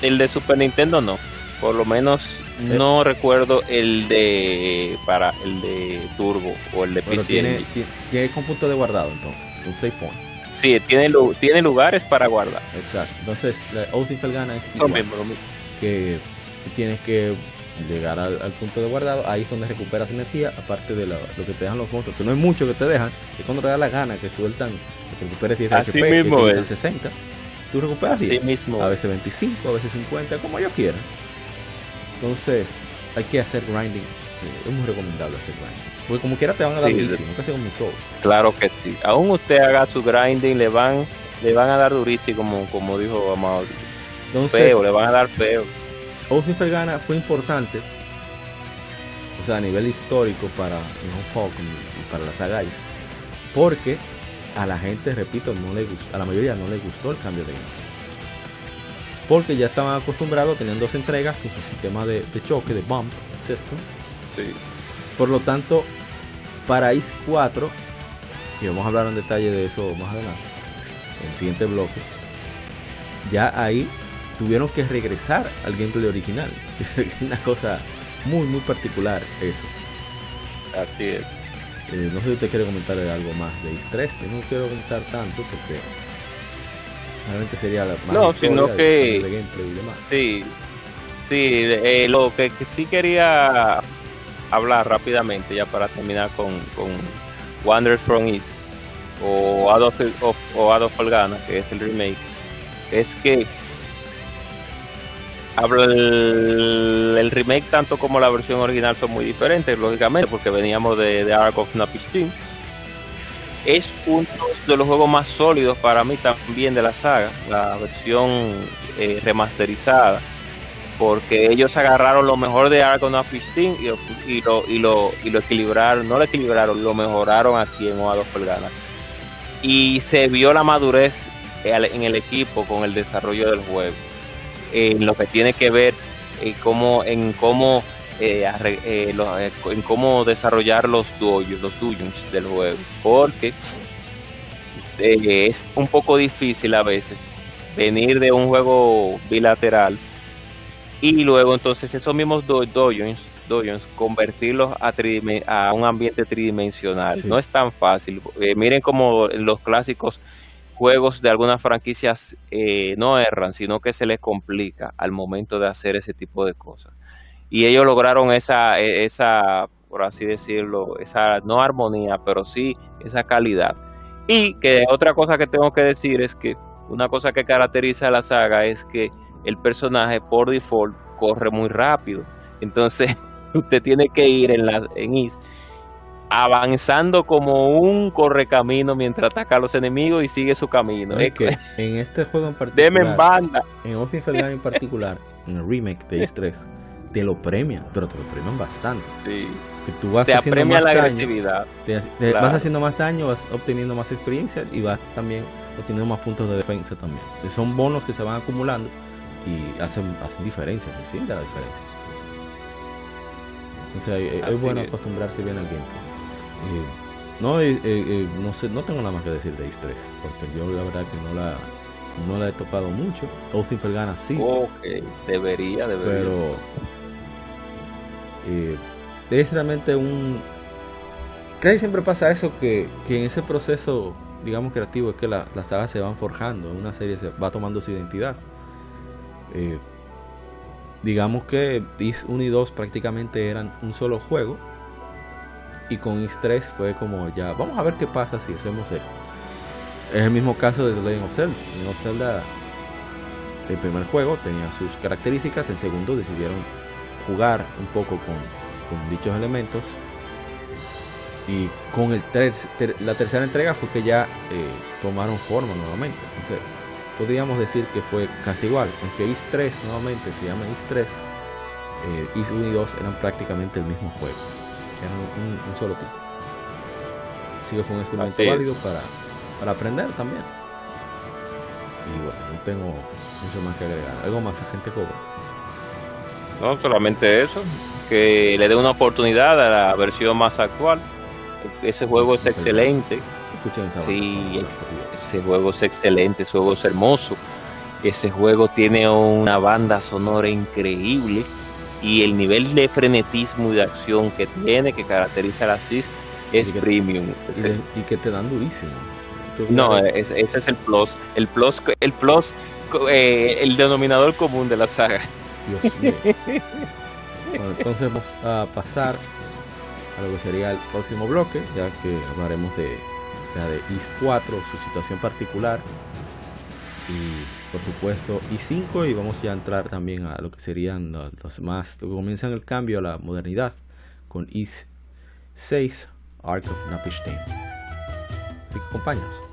el de Super Nintendo no. Por lo menos no recuerdo el de para el de Turbo o el de PC. Tiene, tiene, con punto de guardado entonces un save point. Sí, tiene, tiene lugares para guardar. Exacto. Entonces, la Oath Felgana es igual, que si tienes que llegar al, punto de guardado, ahí es donde recuperas energía, aparte de lo, que te dejan los monstruos, que no es mucho que te dejan, es cuando te da la gana que sueltan, que recuperes 10 Así HP, mismo que 60. Tú recuperas Así mismo. A veces 25, a veces 50, como yo quiera. Entonces, hay que hacer grinding. Eh, es muy recomendable hacer grinding. Porque como quiera te van a dar durísimo, casi como un Souls. Claro que sí. Aún usted haga su grinding, le van, le van a dar durísimo, como, como dijo Amado. Entonces, feo, le van a dar feo. Austin Fergana fue importante, o sea, a nivel histórico para y para las saga porque a la gente, repito, no le gustó, a la mayoría no le gustó el cambio de Porque ya estaban acostumbrados, tenían dos entregas con su sistema de, de choque, de bump system. Sí por lo tanto, para IS 4, y vamos a hablar en detalle de eso más adelante, en el siguiente bloque, ya ahí tuvieron que regresar al gameplay original. *laughs* Es una cosa muy, muy particular eso. Así es. Eh, no sé si usted quiere comentar algo más de IS 3. Yo no quiero comentar tanto porque realmente sería la más no, sino que de gameplay y demás. Sí, sí, eh, lo que sí quería hablar rápidamente ya para terminar con, con Wonder from East o Adolf, o, Adolf que es el remake, es que habla el, remake tanto como la versión original son muy diferentes, lógicamente, porque veníamos de, de Ark of Napistin. Es uno de los juegos más sólidos para mí también de la saga, la versión eh, remasterizada porque ellos agarraron lo mejor de Argon of Pristine y, y, lo, y, lo, y lo equilibraron, no lo equilibraron, lo mejoraron aquí en Oado Felgana. Y se vio la madurez en el equipo con el desarrollo del juego, en lo que tiene que ver en cómo, en cómo, eh, eh, eh, en cómo desarrollar los duyos, los dungeons del juego, porque es un poco difícil a veces venir de un juego bilateral y luego entonces esos mismos dojons, convertirlos a, a, un ambiente tridimensional. No es tan fácil. Miren como los clásicos juegos de algunas franquicias eh, no erran, sino que se les complica al momento de hacer ese tipo de cosas. Y ellos lograron esa, e, esa, por así decirlo, esa no armonía, pero sí esa calidad. Y que otra cosa que tengo que decir es que una cosa que caracteriza a la saga es que el personaje por default corre muy rápido. Entonces, *laughs* usted tiene que ir en la en IS avanzando como un correcamino mientras ataca a los enemigos y sigue su camino. Es que en este juego en particular, Deme en banda. En Offensive en particular, en el remake de Is 3, te lo premian, pero te lo premian bastante. Sí. Que tú vas te haciendo más la agresividad. Te, Vas haciendo más daño, vas obteniendo más experiencia y vas también obteniendo más puntos de defensa también. Son bonos que se van acumulando y hacen, hacen diferencia, se siente la diferencia. Entonces es, bueno acostumbrarse bien al tiempo. no, no, sé, no tengo nada más que decir de Is 3, porque yo la verdad que no la, no la he tocado mucho. Austin Felgana sí. Ok, debería, debería. Pero eh, es realmente un... Creo que siempre pasa eso, que, que en ese proceso, digamos, creativo, es que las sagas se van forjando, una serie se va tomando su identidad. Eh, digamos que Is 1 y 2 prácticamente eran un solo juego. Y con Is 3 fue como ya, vamos a ver qué pasa si hacemos eso. Es el mismo caso de The Legend of Zelda. The Legend of Zelda, el primer juego tenía sus características, el segundo decidieron jugar un poco con, con dichos elementos. Y con el la tercera entrega fue que ya eh, tomaron forma nuevamente. Entonces, podríamos decir que fue casi igual. Aunque Is 3 nuevamente se llama Is 3, eh, Is 1 y 2 eran prácticamente el mismo juego. Eran un, solo tipo. Así que fue un experimento válido para, para aprender también. Y bueno, no tengo mucho más que agregar. ¿Algo más, agente Cobra? No, solamente eso. Que le dé una oportunidad a la versión más actual. Ese juego es excelente. Sí, ese juego es excelente, ese juego es hermoso. Ese juego tiene una banda sonora increíble y el nivel de frenetismo y de acción que tiene, que caracteriza a la CIS, es premium. Y, que te dan durísimo. No, ese es el plus. El plus, el plus, eh, el denominador común de la saga. Dios mío. bueno, entonces vamos a pasar a lo que sería el próximo bloque, ya que hablaremos de la de IS 4, su situación particular. Y por supuesto I5 y vamos ya a entrar también a lo que serían los, más, comienzan el cambio a la modernidad con IS 6, Arts of Napishtim. Así que acompáñanos.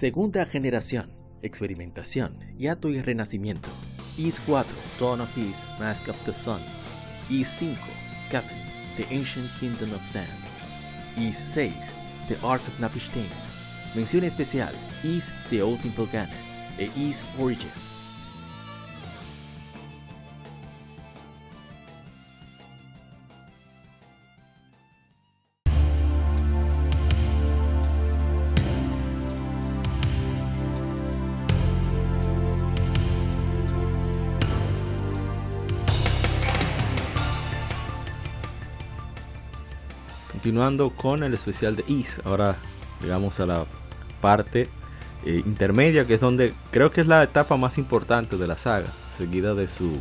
Segunda generación, experimentación, hiato y renacimiento. Is 4, Dawn of Peace, Mask of the Sun. Is 5, Captain, The Ancient Kingdom of Sand. Is 6, The Art of Napishtim. Mención especial, Is The Old Impelgana e Is Origins. Continuando con el especial de Is, ahora llegamos a la parte eh, intermedia, que es donde creo que es la etapa más importante de la saga, seguida de su,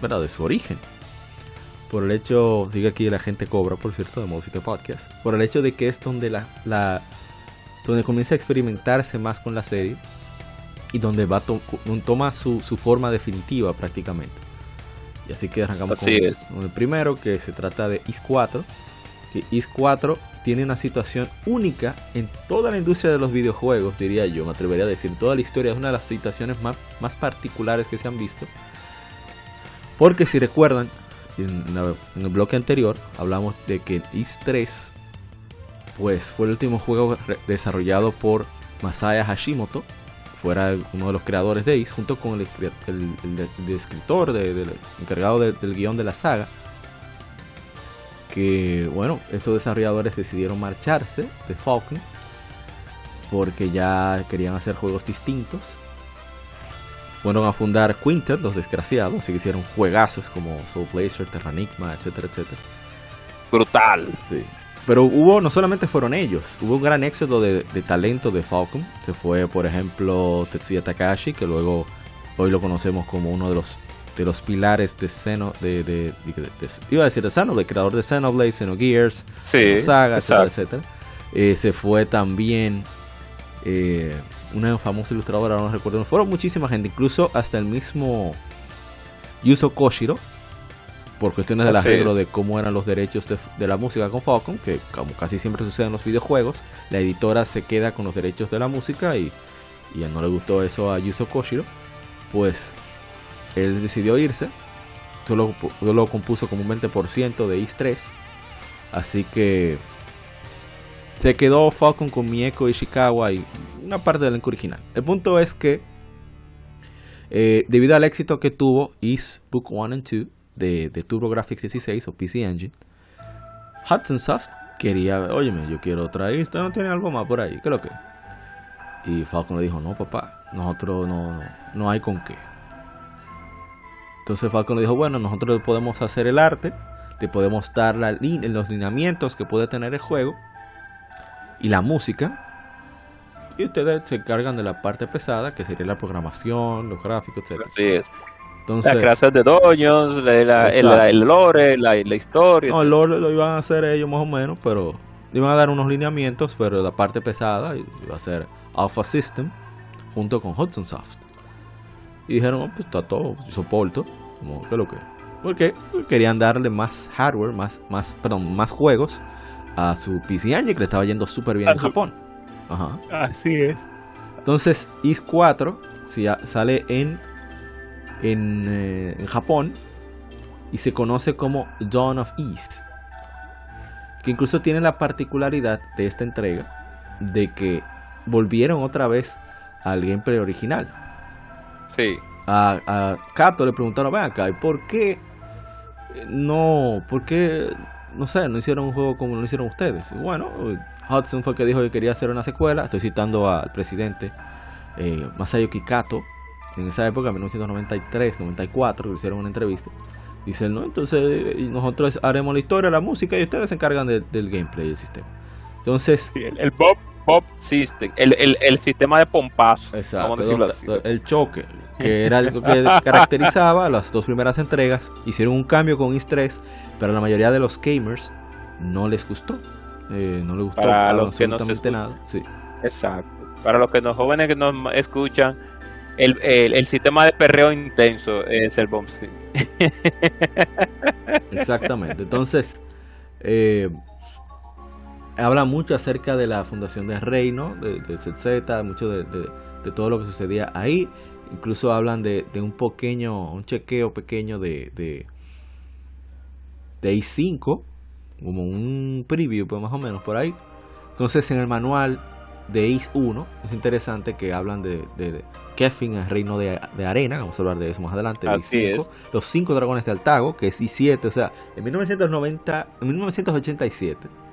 bueno, de su origen. Por el hecho, sigue aquí la gente cobra, por cierto, de Modicite Podcast, por el hecho de que es donde la, la donde comienza a experimentarse más con la serie y donde va toma su, su, forma definitiva prácticamente. Y así que arrancamos con, con, el primero, que se trata de Is 4 que Is 4 tiene una situación única en toda la industria de los videojuegos, diría yo, me atrevería a decir. Toda la historia es una de las situaciones más, más particulares que se han visto. Porque si recuerdan, en, el bloque anterior hablamos de que Is 3 pues fue el último juego desarrollado por Masaya Hashimoto, fuera uno de los creadores de Is, junto con el, escritor, del encargado del guion de la saga que, bueno, estos desarrolladores decidieron marcharse de Falcon porque ya querían hacer juegos distintos. Fueron a fundar Quintet, los desgraciados, así que hicieron juegazos como Soul Blazer, Terranigma, etcétera, etcétera. Brutal. Sí. Pero hubo, no solamente fueron ellos, hubo un gran éxito de, de talento de Falcon. Se fue, por ejemplo, Tetsuya Takashi, que luego hoy lo conocemos como uno de los de los pilares de Xeno, de, iba a decir de Xenoblade, creador de Xenoblade, Xenogears, sí, Saga, etcétera, etcétera. Eh, se fue también eh, una famosa ilustradora, no recuerdo, fueron muchísima gente, incluso hasta el mismo Yuzo Koshiro, por cuestiones del arreglo de cómo eran los derechos de, la música con Falcon, que como casi siempre sucede en los videojuegos, la editora se queda con los derechos de la música y, y no le gustó eso a Yuzo Koshiro, pues él decidió irse, solo, lo compuso como un 20% de Is 3, así que se quedó Falcon con Mieko Ishikawa y una parte del elenco original. El punto es que eh, debido al éxito que tuvo Is Book 1 and 2 de, de TurboGrafx 16 o PC Engine, Hudson Soft quería, óyeme, yo quiero otra ¿usted no tiene algo más por ahí? ¿Qué es lo que? Y Falcon le dijo, no papá, nosotros no, no hay con qué. Entonces Falcon le dijo, bueno, nosotros podemos hacer el arte, te podemos dar la, los lineamientos que puede tener el juego y la música. Y ustedes se encargan de la parte pesada, que sería la programación, los gráficos, etc. Así es. Entonces, la creación de doños, el, lore, la, historia. No, el lore lo iban a hacer ellos más o menos, pero iban a dar unos lineamientos, pero la parte pesada iba a ser Alpha System junto con Hudson Soft. Y dijeron, oh, pues está todo, soporto, como que lo que. Porque querían darle más hardware, más, más, perdón, más juegos a su PC Engine que le estaba yendo súper bien en Japón. Ajá. Así es. Entonces, IS 4 si sale en eh, en, Japón y se conoce como Dawn of East. Que incluso tiene la particularidad de esta entrega de que volvieron otra vez al gameplay original. Sí. A, a Kato le preguntaron, ven acá, ¿y por qué no, por qué, no sé, no hicieron un juego como lo hicieron ustedes? bueno, Hudson fue el que dijo que quería hacer una secuela. Estoy citando al presidente eh, Masayuki Kato, en esa época, 1993, 94, que hicieron una entrevista. Dice no, entonces nosotros haremos la historia, la música y ustedes se encargan del gameplay del sistema. Entonces, el, pop, pop system, el, el, sistema de pompazo, exacto, el choque, que era algo que *laughs* caracterizaba las dos primeras entregas, hicieron un cambio con Is 3, pero a la mayoría de los gamers no les gustó. Eh, no les gustó para los que no nada. Sí. Exacto. Para los que los jóvenes que nos escuchan, el, el, sistema de perreo intenso es el bomb *laughs* Exactamente. Entonces, eh, habla mucho acerca de la fundación del reino, de, de ZZ, mucho de, de, todo lo que sucedía ahí. Incluso hablan de, un pequeño, un chequeo pequeño de, de, de I5, como un preview, pues más o menos por ahí. Entonces, en el manual de Is 1 es interesante que hablan de, de, Kefin, el reino de, arena, vamos a hablar de eso más adelante. Los cinco dragones de Altago, que es I7, o sea, en 1990, en 1987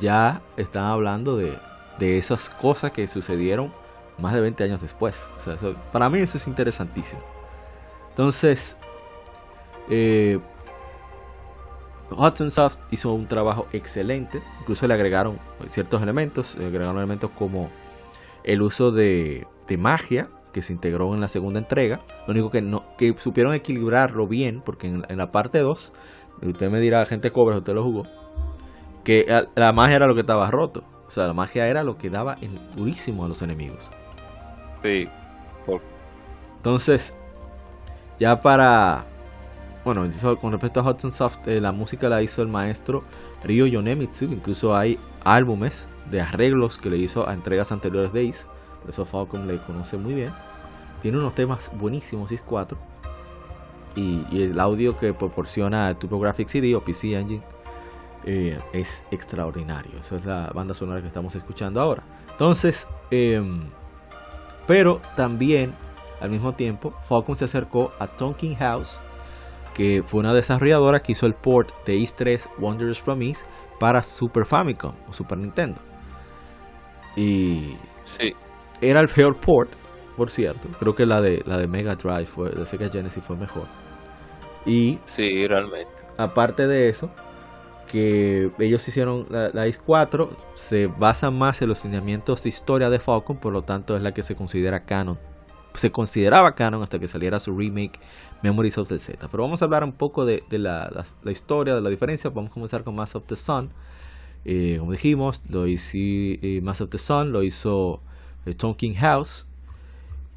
ya están hablando de, de esas cosas que sucedieron más de 20 años después. O sea, para mí eso es interesantísimo. Entonces, eh, Hudson Soft hizo un trabajo excelente, incluso le agregaron ciertos elementos, le agregaron elementos como el uso de, magia que se integró en la segunda entrega, lo único que no que supieron equilibrarlo bien, porque en, la parte 2, usted me dirá, gente cobra, usted lo jugó, que la magia era lo que estaba roto, o sea, la magia era lo que daba el durísimo a los enemigos. Sí. Entonces, ya para bueno, con respecto a Hudson Soft, eh, la música la hizo el maestro Ryo Yonemitsu. Incluso hay álbumes de arreglos que le hizo a entregas anteriores de Ace. Por eso Falcon le conoce muy bien. Tiene unos temas buenísimos, Is 4. Y, el audio que proporciona TurboGrafx CD o PC Engine eh, es extraordinario. Esa es la banda sonora que estamos escuchando ahora. Entonces, em, pero también al mismo tiempo, Falcon se acercó a Tonkin House que fue una desarrolladora que hizo el port de East 3 Wonders from East para Super Famicom o Super Nintendo. Y sí. era el peor port, por cierto. Creo que la de la de Mega Drive fue, de Sega Genesis fue mejor. Y sí, realmente. Aparte de eso, ellos hicieron la, la IS 4 se basa más en los lineamientos de historia de Falcon, por lo tanto es la que se considera canon se consideraba canon hasta que saliera su remake Memories of the Z. Pero vamos a hablar un poco de, la, historia, de la diferencia. Vamos a comenzar con Mass of the Sun. Eh, como dijimos, lo hizo eh, Mass of the Sun, lo hizo eh, Tonkin House.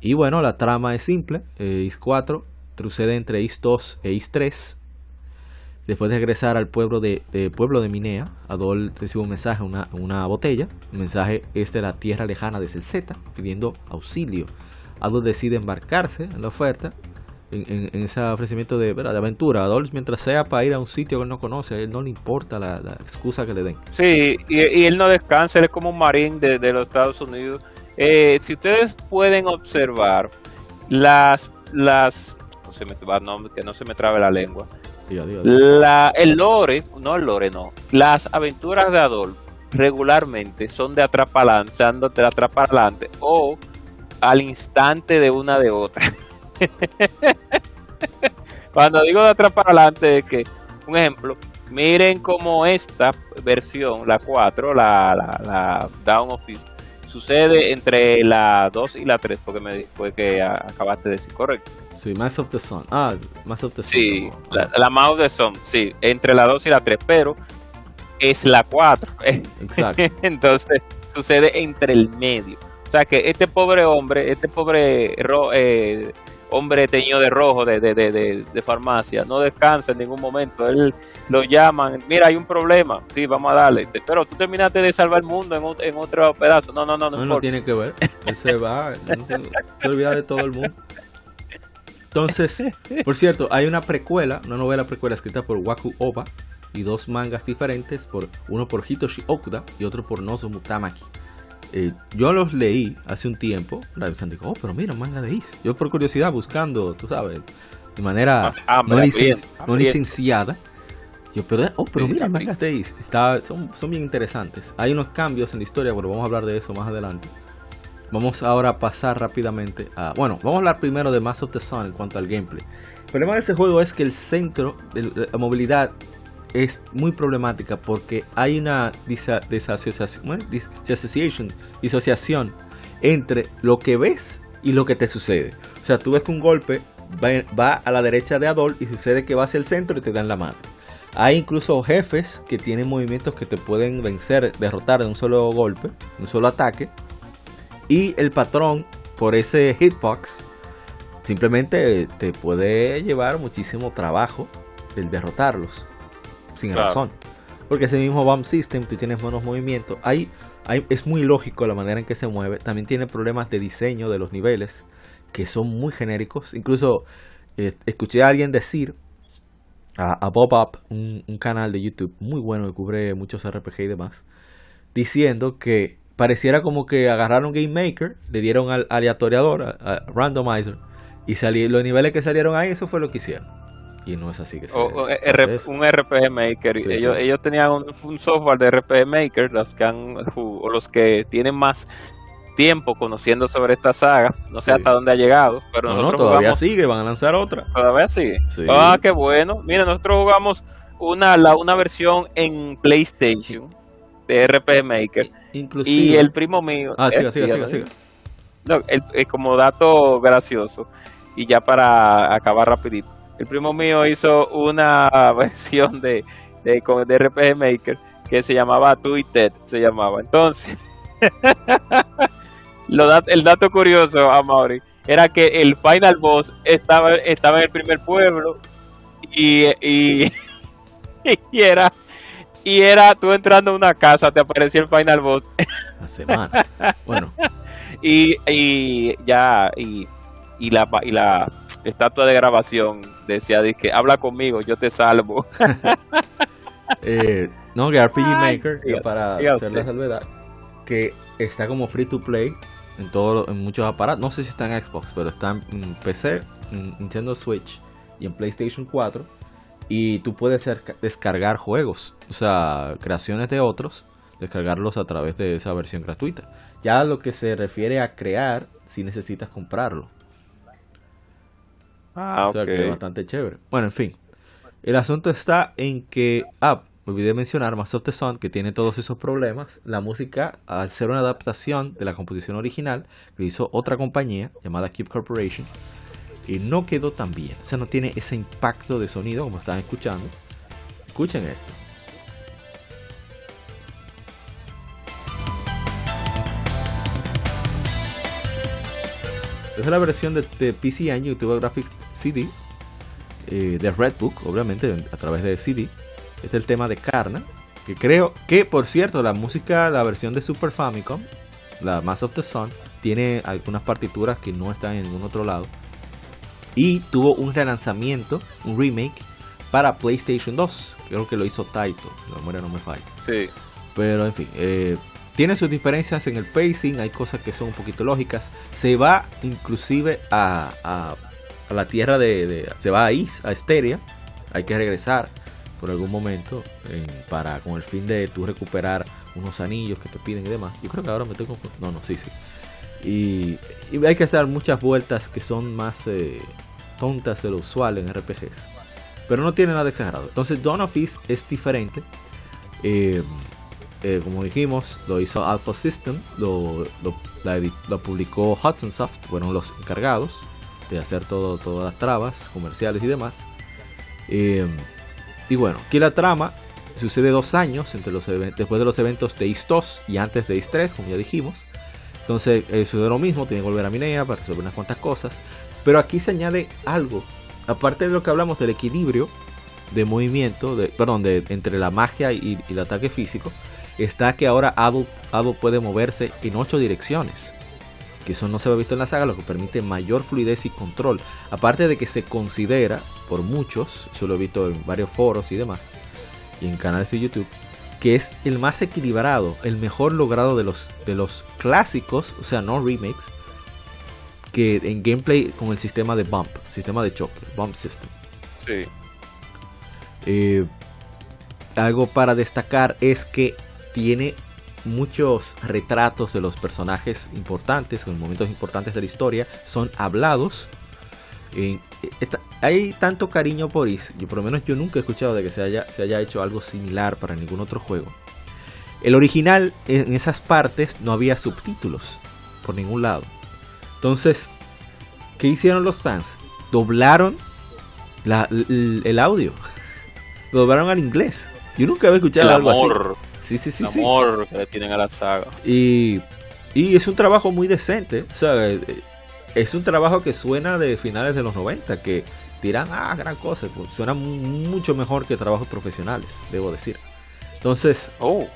Y bueno, la trama es simple. Is 4 sucede entre Is 2 e Is 3. Después de regresar al pueblo de, pueblo de Minea, Adol recibe un mensaje, una, una botella. El mensaje es de la tierra lejana de Z, pidiendo auxilio. Adol decide embarcarse en la oferta, en, ese ofrecimiento de, de aventura. Adol, mientras sea para ir a un sitio que él no conoce, a él no le importa la, excusa que le den. Sí, y, él no descansa, él es como un marín de, los Estados Unidos. Eh, si ustedes pueden observar, las, las, no se me, que no se me trabe la lengua la, el lore, no el lore, no. Las aventuras de Adolf regularmente son de para adelante o al instante de una de otra. *laughs* Cuando digo de adelante es que, un ejemplo, miren como esta versión, la 4, la, la, la Down Office, sucede entre la 2 y la 3, porque me fue que acabaste de decir correcto. Sí, Mass of the Sun. Ah, Mass of the Sun. Sí, la, la Mass of the Sun, sí, entre la 2 y la 3, pero es la 4. *laughs* Exacto. *laughs* Entonces, sucede entre el medio. O sea que este pobre hombre, este pobre eh, hombre teñido de rojo de, de, de, de, farmacia, no descansa en ningún momento. Él lo llaman, mira, hay un problema, sí, vamos a darle. Pero tú terminaste de salvar el mundo en, en otro pedazo. No, no, no, no. No, tiene que ver. Él se va, se olvida de todo el mundo. Entonces, *laughs* por cierto, hay una precuela, una novela precuela escrita por Waku Oba y dos mangas diferentes, por uno por Hitoshi Okuda y otro por Nozomu Tamaki. Eh, yo los leí hace un tiempo, pensando, oh, pero mira, manga de Is. Yo por curiosidad buscando, tú sabes, de manera ah, no, licenciada. Yo, pero, oh, pero mira, mangas de Is. Está, son, son bien interesantes. Hay unos cambios en la historia, pero vamos a hablar de eso más adelante. Vamos ahora a pasar rápidamente a... Bueno, vamos a hablar primero de Mass of the Sun en cuanto al gameplay. El problema de ese juego es que el centro de la movilidad es muy problemática porque hay una disasociación, disociación entre lo que ves y lo que te sucede. O sea, tú ves que un golpe va, a la derecha de Adol y sucede que va hacia el centro y te dan la mano. Hay incluso jefes que tienen movimientos que te pueden vencer, derrotar de un solo golpe, un solo ataque. Y el patrón, por ese hitbox, simplemente te puede llevar muchísimo trabajo el derrotarlos. Sin razón. Porque ese mismo bomb system, tú tienes buenos movimientos. Ahí, es muy lógico la manera en que se mueve. También tiene problemas de diseño de los niveles que son muy genéricos. Incluso eh, escuché a alguien decir a, Bob Up, un, un, canal de YouTube muy bueno que cubre muchos RPG y demás, diciendo que pareciera como que agarraron Game Maker, le dieron al aleatoriador, a, randomizer, y salí, los niveles que salieron ahí, eso fue lo que hicieron. Y no es así que se, Un RPG Maker. ellos, ellos tenían un, software de RPG Maker, los que han, o los que tienen más tiempo conociendo sobre esta saga. No sé hasta dónde ha llegado, pero nosotros todavía sigue, van a lanzar otra. Todavía sigue. Ah, qué bueno. Mira, nosotros jugamos una, la, una versión en PlayStation de RPG Maker. Y el primo mío. Ah, siga, siga, siga, siga. No, el, como dato gracioso, y ya para acabar rapidito. El primo mío hizo una *laughs* versión de, de, de RPG Maker que se llamaba Twitter, se llamaba. Entonces, *laughs* lo el dato curioso a Mauri era que el final boss estaba, estaba en el primer pueblo y, y, *laughs* y era y era tú entrando a una casa, te aparecía el Final Boss. La semana. Bueno. *laughs* y, y ya, y, y, la, y la estatua de grabación decía, que habla conmigo, yo te salvo. *laughs* eh, no, que RPG Maker, para hacer la salvedad, que está como free to play en, todo, en muchos aparatos. No sé si está en Xbox, pero está en PC, en Nintendo Switch y en PlayStation 4 y tú puedes descargar juegos, o sea, creaciones de otros, descargarlos a través de esa versión gratuita. Ya lo que se refiere a crear, si necesitas comprarlo. Ah, o sea que es bastante chévere. Bueno, en fin. El asunto está en que. Ah, olvidé mencionar Mass of the Sun, que tiene todos esos problemas. La música, al ser una adaptación de la composición original, que hizo otra compañía llamada Keep Corporation, y no quedó tan bien. O sea, no tiene ese impacto de sonido como están escuchando. Escuchen esto. Esa es la versión de, PC Engine Graphics CD eh, de Redbook, obviamente a través de CD. Es el tema de Karna, que creo que, por cierto, la música, la versión de Super Famicom, la Mass of the Sun, tiene algunas partituras que no están en ningún otro lado. Y tuvo un relanzamiento, un remake para PlayStation 2. Creo que lo hizo Taito, la memoria no me falla. Sí. Pero en fin, eh, tiene sus diferencias en el pacing, hay cosas que son un poquito lógicas. Se va inclusive a, a, la tierra de, Se va a Is, a Esteria. Hay que regresar por algún momento para con el fin de tú recuperar unos anillos que te piden y demás. Yo creo que ahora me tengo... No, no, sí, sí. Y, hay que hacer muchas vueltas que son más eh, tontas de lo usual en RPGs. Pero no tiene nada exagerado. Entonces Dawn of Is es diferente. Eh, eh, como dijimos, lo hizo Alpha System, lo, lo, publicó Hudson Soft, fueron los encargados de hacer todo, todas las trabas comerciales y demás. Y bueno, aquí la trama sucede dos años entre los después de los eventos de East 2 y antes de East 3, como ya dijimos. Entonces eh, sucede lo mismo, tiene que volver a Minea para resolver unas cuantas cosas. Pero aquí se añade algo, aparte de lo que hablamos del equilibrio de movimiento, de, perdón, de, entre la magia y el ataque físico está que ahora Ado, puede moverse en ocho direcciones. Que eso no se ha visto en la saga, lo que permite mayor fluidez y control. Aparte de que se considera, por muchos, yo lo he visto en varios foros y demás, y en canales de YouTube, que es el más equilibrado, el mejor logrado de los, de los clásicos, o sea, no remakes, que en gameplay con el sistema de bump, sistema de choque, bump system. Sí. Eh, algo para destacar es que tiene muchos retratos de los personajes importantes, con momentos importantes de la historia, son hablados. Hay tanto cariño por Is, yo por lo menos yo nunca he escuchado de que se haya, se haya hecho algo similar para ningún otro juego. El original, en esas partes, no había subtítulos por ningún lado. Entonces, ¿qué hicieron los fans? Doblaron el, audio. *laughs* Lo doblaron al inglés. Yo nunca había escuchado algo así. Sí, sí, sí. El amor que le tienen a la saga. Y, y es un trabajo muy decente. O sea, eh, es un trabajo que suena de finales de los 90, que dirán, ah, gran cosa. Pues, suena mucho mejor que trabajos profesionales, debo decir. Entonces, oh.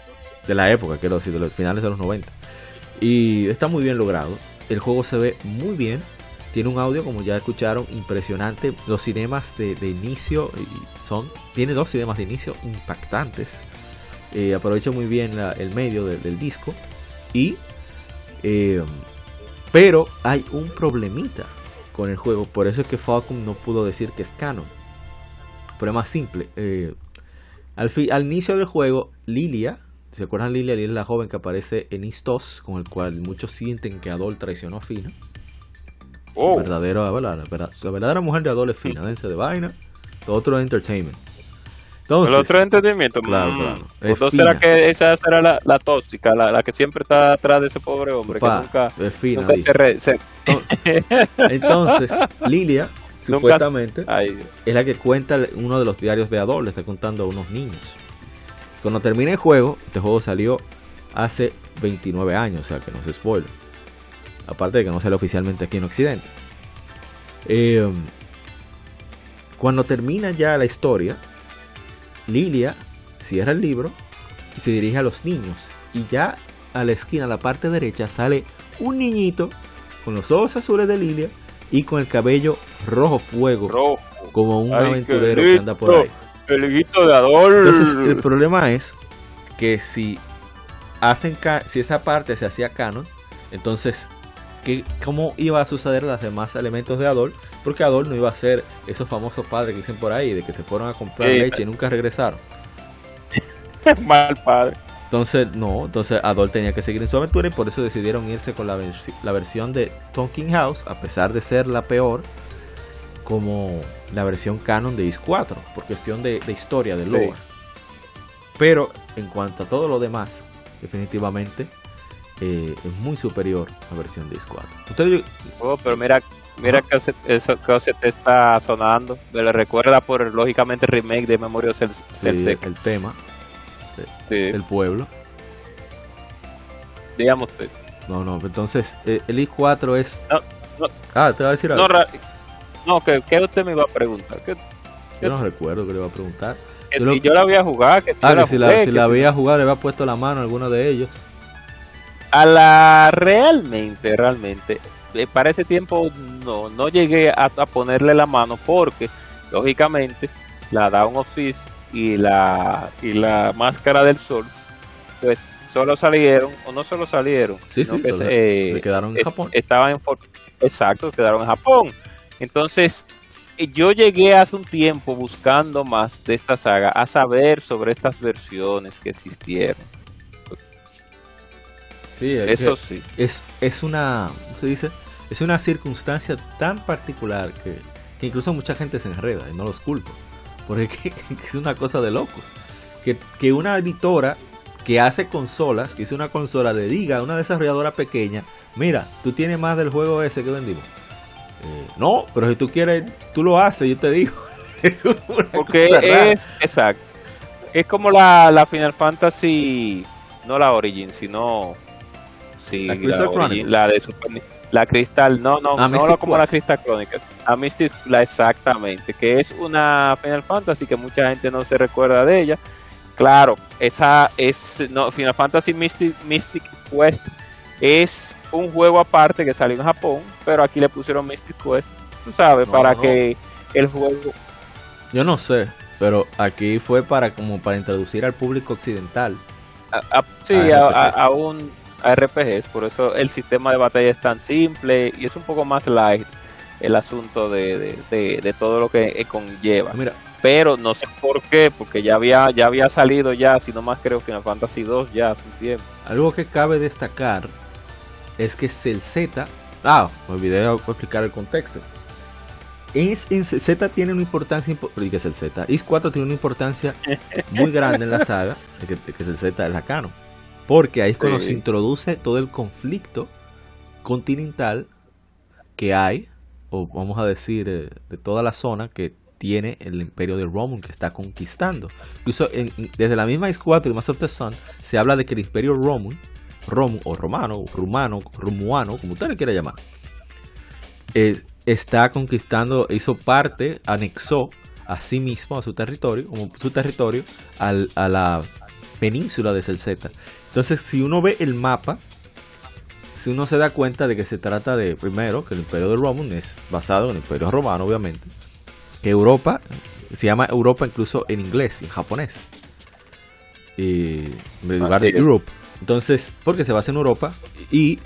de la época, quiero decir, de los finales de los 90. Y está muy bien logrado. El juego se ve muy bien. Tiene un audio, como ya escucharon, impresionante. Los cinemas de, inicio son. Tiene dos cinemas de inicio impactantes eh, aprovecha muy bien el medio del disco. Y. Eh, pero hay un problemita con el juego. Por eso es que Falcon no pudo decir que es canon. Problema simple. Eh, al, al inicio del juego, Lilia. ¿Se acuerdan Lilia? Lilia es la joven que aparece en Istos, con el cual muchos sienten que Adol traicionó a Fina. Oh. Verdadero, la, verdadera mujer de Adol es Fina, dense de vaina. Todo otro entertainment el otro entretenimiento. Claro, mm, claro. Entonces será que esa será la, tóxica, la, que siempre está atrás de ese pobre hombre que nunca, es fina, *laughs* Entonces, Lilia, supuestamente, es la que cuenta uno de los diarios de Adol, le está contando a unos niños. Cuando termine el juego, este juego salió hace 29 años, o sea que no se spoiler. Aparte de que no sale oficialmente aquí en Occidente. Eh, cuando termina ya la historia, Lilia cierra el libro y se dirige a los niños. Y ya a la esquina, a la parte derecha, sale un niñito con los ojos azules de Lilia y con el cabello rojo fuego. Como un aventurero que anda por ahí. El de Adol. Entonces, el problema es que si hacen si esa parte se hacía canon, entonces ¿qué, ¿cómo iba a suceder los demás elementos de Adol? Porque Adol no iba a ser esos famosos padres que dicen por ahí, de que se fueron a comprar leche y nunca regresaron. *laughs* Mal padre. Entonces, no, entonces Adol tenía que seguir en su aventura y por eso decidieron irse con la, la versión de Tonkin House, a pesar de ser la peor, como la versión canon de Is 4, por cuestión de, historia, de lore. Pero en cuanto a todo lo demás, definitivamente eh, es muy superior a la versión de 4. Usted, oh, pero mira, mira que eso que te está sonando. Me lo recuerda por lógicamente el remake de Memorial Cell, el tema del pueblo. Digamos usted. No, no, entonces eh, el i4 es. No, ah, te va a decir algo. No, no ¿qué, usted me iba a preguntar? yo no recuerdo que le iba a preguntar. Que yo la voy a jugar. Que ah, si, la, si la había jugado, le había puesto la mano a alguno de ellos. A la realmente, realmente, eh, para ese tiempo no, no llegué a, ponerle la mano porque, lógicamente, la Down Office y la, y la Máscara del Sol, pues solo salieron, o no solo salieron, sí, sí, que se, quedaron en Japón. Estaban en, exacto, quedaron en Japón. Entonces, eh, yo llegué hace un tiempo buscando más de esta saga, a saber sobre estas versiones que existieron. Sí, eso sí. Es, es una, se dice? Es una circunstancia tan particular que, incluso mucha gente se enreda y no los culpo. Porque *laughs* es una cosa de locos. Que, que una editora que hace consolas, que hizo una consola, le diga a una desarrolladora pequeña, mira, tú tienes más del juego ese que vendimos. Eh, no, pero si tú quieres, tú lo haces, yo te digo. *laughs* Porque es, exacto, es como la, la Final Fantasy, no la Origin, sino sí, la, la, de Super la Crystal, no, no, ah, no como la Crystal Chronicles, a Mystic, la exactamente, que es una Final Fantasy que mucha gente no se recuerda de ella, Claro, esa es no, Final Fantasy Mystic, Mystic Quest es un juego aparte que salió en Japón, pero aquí le pusieron Mystic Quest, tú sabes, para que el juego Yo no sé, pero aquí fue para como para introducir al público occidental. sí, a, un RPG, por eso el sistema de batalla es tan simple y es un poco más light el asunto de, de, de todo lo que conlleva. Mira, pero no sé por qué, porque ya había, ya había salido ya, si no más creo Final Fantasy 2 ya hace un tiempo. Algo que cabe destacar es que Z, ah, me olvidé de explicar el contexto. Es, en Z tiene una importancia, porque es el Z, Is 4 tiene una importancia *laughs* muy grande en la saga, que, que es el Z es la canon. Porque ahí es cuando se introduce todo el conflicto continental que hay, o vamos a decir, eh, de toda la zona que tiene el imperio de Roman que está conquistando. Incluso desde la misma X4 y Mass of the Sun se habla de que el imperio Roman, Rom, o romano, rumano, rumuano, como usted le quiera llamar, eh, está conquistando, hizo parte, anexó a sí mismo, a su territorio, como su territorio, al, a la península de Celceta. Entonces, si uno ve el mapa, si uno se da cuenta de que se trata de, primero, que el imperio de Roman es basado en el imperio romano, obviamente, que Europa se llama Europa incluso en inglés, en japonés. Y, en lugar de Europe. Entonces, porque se basa en Europa y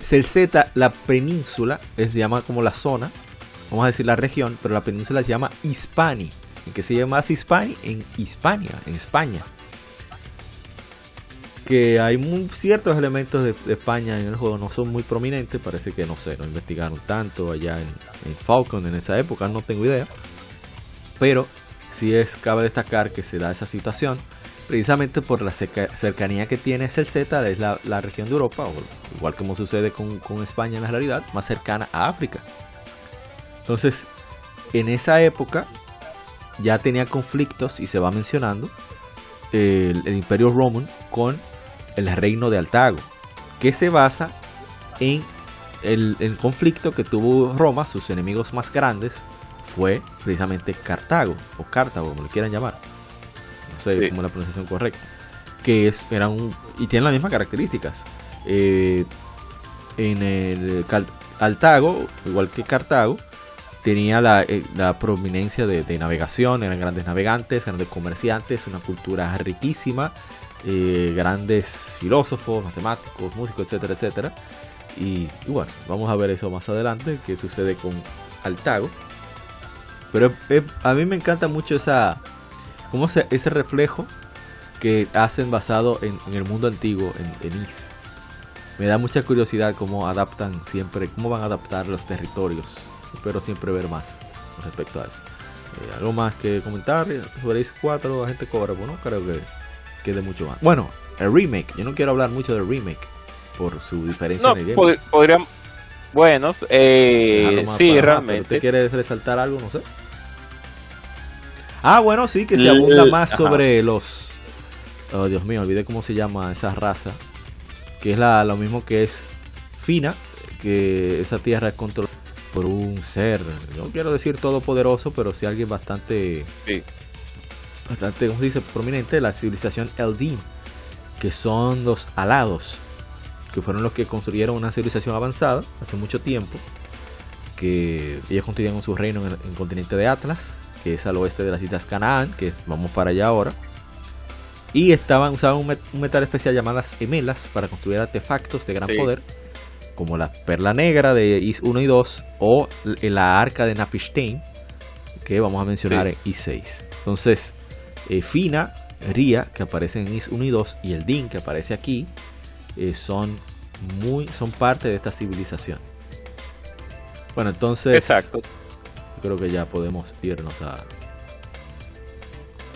Celceta, la península, es, se llama como la zona, vamos a decir la región, pero la península se llama Hispani. ¿En qué se llama Hispani? En Hispania, en España. Que hay ciertos elementos de, España en el juego, no son muy prominentes, parece que no sé, no investigaron tanto allá en, Falcon en esa época, no tengo idea. Pero sí es, cabe destacar que se da esa situación precisamente por la cercanía que tiene Z es la, región de Europa, o igual como sucede con, con, España en la realidad, más cercana a África. Entonces, en esa época ya tenía conflictos, y se va mencionando, el, el Imperio Romano con el reino de Altago, que se basa en el, conflicto que tuvo Roma, sus enemigos más grandes, fue precisamente Cartago, o Cartago, como le quieran llamar. No sé cómo es la pronunciación correcta. Que es, eran y tienen las mismas características. Eh, en el Altago, igual que Cartago, tenía la, eh, prominencia de, navegación, eran grandes navegantes, grandes comerciantes, una cultura riquísima, eh, grandes filósofos, matemáticos, músicos, etcétera, etcétera. Y, bueno, vamos a ver eso más adelante, qué sucede con Altago. Pero a mí me encanta mucho esa, como ese, ese reflejo que hacen basado en, el mundo antiguo, en, en Is. Me da mucha curiosidad cómo adaptan siempre, cómo van a adaptar los territorios. Espero siempre ver más respecto a eso. algo más que comentar sobre Is 4, la gente cobra, pues no creo que quede mucho más. Bueno, el remake, yo no quiero hablar mucho del remake por su diferencia no, de podrían, bueno, eh, sí, realmente. ¿Usted quiere resaltar algo? No sé. Ah, bueno, sí, que se abunda más sobre los... Oh, Dios mío, olvidé cómo se llama esa raza. Que es la, lo mismo que es Fina, que esa tierra es controlada por un ser, no quiero decir todopoderoso, pero sí alguien bastante... Sí. Bastante, ¿cómo se dice? Prominente, la civilización Eldin, que son los alados, que fueron los que construyeron una civilización avanzada hace mucho tiempo, que ellos construyeron su reino en el, continente de Atlas, que es al oeste de las islas Canaán, que vamos para allá ahora. Y estaban, usaban un, metal especial llamadas emelas para construir artefactos de gran poder, como la perla negra de Is 1 y 2 o la arca de Napishtain, que vamos a mencionar en Is 6. Entonces, eh, Fina, Ria, que aparece en Is 1 y 2, y el Din, que aparece aquí, eh, son, muy, son parte de esta civilización. Bueno, entonces... Exacto creo que ya podemos irnos a,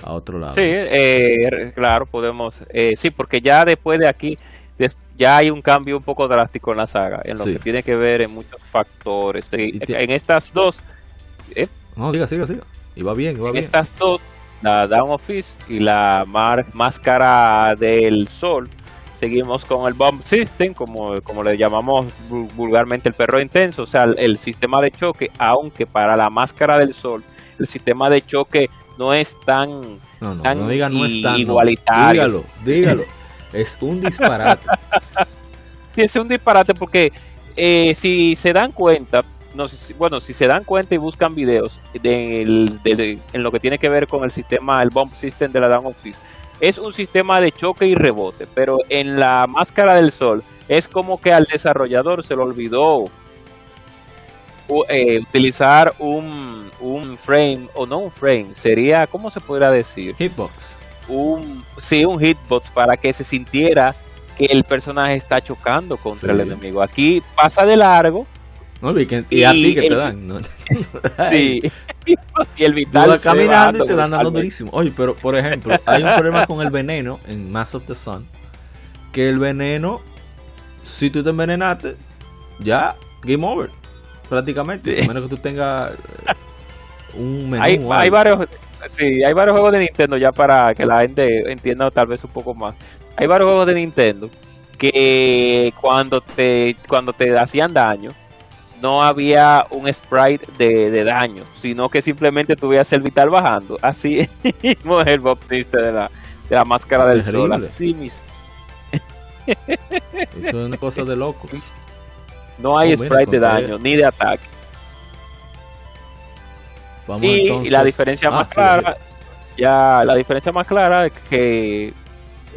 a otro lado. Sí, eh, claro, podemos. Eh, sí, porque ya después de aquí, ya hay un cambio un poco drástico en la saga, en lo que tiene que ver en muchos factores. en estas dos. ¿eh? No, diga, siga, siga. Y va bien, va en bien. estas dos, la Down Office y la máscara del sol, seguimos con el Bomb System, como, como le llamamos vulgarmente el perro intenso, o sea, el, sistema de choque, aunque para la máscara del sol, el sistema de choque no es tan, no, no, no diga, no es tan, igualitario. dígalo, dígalo. *laughs* es un disparate. sí, es un disparate porque eh, si se dan cuenta, no, bueno, si se dan cuenta y buscan videos de, en lo que tiene que ver con el sistema, el bomb system de la Down Office, es un sistema de choque y rebote, pero en la máscara del sol es como que al desarrollador se le olvidó eh, utilizar un, un, frame, o no un frame, sería, ¿cómo se podría decir? Hitbox. Un, sí, un hitbox para que se sintiera que el personaje está chocando contra el enemigo. Aquí pasa de largo. Y, a ti que te dan. *laughs* sí. y el vital. caminando y te dan dando durísimo. Oye, pero por ejemplo, hay un problema con el veneno en Mass of the Sun. Que el veneno, si tú te envenenaste, ya, game over. Prácticamente. A menos que tú tengas eh, un menú. Hay, hay varios. Sí, hay varios juegos de Nintendo ya para que la gente entienda tal vez un poco más. Hay varios juegos de Nintendo que cuando te cuando te hacían daño no había un sprite de, daño, sino que simplemente tuvieras el vital bajando. Así es el baptista de la, de la máscara del sol. Así mismo. Eso es una cosa de loco. No hay oh, sprite de daño, ni de ataque. y, la diferencia más ah, clara, ya la diferencia más clara es que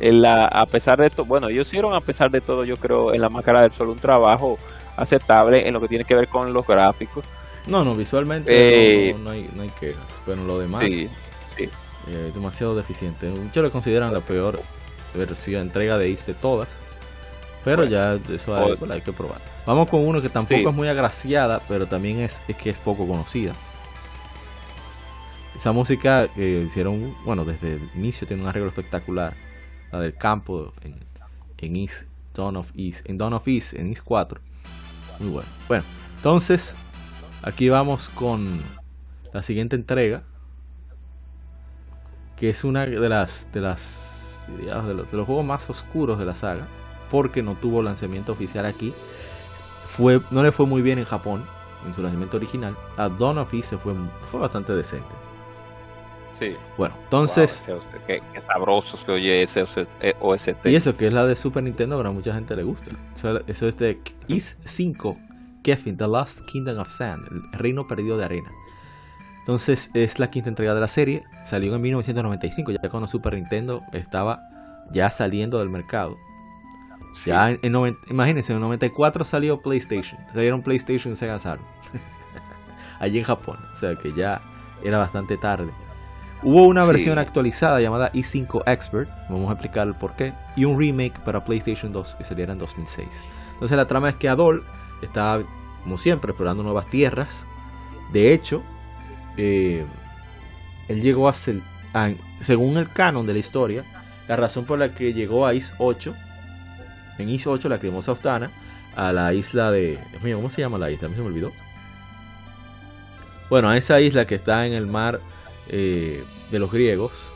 la, a pesar de todo, bueno, ellos hicieron a pesar de todo, yo creo, en la máscara del sol un trabajo aceptable en lo que tiene que ver con los gráficos. No, no, visualmente no, eh, hay, no hay quejas, pero lo demás sí, sí. Eh, demasiado deficiente. Muchos lo consideran la peor versión, entrega de East de todas, pero ya eso hay, que probar. Vamos con uno que tampoco es muy agraciada, pero también es, es que es poco conocida. Esa música que hicieron, bueno, desde el inicio tiene un arreglo espectacular. La del campo en, en East, Dawn of East, en Dawn of East, en East 4. Muy bueno. Bueno, entonces aquí vamos con la siguiente entrega. Que es una de las de las de los, de los juegos más oscuros de la saga. Porque no tuvo lanzamiento oficial aquí. Fue, no le fue muy bien en Japón. En su lanzamiento original. A Dawn of East fue, fue bastante decente. Sí. Bueno, entonces. qué, sabroso se oye ese OST. Y eso que es la de Super Nintendo, a mucha gente le gusta. Eso, es de Is 5, Kefin, The Lost Kingdom of Sand, el reino perdido de arena. Entonces es la quinta entrega de la serie. Salió en 1995, ya cuando Super Nintendo estaba ya saliendo del mercado. Ya en, imagínense, en 94 salió PlayStation. Salieron PlayStation y Sega Saturn. *laughs* Allí en Japón. O sea que ya era bastante tarde. Hubo una versión actualizada llamada i5 Expert, vamos a explicar el por qué, y un remake para PlayStation 2 que saliera en 2006. Entonces la trama es que Adol está, como siempre, explorando nuevas tierras. De hecho, eh, él llegó a, según el canon de la historia, la razón por la que llegó a Is 8, en Is 8, la cremosa Oftana, a la isla de... Dios ¿cómo se llama la isla? se me olvidó. Bueno, a esa isla que está en el mar eh, de los griegos.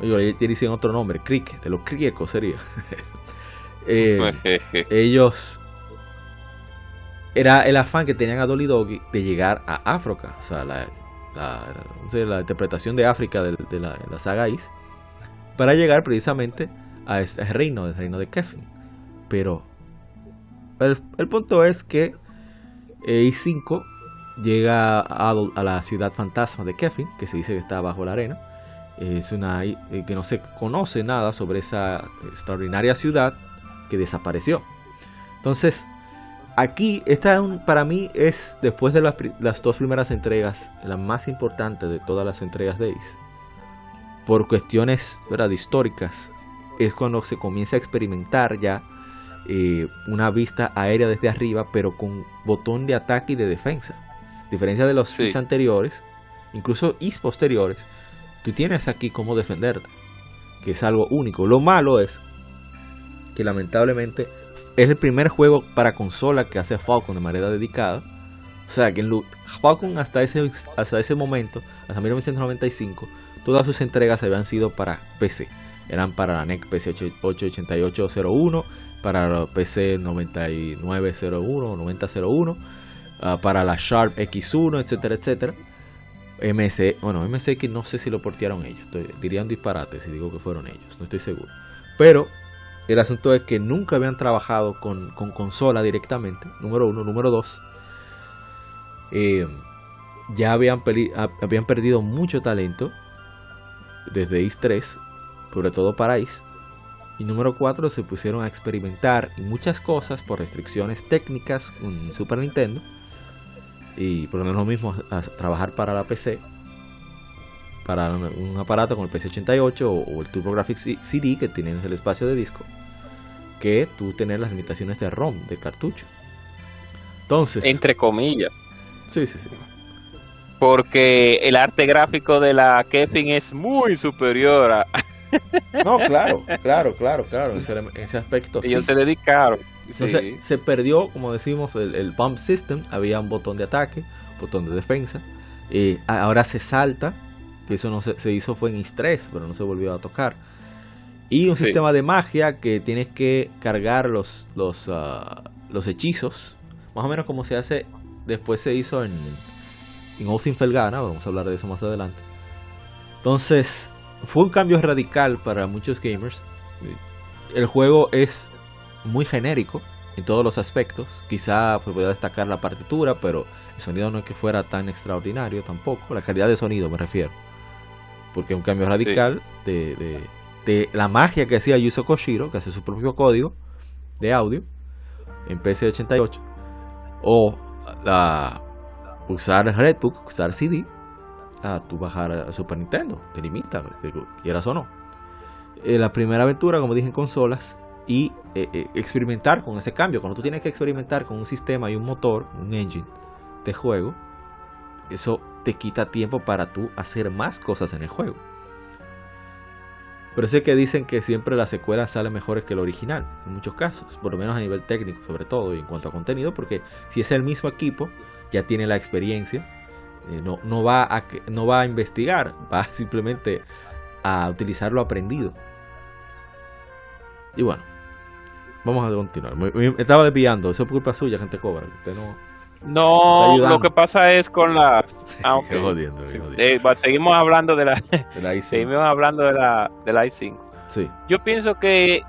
Ellos dicen otro nombre, Crique, de los griegos sería. *laughs* Eh, *laughs* ellos era el afán que tenían a Dolly Doggy de llegar a África, o sea, la, la, interpretación de África de, la, saga Is, para llegar precisamente a este reino, el reino de Kefin. Pero el, punto es que eh, Is 5 llega a, la ciudad fantasma de Kefin, que se dice que está bajo la arena. Es una eh, que no se conoce nada sobre esa extraordinaria ciudad que desapareció. Entonces, aquí, esta para mí es, después de las, dos primeras entregas, la más importante de todas las entregas de Ace. Por cuestiones ¿verdad? históricas, es cuando se comienza a experimentar ya eh, una vista aérea desde arriba, pero con botón de ataque y de defensa. Diferencia de los Is anteriores, incluso Is posteriores, tú tienes aquí cómo defenderte, que es algo único. Lo malo es que lamentablemente es el primer juego para consola que hace Falcon de manera dedicada. O sea, que Falcon hasta ese, hasta ese momento, hasta 1995, todas sus entregas habían sido para PC. Eran para la NEC PC 88801, para la PC 9901 o 9001, para la Sharp X1, etcétera, etcétera. MS, bueno, MSX no sé si lo portearon ellos, dirían disparate si digo que fueron ellos, no estoy seguro. Pero el asunto es que nunca habían trabajado con, consola directamente, número uno. Número dos, eh, ya habían, habían perdido mucho talento desde IS 3, sobre todo para IS. Y número 4 se pusieron a experimentar muchas cosas por restricciones técnicas con Super Nintendo. Y por lo menos lo mismo a trabajar para la PC. Para un aparato como el PC88 o, el TurboGrafx CD que tienen el espacio de disco que tú tener las limitaciones de ROM, de cartucho. Entonces. Entre comillas. Sí, sí, sí. Porque el arte gráfico de la Kevin es muy superior a. No, claro, claro, claro, claro. En ese, aspecto. *laughs* Ellos se dedicaron. Entonces se perdió, como decimos, el, el bump system. Había un botón de ataque, botón de defensa. y ahora se salta. Que eso no se, se hizo fue en estrés, pero no se volvió a tocar y un sistema de magia que tienes que cargar los, los, ah, los hechizos. Más o menos como se hace, después se hizo en, en Felgana, vamos a hablar de eso más adelante. Entonces, fue un cambio radical para muchos gamers. El juego es muy genérico en todos los aspectos. Quizá pues, voy a destacar la partitura, pero el sonido no es que fuera tan extraordinario tampoco. La calidad de sonido me refiero. Porque es un cambio radical de de la magia que hacía Yuzo Koshiro, que hace su propio código de audio en PC88, o la, usar Redbook, usar CD, a tu bajar a Super Nintendo, te limita, quieras o no. Eh, la primera aventura, como dije, en consolas y eh, eh, experimentar con ese cambio. Cuando tú tienes que experimentar con un sistema y un motor, un engine de juego, eso te quita tiempo para tú hacer más cosas en el juego. Pero sé que dicen que siempre la secuela sale mejor que el original, en muchos casos, por lo menos a nivel técnico sobre todo y en cuanto a contenido, porque si es el mismo equipo, ya tiene la experiencia, eh, no, no, va a, no va a investigar, *laughs* va simplemente a utilizar lo aprendido. Y bueno, vamos a continuar. Me, estaba desviando, eso es culpa suya, gente cobra. Usted no, no, lo que pasa es con la. *laughs* Ah, eh, seguimos hablando de la. De I5. seguimos hablando de la, de la i5. Sí. Yo pienso que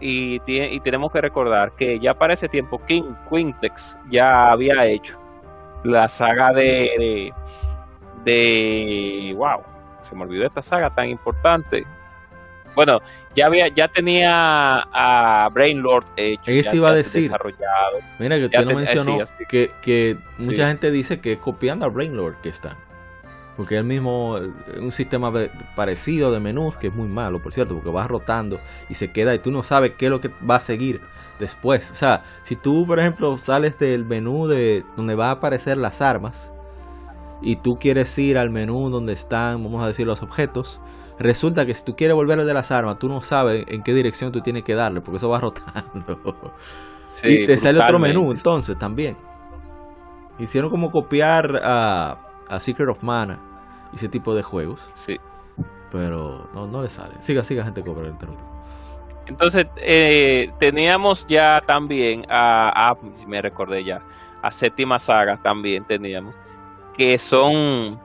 y, y tenemos que recordar que ya para ese tiempo King Quintex ya había hecho la saga de, de, de wow se me olvidó esta saga tan importante bueno, ya había, ya tenía a Brainlord hecho. Eso iba a decir. Desarrollado. Mira, que usted no mencionó que, que mucha gente dice que es copiando a Brainlord que está. Porque es el mismo, un sistema parecido de menús que es muy malo, por cierto, porque vas rotando y se queda y tú no sabes qué es lo que va a seguir después. O sea, si tú, por ejemplo, sales del menú de donde va a aparecer las armas y tú quieres ir al menú donde están, vamos a decir, los objetos, resulta que si tú quieres volver al de las armas, tú no sabes en qué dirección tú tienes que darle, porque eso va *laughs* rotando. y te sale otro menú entonces también. Hicieron como copiar a, a Secret of Mana y ese tipo de juegos. Sí. Pero no, no le sale. Siga, siga, gente, cobra el Entonces, eh, teníamos ya también a, a, me recordé ya, a Séptima Saga también teníamos, que son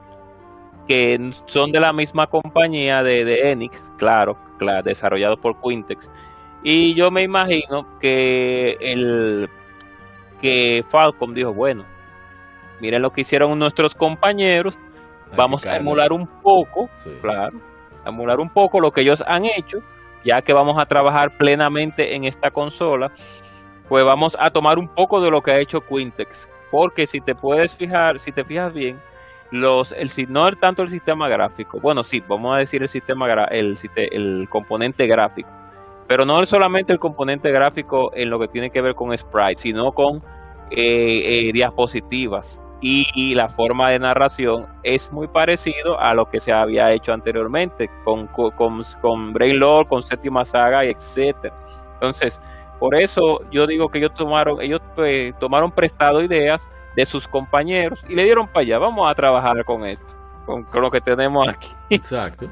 que son de la misma compañía de, de Enix, claro, claro, desarrollado por Quintex. Y yo me imagino que el que Falcom dijo, bueno, miren lo que hicieron nuestros compañeros, vamos a emular un poco, claro, a emular un poco lo que ellos han hecho, ya que vamos a trabajar plenamente en esta consola, pues vamos a tomar un poco de lo que ha hecho Quintex, porque si te puedes fijar, si te fijas bien, los el no es tanto el sistema gráfico, bueno sí, vamos a decir el sistema el, el componente gráfico, pero no es solamente el componente gráfico en lo que tiene que ver con sprites, sino con eh, eh, diapositivas y, la forma de narración es muy parecido a lo que se había hecho anteriormente con, con, con Brainlord, con Séptima Saga, etcétera. Entonces, por eso yo digo que ellos tomaron, ellos pues, tomaron prestado ideas de sus compañeros y le dieron para allá, vamos a trabajar con esto, con, lo que tenemos aquí. *laughs* Exacto.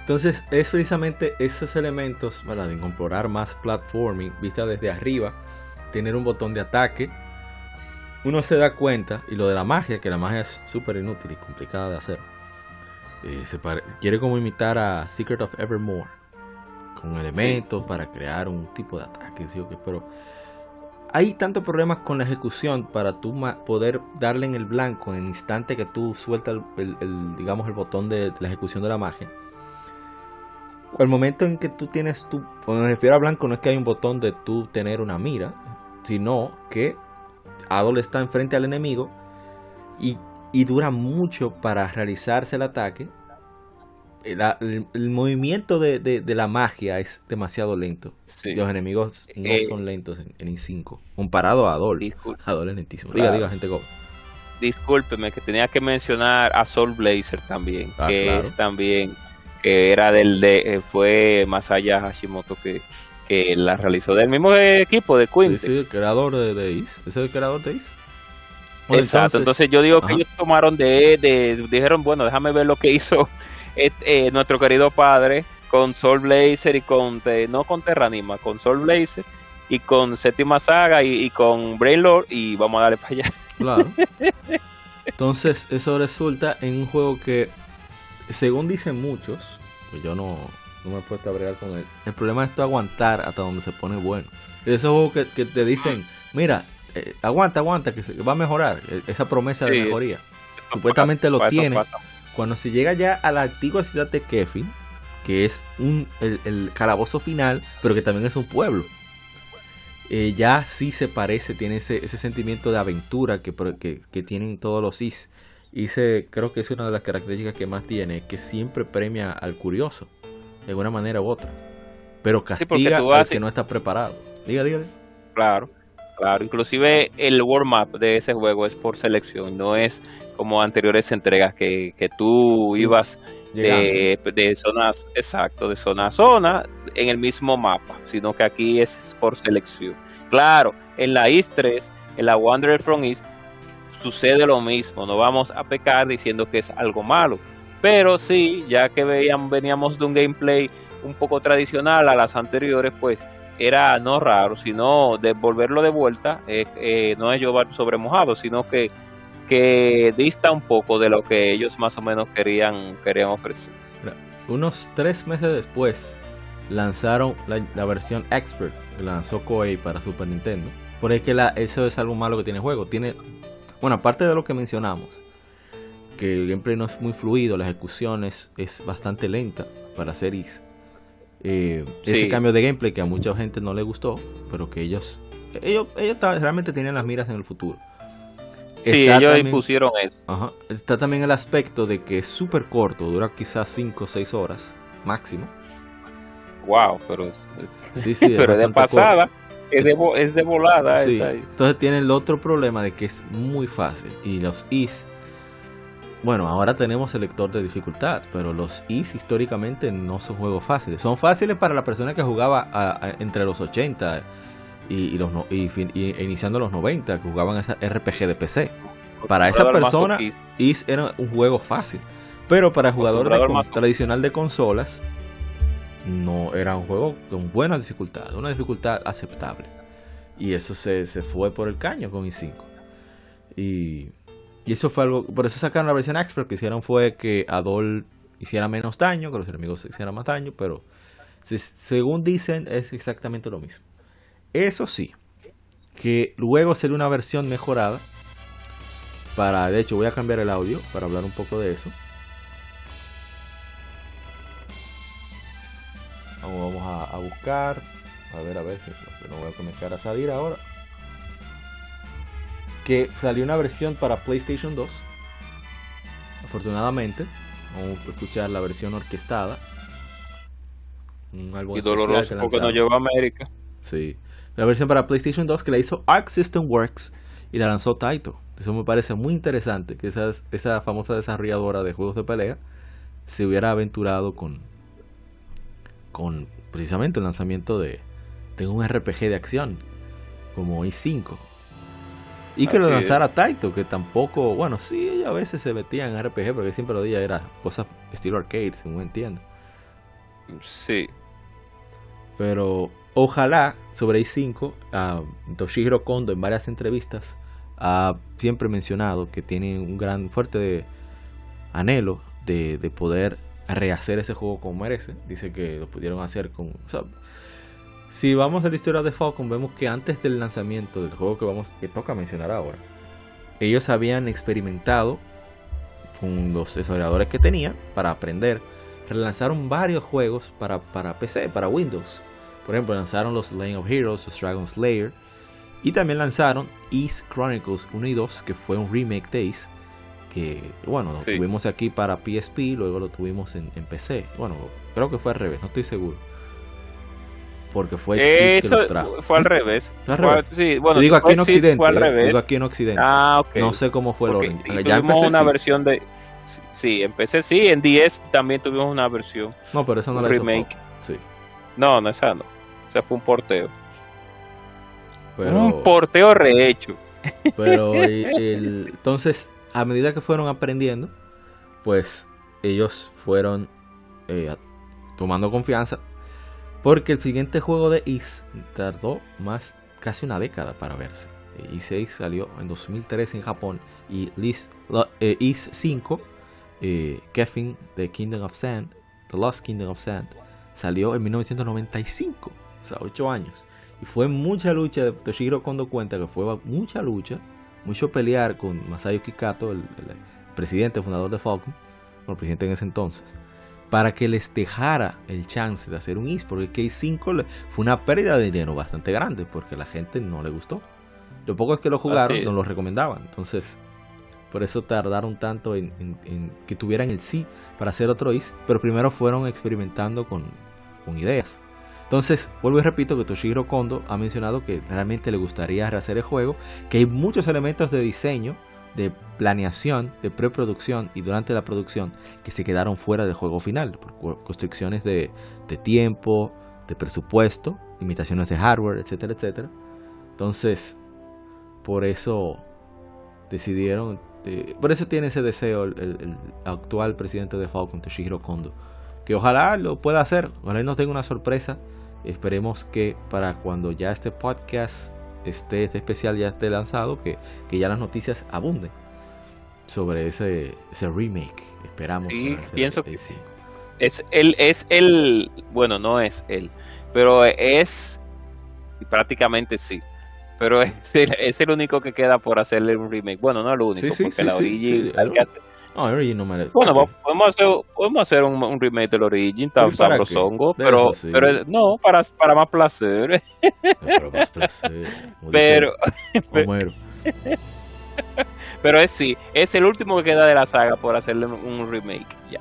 Entonces es precisamente esos elementos para de incorporar más platforming vista desde arriba, tener un botón de ataque. Uno se da cuenta, y lo de la magia, que la magia es súper inútil y complicada de hacer. Eh, se quiere como imitar a Secret of Evermore, con elementos para crear un tipo de ataque, ¿sí? pero hay tantos problemas con la ejecución para tú poder darle en el blanco en el instante que tú sueltas el, digamos el botón de, la ejecución de la magia. Al momento en que tú tienes tu, cuando me refiero a blanco no es que hay un botón de tú tener una mira, sino que Adol está enfrente al enemigo y, y dura mucho para realizarse el ataque el, movimiento de, la magia es demasiado lento. Los enemigos no eh, son lentos en, I5. Comparado a Adol. Adol es lentísimo. Diga, diga, gente go. Discúlpeme, que tenía que mencionar a Soul Blazer también. Ah, que es también. Que era del. de eh, Fue Masaya Hashimoto que, que la realizó del mismo equipo de Queen. Sí, sí, el creador de, de Is. ¿Ese es el creador de Is? Exacto, entonces, yo digo que ellos tomaron de, de, dijeron, bueno, déjame ver lo que hizo eh, nuestro querido padre con Soul Blazer y con, no con Terranima, con Soul Blazer y con Séptima Saga y, con Brain Lord y vamos a darle para allá. *laughs* Claro. Entonces, eso resulta en un juego que, según dicen muchos, pues yo no, no me he puesto a bregar con él. El problema es aguantar hasta donde se pone bueno. Esos juegos que, que te dicen, mira, eh, aguanta, aguanta, que se, va a mejorar. E, esa promesa de mejoría. Supuestamente lo tiene. Cuando se llega ya a la antigua ciudad de Kefin, que es un, el, calabozo final, pero que también es un pueblo, eh, ya sí se parece, tiene ese, ese sentimiento de aventura que, que, tienen todos los Is. Y se, creo que es una de las características que más tiene, que siempre premia al curioso, de alguna manera u otra. Pero castiga al que no está preparado. Diga, diga. Claro, claro. Inclusive el warm-up de ese juego es por selección, no es como anteriores entregas que, que tú ibas de, de zonas, exacto, de zona a zona en el mismo mapa, sino que aquí es por selección. Claro, en la East 3, en la Wanderer from East, sucede lo mismo, no vamos a pecar diciendo que es algo malo, pero sí, ya que veíamos, veníamos de un gameplay un poco tradicional a las anteriores, pues era no raro, sino devolverlo de vuelta, eh, eh, no es llevar sobre mojado, sino que que dista un poco de lo que ellos más o menos querían, querían ofrecer. Unos tres meses después lanzaron la, versión Expert que lanzó Koei para Super Nintendo. Por ahí que la, eso es algo malo que tiene el juego. Tiene, bueno, aparte de lo que mencionamos, que el gameplay no es muy fluido, la ejecución es, bastante lenta para series. Eh, ese cambio de gameplay que a mucha gente no le gustó, pero que ellos, ellos, ellos realmente tienen las miras en el futuro. Sí, ellos impusieron eso. Está también el aspecto de que es súper corto, dura quizás 5 o 6 horas máximo. Wow, pero, sí, *laughs* sí, pero de pasada, es de, es de volada. Entonces tiene el otro problema de que es muy fácil y los is bueno, ahora tenemos el lector de dificultad, pero los Is históricamente no son juegos fáciles. Son fáciles para la persona que jugaba entre los 80 y, los y, iniciando los 90, que jugaban esa RPG de PC. Para esa persona, Is era un juego fácil. Pero para el jugador tradicional de consolas, no era un juego con buena dificultad, una dificultad aceptable. Y eso se, se fue por el caño con i5. Y y eso fue algo, por eso sacaron la versión Expert, lo que hicieron fue que Adol hiciera menos daño, que los enemigos hicieran más daño, pero según dicen es exactamente lo mismo. Eso sí, que luego sería una versión mejorada para, de hecho voy a cambiar el audio para hablar un poco de eso. Vamos, a, buscar, a ver a ver si no voy a comenzar a salir ahora que salió una versión para PlayStation 2. Afortunadamente, vamos a escuchar la versión orquestada. Un álbum y doloroso porque no llegó a América. Sí. La versión para PlayStation 2 que la hizo Arc System Works y la lanzó Taito. Eso me parece muy interesante que esa, esa famosa desarrolladora de juegos de pelea se hubiera aventurado con, con precisamente el lanzamiento de, de un RPG de acción como i5 y que lo lanzara Taito, que tampoco, bueno, sí, a veces se metía en RPG, porque siempre lo día era cosas estilo arcade, según entiendo. Sí. Pero ojalá sobre i5, Toshihiro Kondo en varias entrevistas ha siempre mencionado que tiene un gran fuerte anhelo de, de poder rehacer ese juego como merece. Dice que lo pudieron hacer con... Si vamos a la historia de Falcon, vemos que antes del lanzamiento del juego que vamos que toca mencionar ahora, ellos habían experimentado con los desarrolladores que tenían para aprender. Relanzaron varios juegos para, para PC, para Windows. Por ejemplo, lanzaron los Lane of Heroes, los Dragon Slayer. Y también lanzaron East Chronicles 1 y 2, que fue un remake de Ace. Que, bueno, lo tuvimos aquí para PSP, luego lo tuvimos en, en PC. Bueno, creo que fue al revés, no estoy seguro porque fue Eso Fue al revés. sí, bueno, digo aquí en Occidente. Fue al revés. Digo aquí en Occidente. Ah, ok. No sé cómo fue el orden. Ya tuvimos una versión de. Sí, empecé sí, en 10 también tuvimos una versión. No, pero esa no la remake. Sí. No, no, esa no. Esa fue un porteo. Un porteo rehecho. Pero *laughs* entonces, a medida que fueron aprendiendo, pues ellos fueron eh, tomando confianza porque el siguiente juego de Is tardó más casi una década para verse. Is 6 salió en 2013 en Japón y Is, eh, Is 5, eh, Kevin The Kingdom of Sand, The Lost Kingdom of Sand, salió en 1995, o sea, 8 años. Y fue mucha lucha, Toshiro Kondo cuenta que fue mucha lucha, mucho pelear con Masayuki Kato, el, el presidente fundador de Falcon, o el presidente en ese entonces para que les dejara el chance de hacer un is, porque el K5 fue una pérdida de dinero bastante grande, porque la gente no le gustó. Lo poco es que lo jugaron, no lo recomendaban. Entonces, por eso tardaron tanto en, que tuvieran el sí para hacer otro is, pero primero fueron experimentando con, con ideas. Entonces, vuelvo y repito que Toshihiro Kondo ha mencionado que realmente le gustaría rehacer el juego, que hay muchos elementos de diseño de planeación, de preproducción y durante la producción que se quedaron fuera del juego final por constricciones de, tiempo, de presupuesto, limitaciones de hardware, etcétera, etcétera. Entonces, por eso decidieron, eh, por eso tiene ese deseo el, actual presidente de Falcon, Toshihiro Kondo, que ojalá lo pueda hacer, ojalá nos tenga una sorpresa. Esperemos que para cuando ya este podcast este, este especial ya esté lanzado, que, que ya las noticias abunden sobre ese, ese remake. Esperamos. Sí, pienso que sí. Es el, es el, bueno, no es él, pero es prácticamente sí. Pero *laughs* es el, es el único que queda por hacerle un remake. Bueno, no el único, porque la Origin no, Origin no me Bueno, podemos hacer, podemos hacer un, un remake del Origin, tan sabrosongo, pero, pero no, para, para más placer. Para más placer. Pero, *laughs* pero, pero es sí, es el último que queda de la saga por hacerle un remake, ya.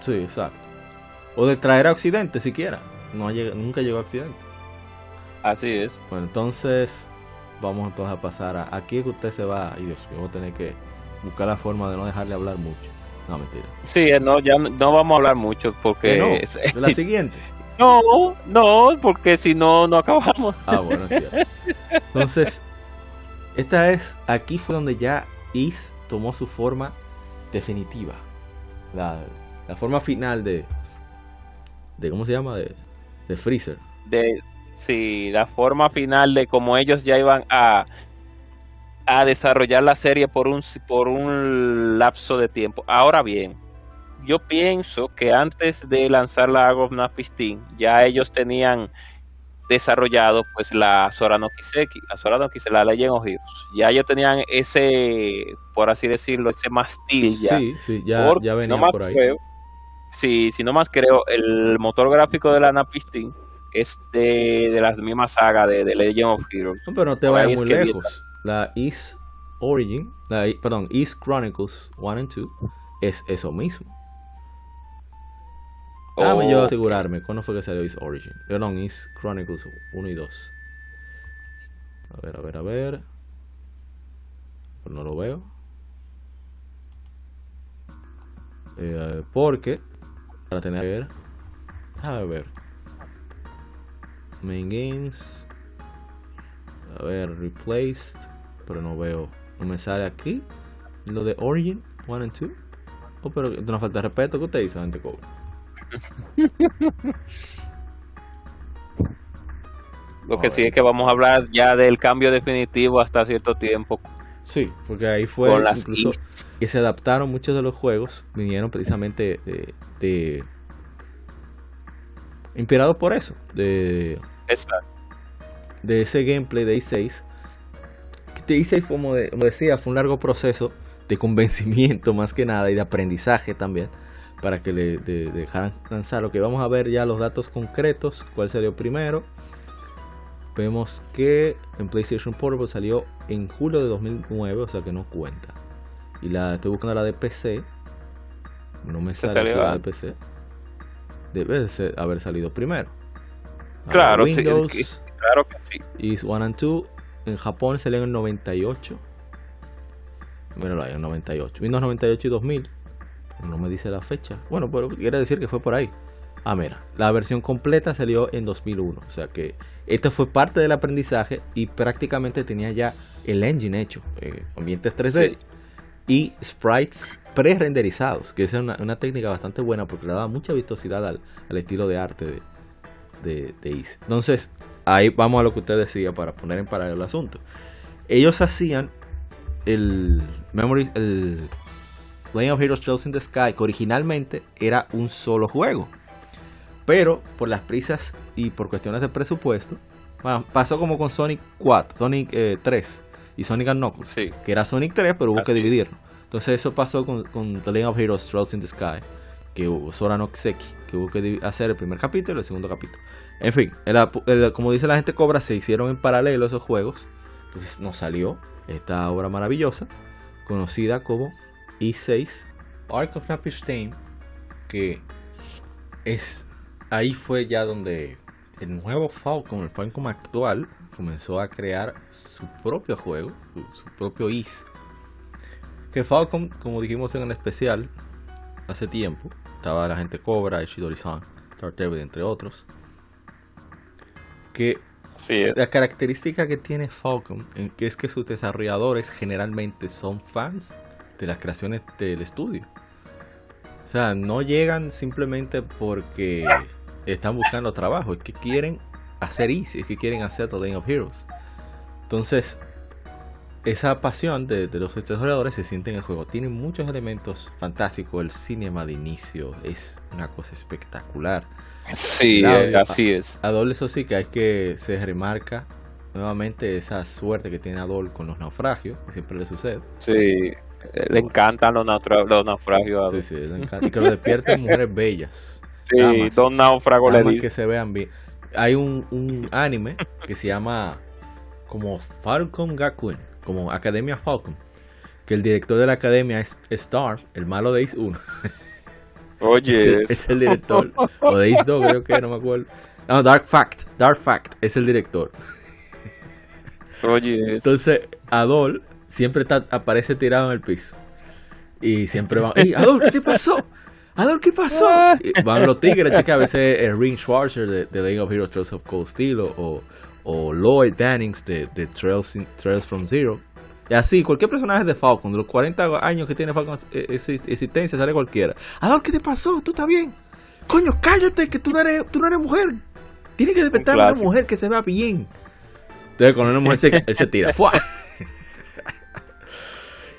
Sí, exacto. O de traer a Occidente siquiera. No nunca llegó a Occidente. Así es. Bueno, entonces vamos entonces a pasar a aquí que usted se va. Y Dios mío, voy a tener que buscar la forma de no dejarle hablar mucho. No, mentira. Sí, eh, no, ya no vamos a hablar mucho porque... No, *laughs* de la siguiente. *laughs* No, no, porque si no, no acabamos. Ah, bueno, sí. Entonces, esta es, aquí fue donde ya Is tomó su forma definitiva. La, la forma final de, de, ¿cómo se llama? De, de Freezer. De, sí, la forma final de cómo ellos ya iban a a desarrollar la serie por un, por un lapso de tiempo. Ahora bien, yo pienso que antes de lanzar la Pistin, ya ellos tenían desarrollado pues la Sora no Kiseki, la Sora no Kiseki, la Legend of Heroes. Ya ellos tenían ese, por así decirlo, ese mastil ya. Sí, sí, ya, ya venía por ahí. sí, si no más creo, el motor gráfico de la Napistin es de, de la misma saga de, de Legend of Heroes. pero no te vayas muy lejos la East Origin, la, perdón, East Chronicles 1 and 2 es eso mismo. Déjame yo oh. asegurarme cuándo fue que salió East Origin. Perdón, East Chronicles 1 y 2. A ver, a ver, a ver. Pero no lo veo. Eh, porque para tener que ver. A ver. Main games. A ver, replaced. Pero no veo. No me sale aquí. Lo de Origin 1 and 2. Oh, pero no falta de respeto. ¿Qué usted hizo, gente cobra? Lo que sí es que vamos a hablar ya del cambio definitivo hasta cierto tiempo. Sí, porque ahí fue incluso que se adaptaron muchos de los juegos, vinieron precisamente de, de inspirados por eso, de Exacto de ese gameplay de i6. Que i6, como, decía, fue un largo proceso de convencimiento más que nada y de aprendizaje también para que le dejaran lanzar. Lo que vamos a ver ya los datos concretos, cuál salió primero. Vemos que en PlayStation Portable salió en julio de 2009, o sea que no cuenta. Y la estoy buscando la de PC. No me sale la de PC. Debe haber salido primero. claro, Windows, Claro que sí. Y One and Two en Japón salió en el 98. Míralo ahí, en 98. Windows 98 y 2000. No me dice la fecha. Bueno, pero quiere decir que fue por ahí. Ah, mira, la versión completa salió en 2001. O sea que esto fue parte del aprendizaje y prácticamente tenía ya el engine hecho. Eh, ambientes 3D y sprites pre-renderizados. Que es una, una, técnica bastante buena porque le daba mucha vistosidad al, estilo de arte de, de. Entonces, ahí vamos a lo que usted decía para poner en paralelo el asunto. Ellos hacían el Memory, el Legend of Heroes Trails in the Sky, que originalmente era un solo juego. Pero por las prisas y por cuestiones de presupuesto, pasó como con Sonic 4, Sonic 3 eh, y Sonic Knuckles, que era Sonic 3, pero hubo que dividirlo. Entonces eso pasó con, con The Legend of Heroes Trails in the Sky, que hubo Sora no Kiseki, que hubo que hacer el primer capítulo y el segundo capítulo. En fin, como dice la gente Cobra, se hicieron en paralelo esos juegos. Entonces nos salió esta obra maravillosa, conocida como E6 Ark of Napishtain, que es ahí fue ya donde el nuevo Falcon, el Falcon actual, comenzó a crear su propio juego, su, propio IS. Que Falcon, como dijimos en el especial hace tiempo, estaba la gente Cobra, Ishidori-san, entre otros que eh. la característica que tiene Falcon que es que sus desarrolladores generalmente son fans de las creaciones del estudio. O sea, no llegan simplemente porque están buscando trabajo, es que quieren hacer Easy, es que quieren hacer The Lane of Heroes. Entonces, esa pasión de, los desarrolladores se siente en el juego. Tiene muchos elementos fantásticos. El cinema de inicio es una cosa espectacular. Sí, *laughs* eh, así es. Adol, eso sí que hay que se remarca nuevamente esa suerte que tiene Adol con los naufragios, que siempre le sucede. Sí, le encantan los, naufragios. Sí, sí, le encanta. Y que lo despierten mujeres bellas. Sí, dos náufragos le dicen. que se vean bien. Hay un, un anime que se llama como Falcon Gakuen, como Academia Falcon, que el director de la academia es Star, el malo de Ace 1. *laughs* Oye, es, el director. o de Ace 2, creo que, no me acuerdo. No, Dark Fact. Dark Fact es el director. Oye. Entonces, Adol siempre está, aparece tirado en el piso. Y siempre van, ¡Ey, Adol, ¿qué te pasó? Adol, ¿qué pasó? van los tigres, chica, a veces el Ring Schwarzer de, de League of Heroes Trails of Cold Steel o, o, Lloyd Dannings de, de Trails, Trails from Zero. Y así, cualquier personaje de Falcon, de los 40 años que tiene Falcon eh, existencia, sale cualquiera. Adol, ¿qué te pasó? ¿Tú estás bien? Coño, cállate, que tú no eres, tú no eres mujer. Tienes que despertar a una mujer que se vea bien. Entonces, cuando una mujer se, *laughs* se tira, ¡fua!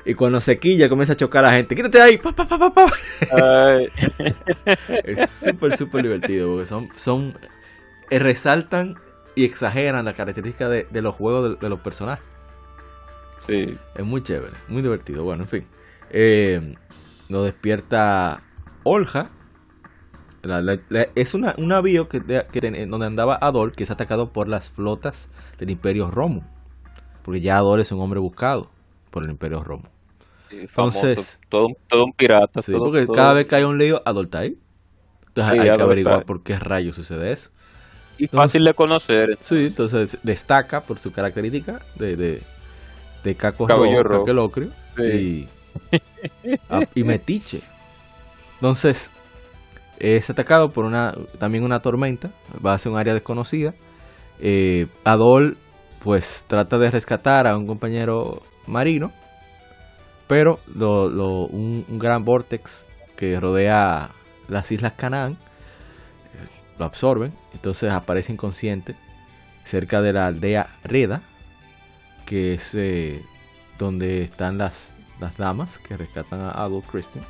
Y cuando se quilla comienza a chocar a la gente. ¡Quítate ahí! ¡Pa, pa, pa, pa, pa! *laughs* es súper, súper divertido porque son, son eh, resaltan y exageran las características de, de los juegos de, los personajes. Sí. Es muy chévere, muy divertido. Bueno, en fin. Eh, nos despierta Olja. es una, un navío que, donde andaba Adol, que es atacado por las flotas del Imperio Romo. Porque ya Adol es un hombre buscado por el Imperio Romo. Entonces, todo, todo, un pirata. Sí, porque cada vez que hay un lío, adulta ahí. Entonces hay que averiguar por qué rayos sucede eso. Y fácil de conocer. Sí, entonces destaca por su característica de, de, de caco rojo, y, ah, y metiche. Entonces, es atacado por una también una tormenta, va a ser un área desconocida. Eh, Adol pues trata de rescatar a un compañero marino pero lo, un, gran vortex que rodea las islas Canaán eh, lo absorben, entonces aparece inconsciente cerca de la aldea Reda, que es eh, donde están las, las damas que rescatan a Adolf Christian.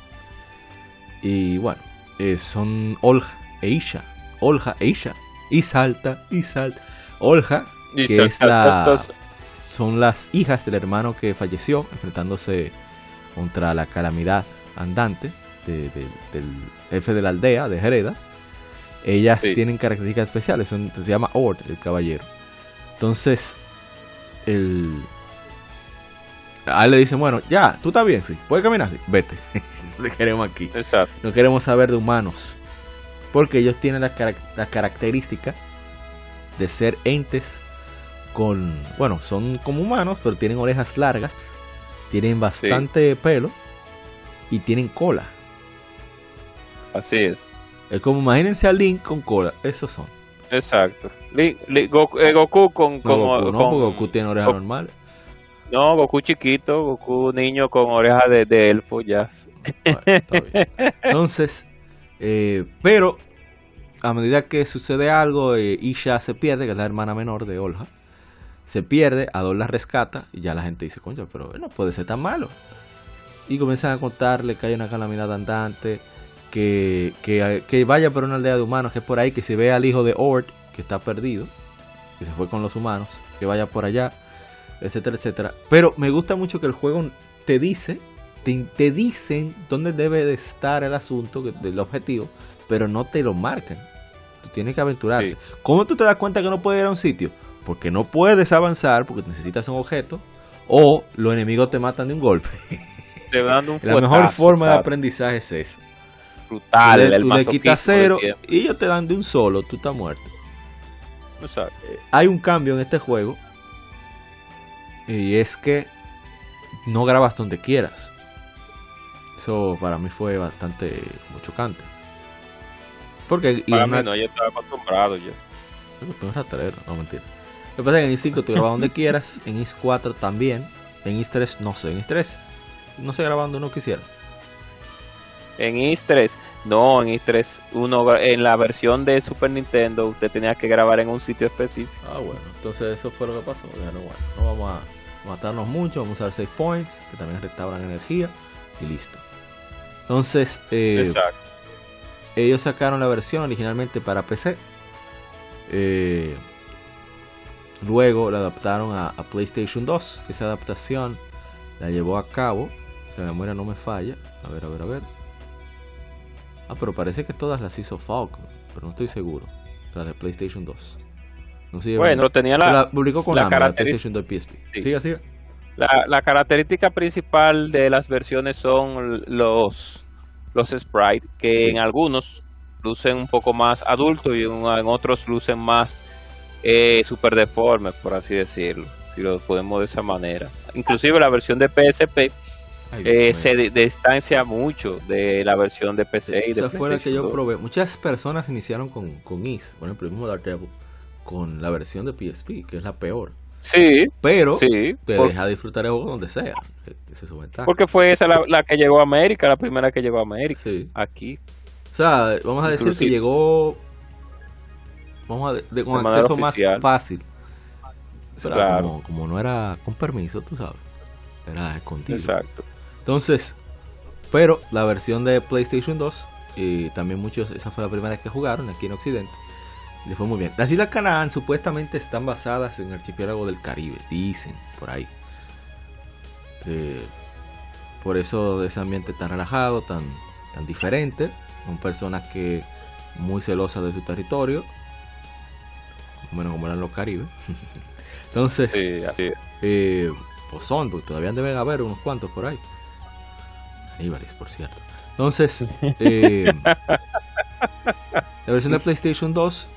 Y bueno, eh, son Olja e Isha. Olja e Isha. Y salta, y salta. Olja, que es la, son las hijas del hermano que falleció enfrentándose contra la calamidad andante del jefe de la aldea, de Jereda. Ellas tienen características especiales, se llama Ord, el caballero. Entonces, el... A él le dicen, bueno, ya, tú estás bien, sí, puedes caminar, vete, *laughs* no te queremos aquí. No queremos saber de humanos, porque ellos tienen la características de ser entes con, bueno, son como humanos, pero tienen orejas largas, tienen bastante pelo y tienen cola. Así es. Es como imagínense a Link con cola, esos son. Exacto. Goku, eh, Goku, con, con, Goku, no, Goku tiene orejas normales. No, Goku chiquito, Goku niño con orejas de, de elfo ya. Entonces, eh, pero a medida que sucede algo, eh, Isha se pierde, que es la hermana menor de Olja se pierde, Adol la rescata y ya la gente dice, concha, pero no puede ser tan malo. Y comienzan a contarle que hay una calamidad andante, que, que, vaya por una aldea de humanos, que es por ahí, que se ve al hijo de Ord, que está perdido, que se fue con los humanos, que vaya por allá, etcétera, etcétera. Pero me gusta mucho que el juego te dice, te, dicen dónde debe de estar el asunto, el objetivo, pero no te lo marcan. Tú tienes que aventurar. ¿Cómo tú te das cuenta que no puedes ir a un sitio? porque no puedes avanzar porque necesitas un objeto o los enemigos te matan de un golpe. Te un *laughs* La mejor forma de aprendizaje es esa. Brutal, tú le, quitas cero y ellos te dan de un solo, tú estás muerto. Eh, hay un cambio en este juego y es que no grabas donde quieras. Eso para mí fue bastante chocante. Porque para mí no, yo estaba acostumbrado ya. no mentira. Lo que pasa es que en i5 tú grabas donde quieras, en i4 también, en i3 no sé, en i3 no sé grabando uno quisiera. En i3, no, en i3 uno en la versión de Super Nintendo usted tenía que grabar en un sitio específico. Ah, bueno, entonces eso fue lo que pasó. Bueno, bueno, no vamos a matarnos mucho, vamos a usar 6 points, que también restauran energía, y listo. Entonces, eh, ellos sacaron la versión originalmente para PC. Eh, Luego la adaptaron a, PlayStation 2. Esa adaptación la llevó a cabo. La memoria no me falla. A ver, a ver, a ver. Ah, pero parece que todas las hizo Falcon. Pero no estoy seguro. Las de PlayStation 2. No sé bueno, tenía la, publicó con la, PlayStation 2 PSP. Siga, siga. La, la, característica principal de las versiones son los, los sprites, que en algunos lucen un poco más adultos y en otros lucen más eh, super deforme, por así decirlo, si lo podemos de esa manera. Inclusive la versión de PSP eh, se distancia mucho de la versión de PC y de Esa fue la que yo probé. Muchas personas iniciaron con, con Is, por ejemplo, el mismo Dark Devil, con la versión de PSP, que es la peor. Sí. Pero te deja disfrutar el juego donde sea. Es su ventaja. Porque fue esa la, que llegó a América, la primera que llegó a América. Sí. Aquí. O sea, vamos a decir que llegó vamos a con acceso más fácil. Pero como, como, no era con permiso, tú sabes. Era escondido. Exacto. Entonces, pero la versión de PlayStation 2, y también muchos, esa fue la primera que jugaron aquí en Occidente, le fue muy bien. Las Islas Canaán supuestamente están basadas en el archipiélago del Caribe, dicen por ahí. Eh, por eso ese ambiente tan relajado, tan, tan diferente, son personas que muy celosas de su territorio, bueno, como eran los Caribes. *laughs* Entonces, eh, pues son, porque todavía deben haber unos cuantos por ahí. Aníbales, por cierto. Entonces, eh, la versión de PlayStation 2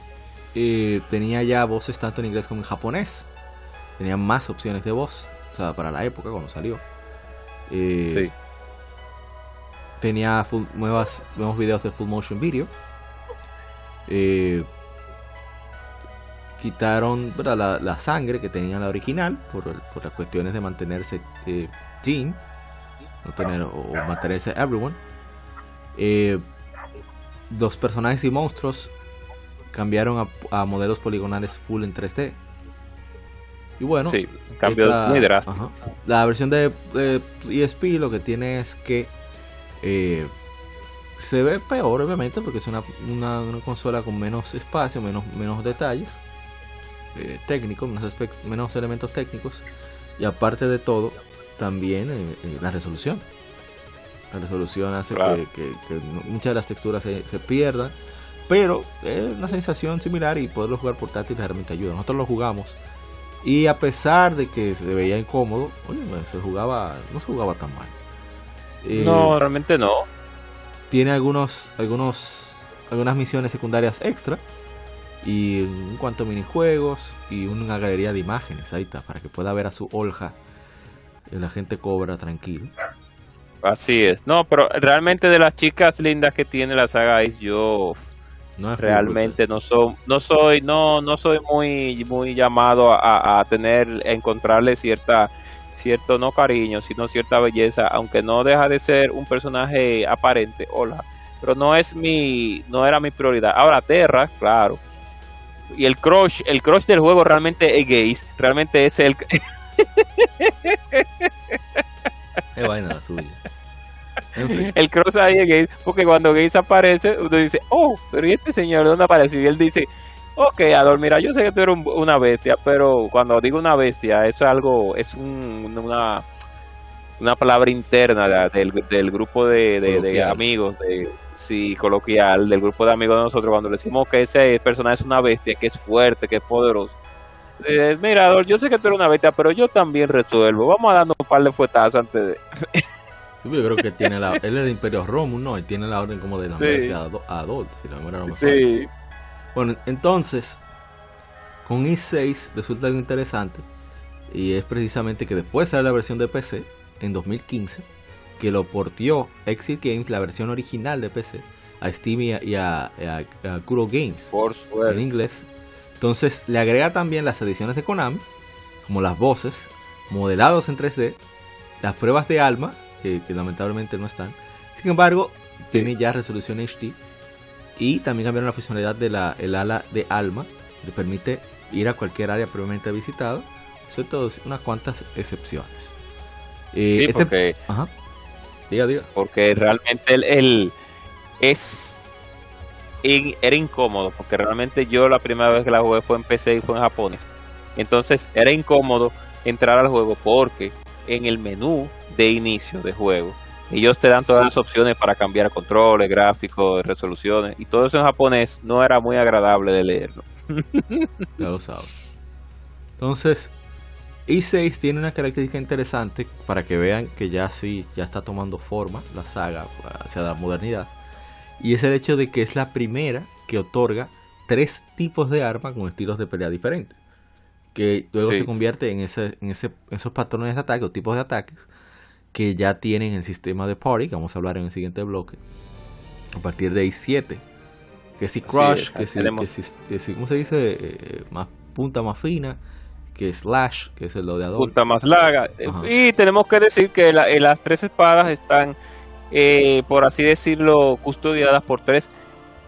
eh, tenía ya voces tanto en inglés como en japonés. Tenía más opciones de voz, o sea, para la época cuando salió. sí. Tenía nuevas, nuevos videos de full motion video. Eh, quitaron la, sangre que tenía la original por, las cuestiones de mantenerse eh, team o mantenerse everyone. Eh, los personajes y monstruos cambiaron a, modelos poligonales full en 3D. Y bueno, sí, cambio muy drástico. La versión de, ESP lo que tiene es que eh, se ve peor, obviamente, porque es una, una, consola con menos espacio, menos, menos detalles eh, técnicos, menos, menos, elementos técnicos y aparte de todo, también eh, eh, la resolución. La resolución hace que, muchas de las texturas se, pierdan, pero es una sensación similar y poderlo jugar portátil realmente ayuda. Nosotros lo jugamos y a pesar de que se veía incómodo, se jugaba, no se jugaba tan mal. no, realmente no. Tiene algunos, algunos, algunas misiones secundarias extra y un cuanto minijuegos y una galería de imágenes ahí está para que pueda ver a su Olja la gente cobra tranquilo. Así es. No pero realmente de las chicas lindas que tiene la saga Ice yo no realmente no soy no soy no no soy muy muy llamado a, a tener a encontrarle cierta cierto no cariño sino cierta belleza aunque no deja de ser un personaje aparente hola pero no es mi no era mi prioridad. Ahora Terra claro. Y el crush, el crush del juego realmente es gays, realmente es el es vaina la suya. El cross ahí es gay, porque cuando gays aparece, uno dice, oh, pero ¿y este señor dónde aparece? Y él dice, ok, Ador, mira, yo sé que tú eres una bestia, pero cuando digo una bestia, es algo, es una, una palabra interna del, del grupo de, de amigos, de, sí, coloquial del grupo de amigos de nosotros cuando le decimos que ese personaje es una bestia, que es fuerte, que es poderoso. Eh, mira, yo sé que tú eres una bestia, pero yo también resuelvo. Vamos a darnos un par de fuetazos antes de. *laughs* sí, yo creo que tiene la. Él es de Imperio Romus, ¿no? Y tiene la orden como de la sí. a, Adolf, si la memoria no Sí. Bueno, entonces, con i6 resulta algo interesante. Y es precisamente que después sale la versión de PC en 2015 que lo portió Exit Games, la versión original de PC, a Steam y a, Kuro Games en inglés. Entonces le agrega también las ediciones de Konami, como las voces, modelados en 3D, las pruebas de alma, que, lamentablemente no están. Sin embargo, tiene ya resolución HD y también cambiaron la funcionalidad de la el ala de alma, que permite ir a cualquier área previamente visitado, sobre todo unas cuantas excepciones. Eh, este Ajá. Porque realmente él, es era incómodo, porque realmente yo la primera vez que la jugué fue en PC y fue en japonés. Entonces era incómodo entrar al juego porque en el menú de inicio de juego ellos te dan todas las opciones para cambiar controles, gráficos, resoluciones y todo eso en japonés no era muy agradable de leerlo. *laughs* ya lo sabes. Entonces, i6 tiene una característica interesante para que vean que ya sí, ya está tomando forma la saga hacia la modernidad. Y es el hecho de que es la primera que otorga tres tipos de armas con estilos de pelea diferentes. Que luego se convierte en, ese, en, ese, esos patrones de ataque o tipos de ataques que ya tienen el sistema de party, que vamos a hablar en el siguiente bloque, a partir de i7. Que si crush, que, si, que, si, ¿cómo se dice? Eh, más punta más fina, que slash, que es el lodeador. Punta más larga. Y tenemos que decir que eh, las tres espadas están, eh, por así decirlo, custodiadas por tres,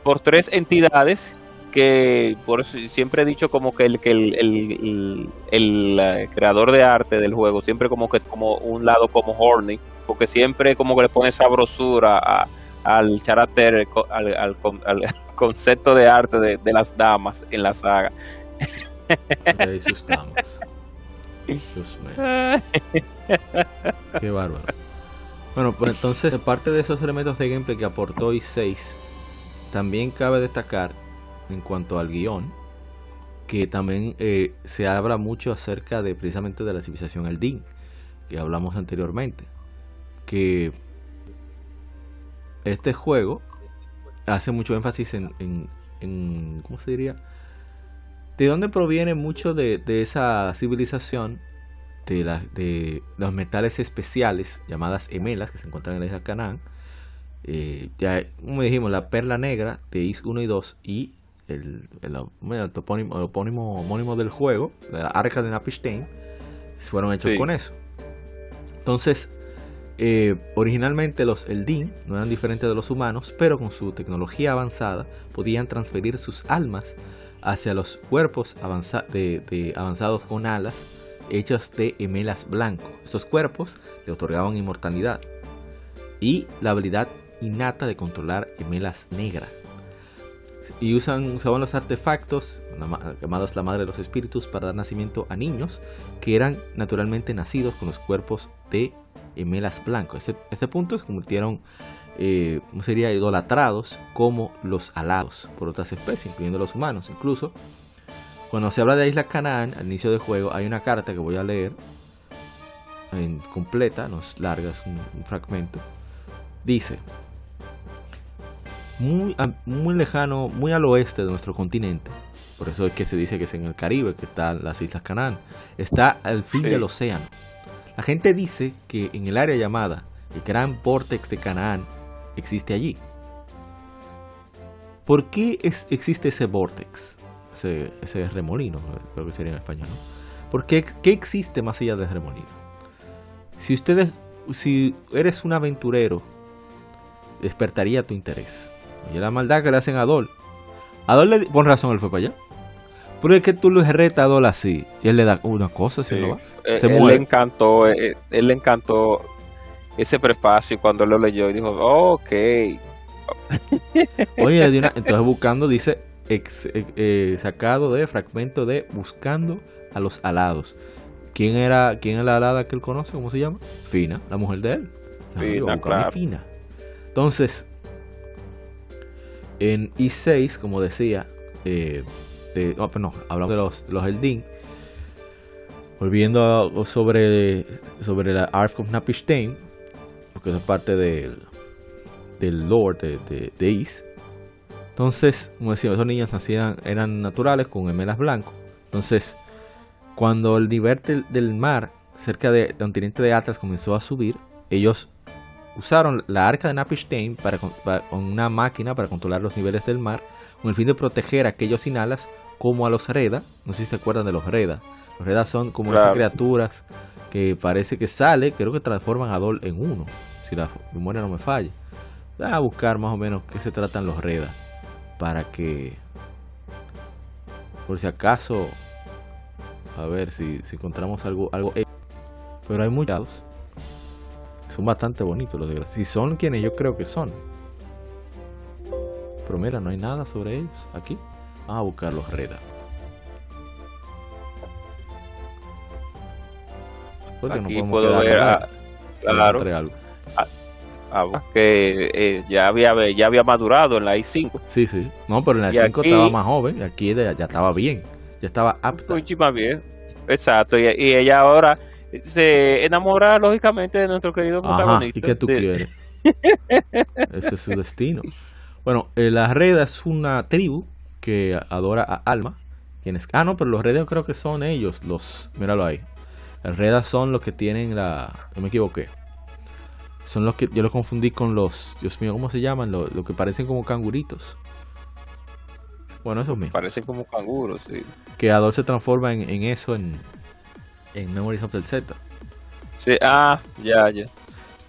por tres entidades que por siempre he dicho como que el que el, el, creador de arte del juego siempre como que como un lado como horny porque siempre como que le pone sabrosura al carácter al, al, *laughs* concepto de arte de, las damas en la saga. Sus damas. *laughs* Qué bárbaro bueno pues entonces aparte de esos elementos de gameplay que aportó i6 también cabe destacar en cuanto al guion, que también eh, se habla mucho acerca de precisamente de la civilización Eldin, que hablamos anteriormente, que este juego hace mucho énfasis en, en, ¿cómo se diría? ¿De dónde proviene mucho de, esa civilización? De, la, de los metales especiales llamadas emelas que se encuentran en la isla Canaán. Eh, ya, como dijimos, la perla negra de Is 1 y 2 y el, el, topónimo, homónimo del juego, la arca de Napishtain, fueron hechos con eso. Entonces, eh, originalmente los Eldin no eran diferentes de los humanos, pero con su tecnología avanzada podían transferir sus almas hacia los cuerpos de, avanzados con alas hechos de emelas blanco. Estos cuerpos le otorgaban inmortalidad y la habilidad innata de controlar emelas negras y usan, usaban los artefactos llamados la madre de los espíritus para dar nacimiento a niños que eran naturalmente nacidos con los cuerpos de emelas blancos. Este, este punto se convirtieron, eh, ¿cómo sería?, idolatrados como los alados por otras especies, incluyendo los humanos. Incluso, cuando se habla de Isla Canaán, al inicio del juego, hay una carta que voy a leer en completa, no es larga, es un fragmento. Dice, muy, muy lejano, muy al oeste de nuestro continente. Por eso es que se dice que es en el Caribe, que están las Islas Canaán. Está al fin del océano. La gente dice que en el área llamada el Gran Vortex de Canaán existe allí. ¿Por qué existe ese vortex? Ese, ese remolino, creo que sería en español. ¿no? ¿Por qué, existe más allá del remolino? Si ustedes, si eres un aventurero, despertaría tu interés. Y la maldad que le hacen a Adol. Adol, le, con razón, él fue para allá. Pero es que tú le retas a Adol así. Y él le da una cosa, si no va. Eh, Se él le encantó, eh, él le encantó ese prefacio cuando él lo leyó y dijo, ok. Oye, entonces buscando, dice, eh, sacado de fragmento de buscando a los alados. ¿Quién era, quién es la alada que él conoce? ¿Cómo se llama? Fina, la mujer de él. Fina, claro. Fina. Entonces, en i6, como decía, eh, oh, no, hablamos de los, los Eldin. Volviendo sobre, sobre la Arf of Napishtain, porque es parte del, del Lord de, de, Is. Entonces, como decía, esos niños nacían, eran naturales con emelas blancos. Entonces, cuando el nivel del, mar cerca de, del continente de Atlas comenzó a subir, ellos usaron la arca de Napishtain para, con una máquina para controlar los niveles del mar con el fin de proteger a aquellos sin alas como a los Reda. No sé si se acuerdan de los Reda. Los Reda son como esas criaturas que parece que sale, creo que transforman a Dol en uno, si la memoria no me falla. A buscar más o menos qué se tratan los Reda para que, por si acaso, a ver si, si encontramos algo, algo. Pero hay muchos son bastante bonitos los de Si son quienes yo creo que son. Pero mira, no hay nada sobre ellos aquí. Vamos a buscar los Reda. Aquí no puedo ver, a, claro, que eh, ya había ya había madurado en la i5. Sí, sí. No, pero en la i5 estaba más joven. Aquí ya, estaba bien. Ya estaba apta. Mucho bien. Exacto. y ella ahora se enamora lógicamente de nuestro querido protagonista. ¿Y qué tú quieres? *laughs* Ese es su destino. Bueno, eh, la Reda es una tribu que adora a Alma. Quienes, ah, no, pero los Redas creo que son ellos, los. Míralo ahí. Las Redas son los que tienen la. No me equivoqué. Son los que yo lo confundí con los, Dios mío, ¿cómo se llaman? Lo, que parecen como canguritos. Bueno, esos mismos. Parecen como canguros, sí. Que Adol se transforma en, en eso en, en Memories of the Z. Sí, ah, ya, ya.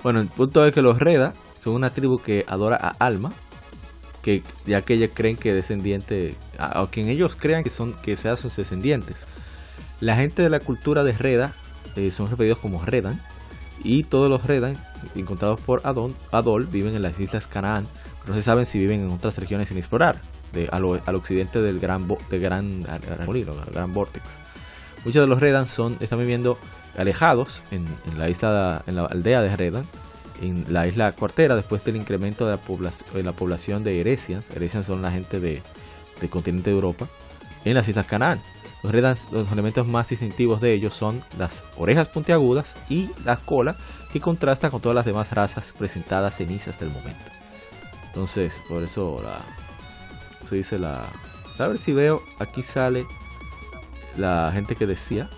Bueno, el punto es que los Reda son una tribu que adora a Alma, que ya que ellos creen que descendiente, o quien ellos crean que son que sean sus descendientes. La gente de la cultura de Reda eh, son referidos como Redan y todos los Redan encontrados por Adon, Adol viven en las islas Canaán, no se saben si viven en otras regiones sin explorar, de, al, occidente del gran, de gran, gran Vortex. Muchos de los Redan son, están viviendo alejados en, la isla, en la aldea de Redan, en la isla cuartera, después del incremento de la, población, la población de Eresians. Eresians son la gente de, del continente de Europa, en las islas Canaán. Los, elementos más distintivos de ellos son las orejas puntiagudas y la cola, que contrasta con todas las demás razas presentadas en islas del momento. Entonces, por eso la, se dice la... A ver si veo, aquí sale la gente que decía.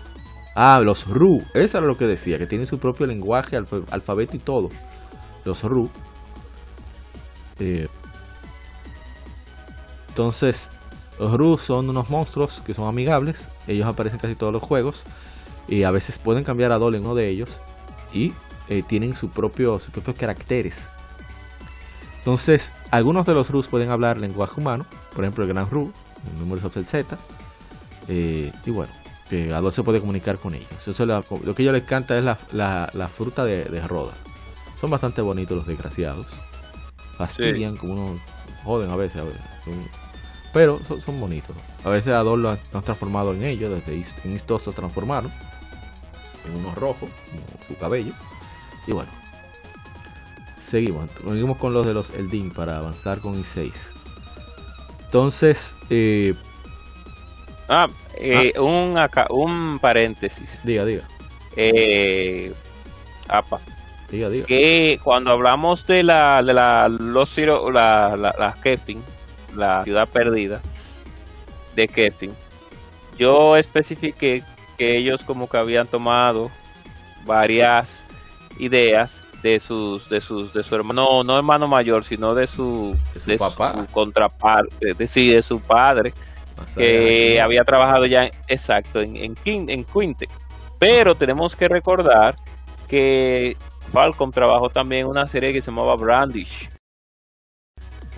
Ah, los Ru, eso era lo que decía, que tienen su propio lenguaje, alfabeto y todo. Los Ru. Eh, entonces, los Ru son unos monstruos que son amigables. Ellos aparecen en casi todos los juegos. Y a veces pueden cambiar a Dol en uno de ellos. Y eh, tienen su propio, sus propios caracteres. Entonces, algunos de los Rus pueden hablar lenguaje humano. Por ejemplo, el Gran Ru, el número de Z eh, y bueno, que Adol se puede comunicar con ellos. Eso lo que a ellos les encanta es la, fruta de, Roda. Son bastante bonitos los desgraciados. Fastidian, como uno joden a veces, pero son, bonitos. A veces Adol lo han, transformado en ellos, desde en Istoso transformaron en unos rojos, como su cabello. Y bueno, seguimos. Seguimos con los de los Eldin para avanzar con I6. Entonces, eh, Ah, eh, ah. Un, acá, un paréntesis. Diga, diga. Eh, apa. Diga, diga. Que cuando hablamos de la, de la, los la, la, la Kefin, la ciudad perdida de Kefin, yo especifiqué que ellos como que habían tomado varias ideas de sus de sus de su hermano no, no hermano mayor sino de su de su, papá? contraparte de, sí, de su padre que había trabajado ya exacto en, en, en Quintec. Pero tenemos que recordar que Falcon trabajó también en una serie que se llamaba Brandish.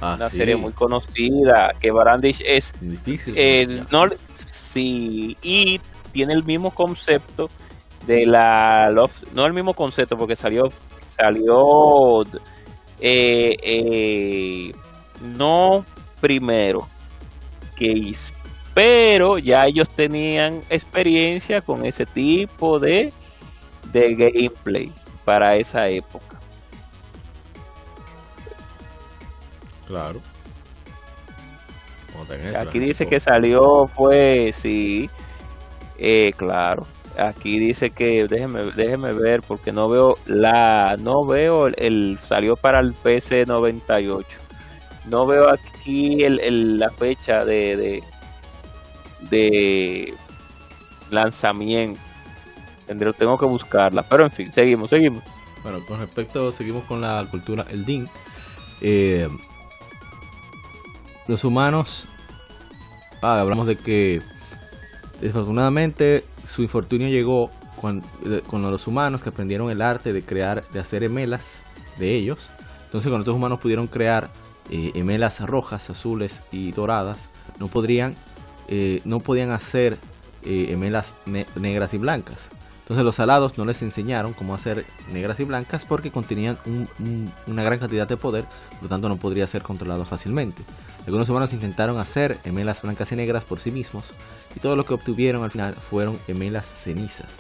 Ah, una serie muy conocida, que Brandish es difícil. no, sí, y tiene el mismo concepto de la no el mismo concepto porque salió salió eh, eh, no primero pero ya ellos tenían experiencia con ese tipo de, de gameplay para esa época. Claro. Aquí dice que salió, pues sí, eh, claro. Aquí dice que déjeme, déjeme ver porque no veo la, no veo el, salió para el PC 98. No veo aquí el, la fecha de, de, lanzamiento. Tendré, tengo que buscarla. Pero en fin, seguimos, seguimos. Bueno, con respecto, seguimos con la cultura el DIN. Eh, los humanos, ah, hablamos de que desafortunadamente su infortunio llegó cuando, con los humanos que aprendieron el arte de crear, de hacer emelas de ellos. Entonces, cuando estos humanos pudieron crear eh, emelas rojas, azules y doradas, no podrían, eh, no podían hacer eh, negras y blancas. Entonces los alados no les enseñaron cómo hacer negras y blancas porque contenían una gran cantidad de poder, por lo tanto no podría ser controlado fácilmente. Algunos humanos intentaron hacer emelas blancas y negras por sí mismos y todo lo que obtuvieron al final fueron emelas cenizas.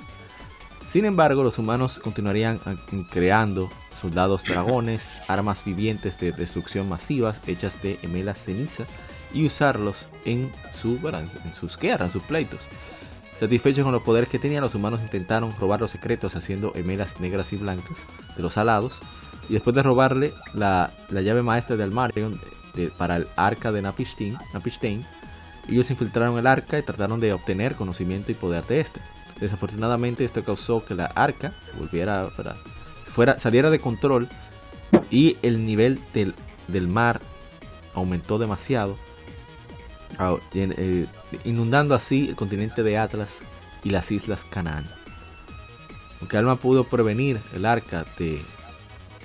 Sin embargo, los humanos continuarían creando soldados dragones, *laughs* armas vivientes de destrucción masivas hechas de emelas ceniza y usarlos en, su, en sus guerras, en sus pleitos. Satisfechos con los poderes que tenían, los humanos intentaron robar los secretos haciendo emelas negras y blancas de los alados. Y después de robarle la, llave maestra del mar para el arca de Napishtim, ellos infiltraron el arca y trataron de obtener conocimiento y poder de este. Desafortunadamente esto causó que la arca volviera a fuera, saliera de control y el nivel del, del mar aumentó demasiado, eh, inundando así el continente de Atlas y las islas Canaán. Aunque Alma pudo prevenir el arca de,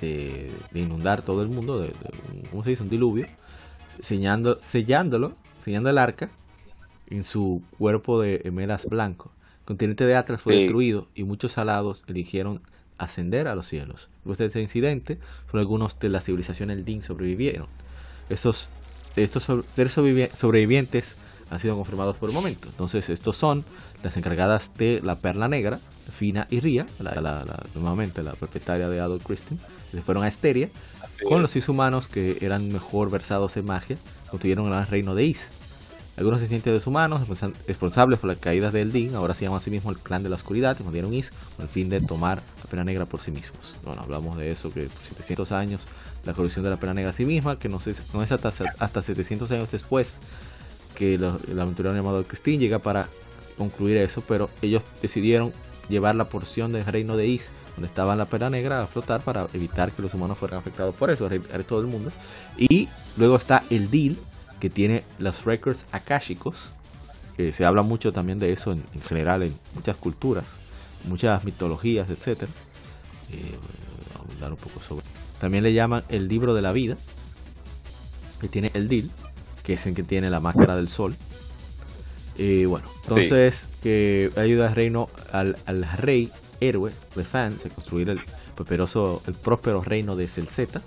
de, inundar todo el mundo, de, ¿cómo se dice? Un diluvio, sellándolo, sellando el arca en su cuerpo de emelas blanco. El continente de Atlas fue destruido y muchos alados eligieron ascender a los cielos. Después de este incidente, solo algunos de la civilización Eldin sobrevivieron. Estos, estos seres sobrevivientes han sido confirmados por el momento. Entonces, estos son las encargadas de la perla negra, Fina y Ría, la, nuevamente la propietaria de Adolf Christian, se fueron a Esteria, con los cis humanos que eran mejor versados en magia, construyeron el gran reino de Is. Algunos descendientes humanos responsables por las caídas de Eldin ahora se llaman a sí mismos el clan de la oscuridad y fundieron Is con el fin de tomar la pena negra por sí mismos. Bueno, hablamos de eso que por 700 años la corrupción de la pena negra a sí misma, que no, no es hasta, hasta 700 años después que el aventurero llamado Christine llega para concluir eso, pero ellos decidieron llevar la porción del reino de Is, donde estaba la pena negra, a flotar para evitar que los humanos fueran afectados por eso, a todo el mundo. Y luego está el Deal, que tiene los records akashicos, que se habla mucho también de eso en, general en muchas culturas, muchas mitologías, etc. Eh, hablar un poco sobre. También le llaman el libro de la vida, que tiene el Deal, que es el que tiene la máscara del sol. Y bueno, entonces que ayuda al reino al, rey héroe de fans de construir el el próspero reino de Celzeta,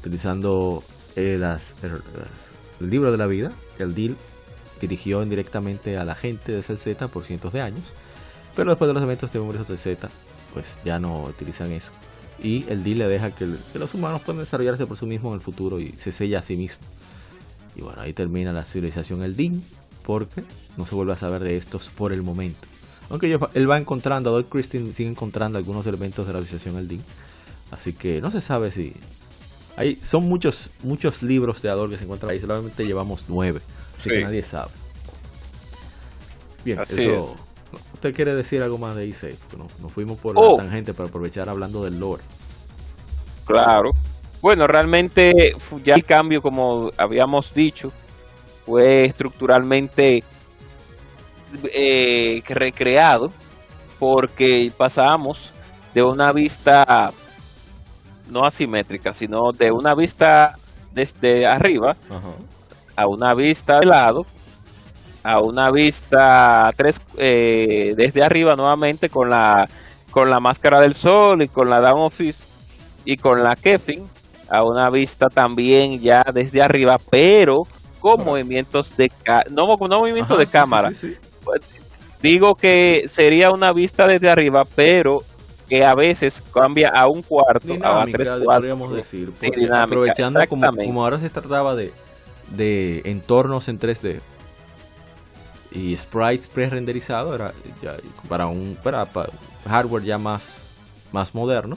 utilizando eh, las, el libro de la vida, que el Deal dirigió indirectamente a la gente de Celzeta por cientos de años, pero después de los eventos de Celzeta, pues ya no utilizan eso. Y el Deal le deja que, que los humanos pueden desarrollarse por sí mismos en el futuro y se sella a sí mismo. Y bueno, ahí termina la civilización Eldin, porque no se vuelve a saber de estos por el momento. Aunque él va encontrando, Adolf Christine sigue encontrando algunos elementos de la civilización Eldin. Así que no se sabe si. Hay, son muchos muchos libros de Adolf que se encuentran ahí, solamente llevamos nueve. Así que nadie sabe. Bien, eso. ¿Usted quiere decir algo más de I6? Nos, fuimos por la oh. tangente para aprovechar hablando del lore. Claro. Bueno, realmente ya el cambio, como habíamos dicho, fue estructuralmente eh, recreado porque pasamos de una vista no asimétrica, sino de una vista desde arriba a una vista de lado, a una vista tres, eh, desde arriba nuevamente con la con la máscara del sol y con la down office y con la kefin a una vista también ya desde arriba, pero con movimientos de no, no movimientos de cámara. Digo que sería una vista desde arriba, pero que a veces cambia a un cuarto, a tres cuartos. decir, aprovechando como, como, ahora se trataba de, de entornos en 3D y sprites pre-renderizados, era para un para, para hardware ya más, más moderno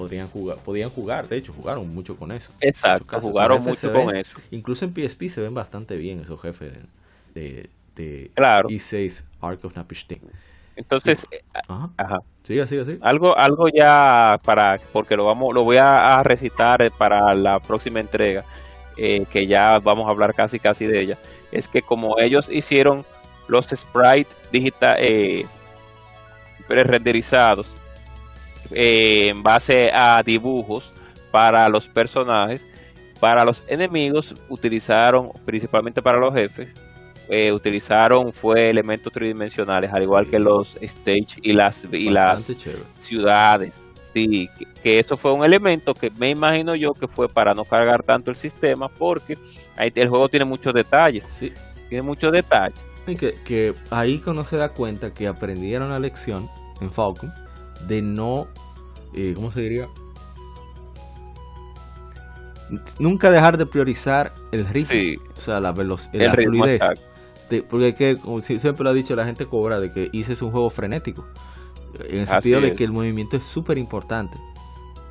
podrían jugar, podían jugar, de hecho, jugaron mucho con eso. Exacto, jugaron mucho con eso. Incluso en PSP se ven bastante bien esos jefes de, de, claro. E6 Ark of Napishtim. Entonces, eh, ajá. Sigue. Algo, algo ya para, porque lo vamos, lo voy a, recitar eh, para la próxima entrega, eh, que ya vamos a hablar casi casi de ella. Es que como ellos hicieron los sprites digital eh, renderizados eh, en base a dibujos para los personajes. Para los enemigos utilizaron, principalmente para los jefes, eh, utilizaron fue elementos tridimensionales, al igual que los stage y las, y las ciudades. Sí, que, eso fue un elemento que me imagino yo que fue para no cargar tanto el sistema, porque ahí, el juego tiene muchos detalles. Sí. Tiene muchos detalles. Y que, que ahí uno se da cuenta que aprendieron la lección en Falcon de no, eh, ¿cómo se diría? Nunca dejar de priorizar el ritmo, o sea, la velocidad, la fluidez. Porque que, como siempre lo ha dicho la gente cobra, de que hice es un juego frenético. En el sentido de que el movimiento es súper importante.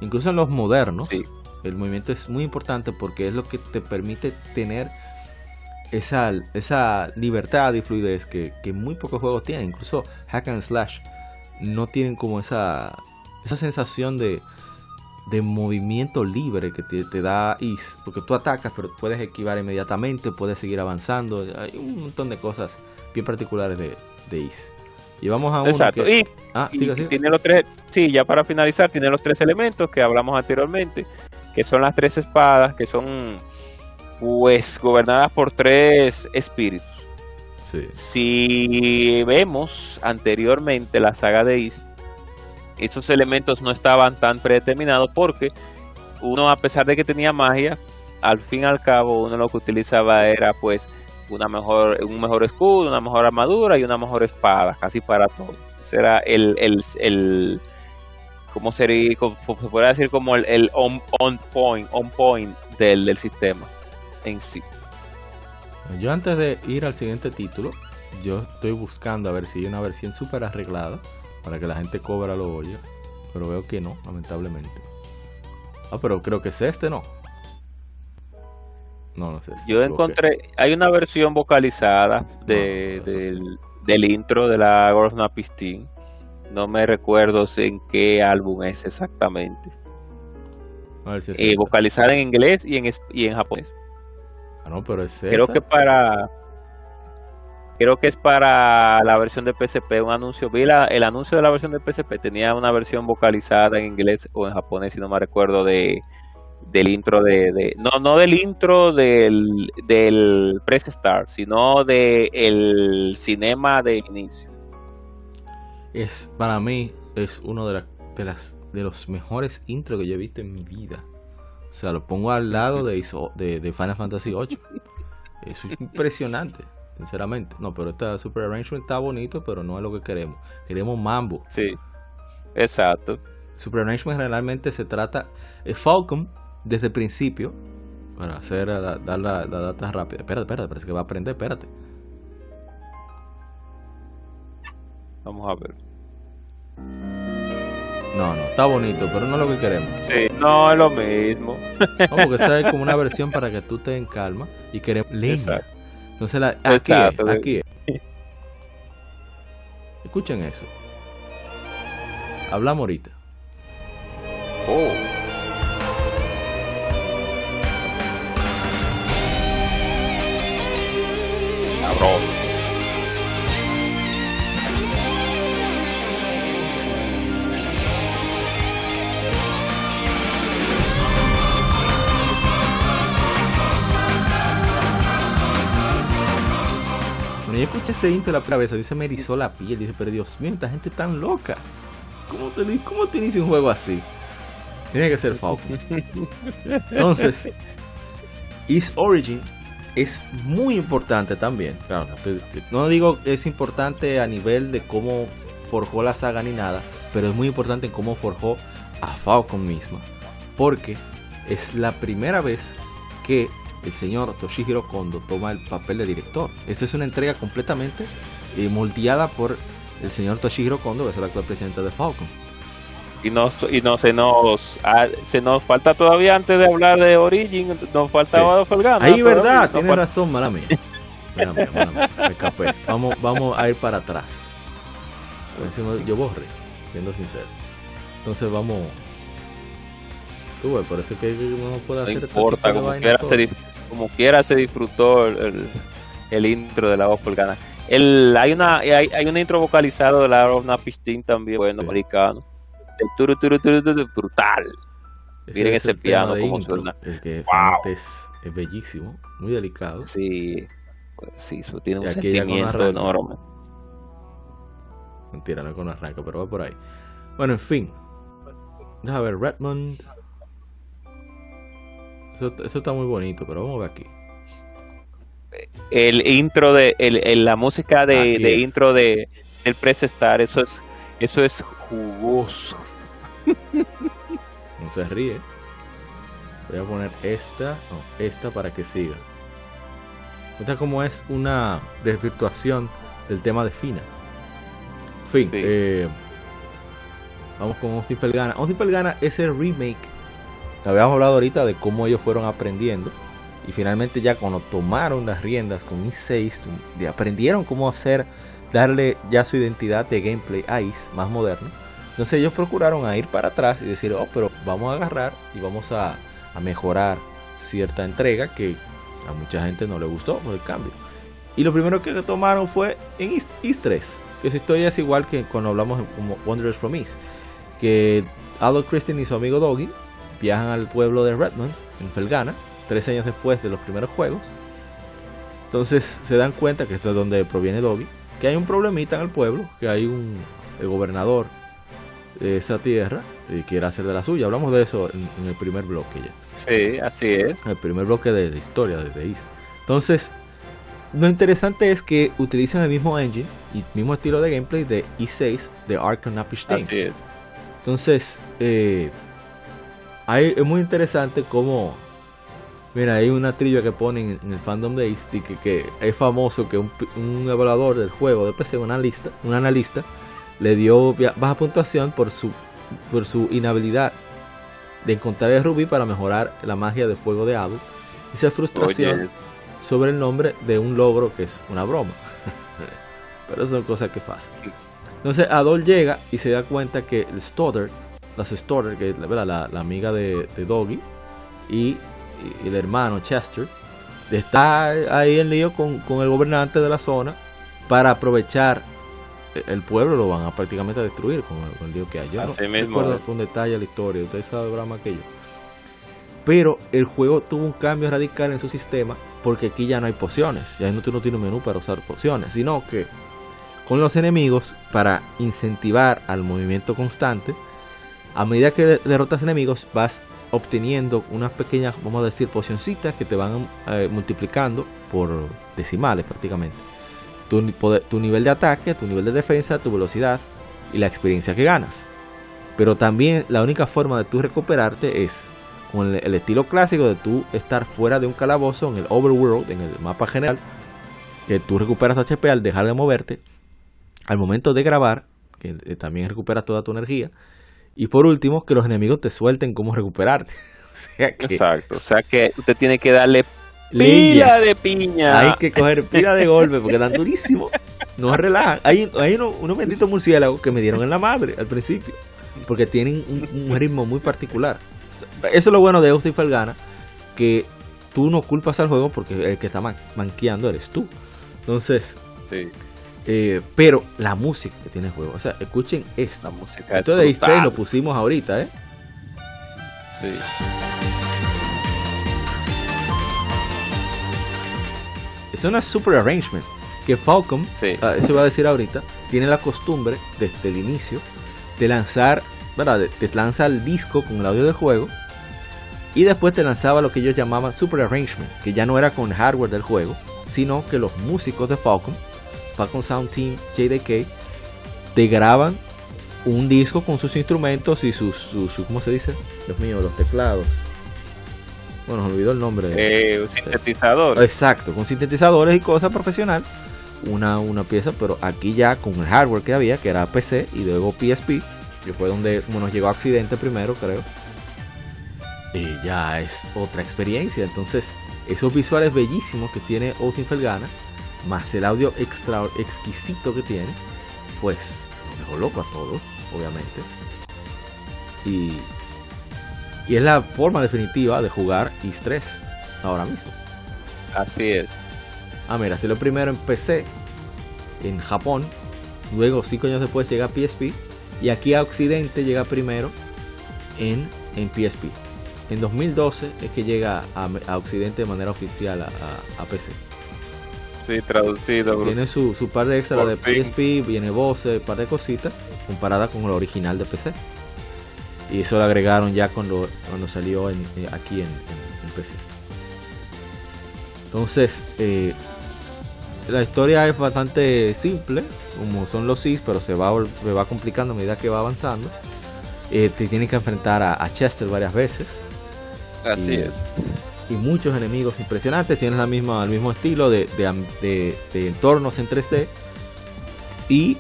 Incluso en los modernos, el movimiento es muy importante porque es lo que te permite tener esa, esa libertad y fluidez que, que muy pocos juegos tienen. Incluso Hack and Slash no tienen como esa, esa sensación de, de movimiento libre que te, da Is, porque tú atacas, pero puedes esquivar inmediatamente, puedes seguir avanzando. Hay un montón de cosas bien particulares de, de Is. Y vamos a uno Exacto. y, ah, tiene los tres, sí, ya para finalizar, tiene los tres elementos que hablamos anteriormente, que son las tres espadas, que son pues gobernadas por tres espíritus. Si vemos anteriormente la saga de Is, esos elementos no estaban tan predeterminados porque uno, a pesar de que tenía magia, al fin y al cabo uno lo que utilizaba era pues una mejor, un mejor escudo, una mejor armadura y una mejor espada, casi para todo. Ese era el, el, el ¿cómo sería? se podría decir como el, el on, point, on point del, del sistema en sí. Yo antes de ir al siguiente título, yo estoy buscando a ver si hay una versión súper arreglada para que la gente cobra los hoyos. Pero veo que no, lamentablemente. Ah, pero creo que es este, ¿no? No, no sé. yo encontré, hay una versión vocalizada de, del, intro de la Gorna Pistin. No me recuerdo en qué álbum es exactamente. A ver si es eh, vocalizada en inglés y en, y en japonés. Ah, no, pero es Creo que para creo que es para la versión de PSP, un anuncio, vi el anuncio de la versión de PSP, tenía una versión vocalizada en inglés o en japonés, si no me recuerdo, de del intro de, no, no del intro del, del Press Start, sino del el cinema de inicio. Es, para mí, es uno de, de, las, de los mejores intros que yo he visto en mi vida. O sea, lo pongo al lado de, de, de Final Fantasy VIII. Es impresionante sinceramente. No, pero esta Super Arrangement está bonito, pero no es lo que queremos. Queremos mambo. Sí, exacto. Super Arrangement realmente se trata. Es Falcon desde el principio. Para hacer, dar la, data rápida. Espérate, espérate, parece que va a aprender, espérate. Vamos a ver. No, no, está bonito, pero no es lo que queremos. Sí, no es lo mismo. Vamos, que sea como una versión para que tú estés en calma y queremos *laughs* línea. Entonces, la, aquí, es, aquí *laughs* Escuchen eso. Hablamos ahorita. Oh. Cabrón. Yo escuché ese intro la primera vez, dice me erizó la piel. Dice, pero Dios mío, esta gente tan loca. ¿Cómo te, cómo te inicia un juego así? Tiene que ser Falcon. *laughs* Entonces, Is Origin es muy importante también. Claro, no digo que es importante a nivel de cómo forjó la saga ni nada, pero es muy importante en cómo forjó a Falcon misma. Porque es la primera vez que el señor Toshihiro Kondo toma el papel de director. Esta es una entrega completamente eh, moldeada por el señor Toshihiro Kondo, que es el actual presidente de Falcon. Y no, y no se nos ah, se nos falta todavía antes de hablar de Origin, nos falta sí. Ahí verdad, tiene razón, mala mía. me escapé. Vamos, vamos a ir para atrás. Yo borré, siendo sincero. Entonces vamos. Tú, por eso que no puede hacer. No importa, como quiera, se, como quiera se disfrutó el, intro de la voz pulgana. El, hay una hay, hay un intro vocalizado de la voz Pistin también, bueno, americano. El turu, turu, turu, brutal. Miren ese, piano como suena. El que es, es, bellísimo, muy delicado. Sí, pues, sí, eso tiene un sentimiento enorme. Mentira, no con arranca, pero va por ahí. Bueno, en fin. Déjame ver, Redmond. Eso, está muy bonito, pero vamos a ver aquí. El intro de el, la música de, intro de el Press Star, eso es eso es jugoso. *laughs* No se ríe. Voy a poner esta, no, esta para que siga. Esta como es una desvirtuación del tema de Fina. Fin, eh, vamos con Austin Felgana. Austin Felgana es el remake habíamos hablado ahorita de cómo ellos fueron aprendiendo y finalmente ya cuando tomaron las riendas con i6 aprendieron cómo hacer darle ya su identidad de gameplay a Is más moderno Entonces ellos procuraron ir para atrás y decir, oh, pero vamos a agarrar y vamos a, mejorar cierta entrega que a mucha gente no le gustó por el cambio. Y lo primero que tomaron fue en East, 3, que esa historia es igual que cuando hablamos como Wanderers from East, que Adolf Christian y su amigo Doggy viajan al pueblo de Redmond, en Felgana, tres años después de los primeros juegos. Entonces se dan cuenta que esto es donde proviene Doggy, que hay un problemita en el pueblo, que hay un gobernador esa tierra y quiere hacer de la suya. Hablamos de eso en, el primer bloque ya. Sí, así es. El primer bloque de, historia de East. Entonces, lo interesante es que utilizan el mismo engine y mismo estilo de gameplay de E6 de Arkham. Así es. Entonces, eh, es muy interesante cómo. Mira, hay una trivia que ponen en el fandom de East que, que es famoso que un, un evaluador del juego de PC, un analista, un analista le dio baja puntuación por su, por su inhabilidad de encontrar el rubí para mejorar la magia de fuego de Abu y su frustración sobre el nombre de un logro que es una broma. *laughs* Pero son cosas que pasan. Entonces Adol llega y se da cuenta que el Stoddard, las Stoddard, que es la, la, amiga de, Doggy, y, el hermano Chester, está ahí en lío con, con el gobernante de la zona para aprovechar el pueblo lo van a prácticamente destruir con el, dios que hay. Yo Así no mismo recuerdo con detalle la historia, ustedes saben que yo. Pero el juego tuvo un cambio radical en su sistema porque aquí ya no hay pociones, ya no, tú no tienes un menú para usar pociones, sino que con los enemigos, para incentivar al movimiento constante, a medida que derrotas enemigos vas obteniendo unas pequeñas, vamos a decir, pocioncitas que te van eh, multiplicando por decimales prácticamente tu, nivel de ataque, tu nivel de defensa, tu velocidad y la experiencia que ganas. Pero también la única forma de tú recuperarte es con el, estilo clásico de tú estar fuera de un calabozo en el overworld, en el mapa general, que tú recuperas HP al dejar de moverte, al momento de grabar, que eh, también recuperas toda tu energía, y por último, que los enemigos te suelten cómo recuperarte. *laughs* Exacto, o sea que usted tiene que darle Pila de piña. Hay que coger pila de golpe porque están durísimos. No relajan. Hay, hay unos, benditos murciélagos que me dieron en la madre al principio. Porque tienen un, ritmo muy particular. Eso es lo bueno de Austin Falgana. Que tú no culpas al juego porque el que está manqueando eres tú. Entonces. Sí. Eh, pero la música que tiene el juego. O sea, escuchen esta música. Esto de lo pusimos ahorita, ¿eh? Sí. es una super arrangement que Falcom, ah, eso voy a decir ahorita, tiene la costumbre desde el inicio de lanzar, ¿verdad? Te lanza el disco con el audio del juego y después te lanzaba lo que ellos llamaban super arrangement, que ya no era con hardware del juego, sino que los músicos de Falcom, Falcom Sound Team, JDK, te graban un disco con sus instrumentos y sus, sus, sus ¿cómo se dice? Dios mío, los teclados, bueno, se olvidó el nombre. Eh, un sintetizador. Exacto, con sintetizadores y cosas profesional. Una, una pieza, pero aquí ya con el hardware que había, que era PC y luego PSP, que fue donde nos llegó a Occidente primero, creo. Y ya es otra experiencia. Entonces, esos visuales bellísimos que tiene Austin Felgana, más el audio extra exquisito que tiene, pues nos dejó loco a todos, obviamente. Y y es la forma definitiva de jugar Is 3 ahora mismo. Así es. Ah, mira, lo primero en PC en Japón. Luego, cinco años después, llega a PSP. Y aquí a Occidente llega primero en, en PSP. En 2012 es que llega a, Occidente de manera oficial a, PC. Sí, traducido. Tiene su, su par de extra de PSP, viene voces, un par de cositas, comparada con lo original de PC. Y eso lo agregaron ya cuando, cuando salió en, eh, aquí en, PC. Entonces, eh, la historia es bastante simple, como son los Sis, pero se va, se va complicando a medida que va avanzando. Eh, te tienes que enfrentar a, Chester varias veces. Así es. Y muchos enemigos impresionantes. Tienes la misma, el mismo estilo de, de, entornos en 3D. Y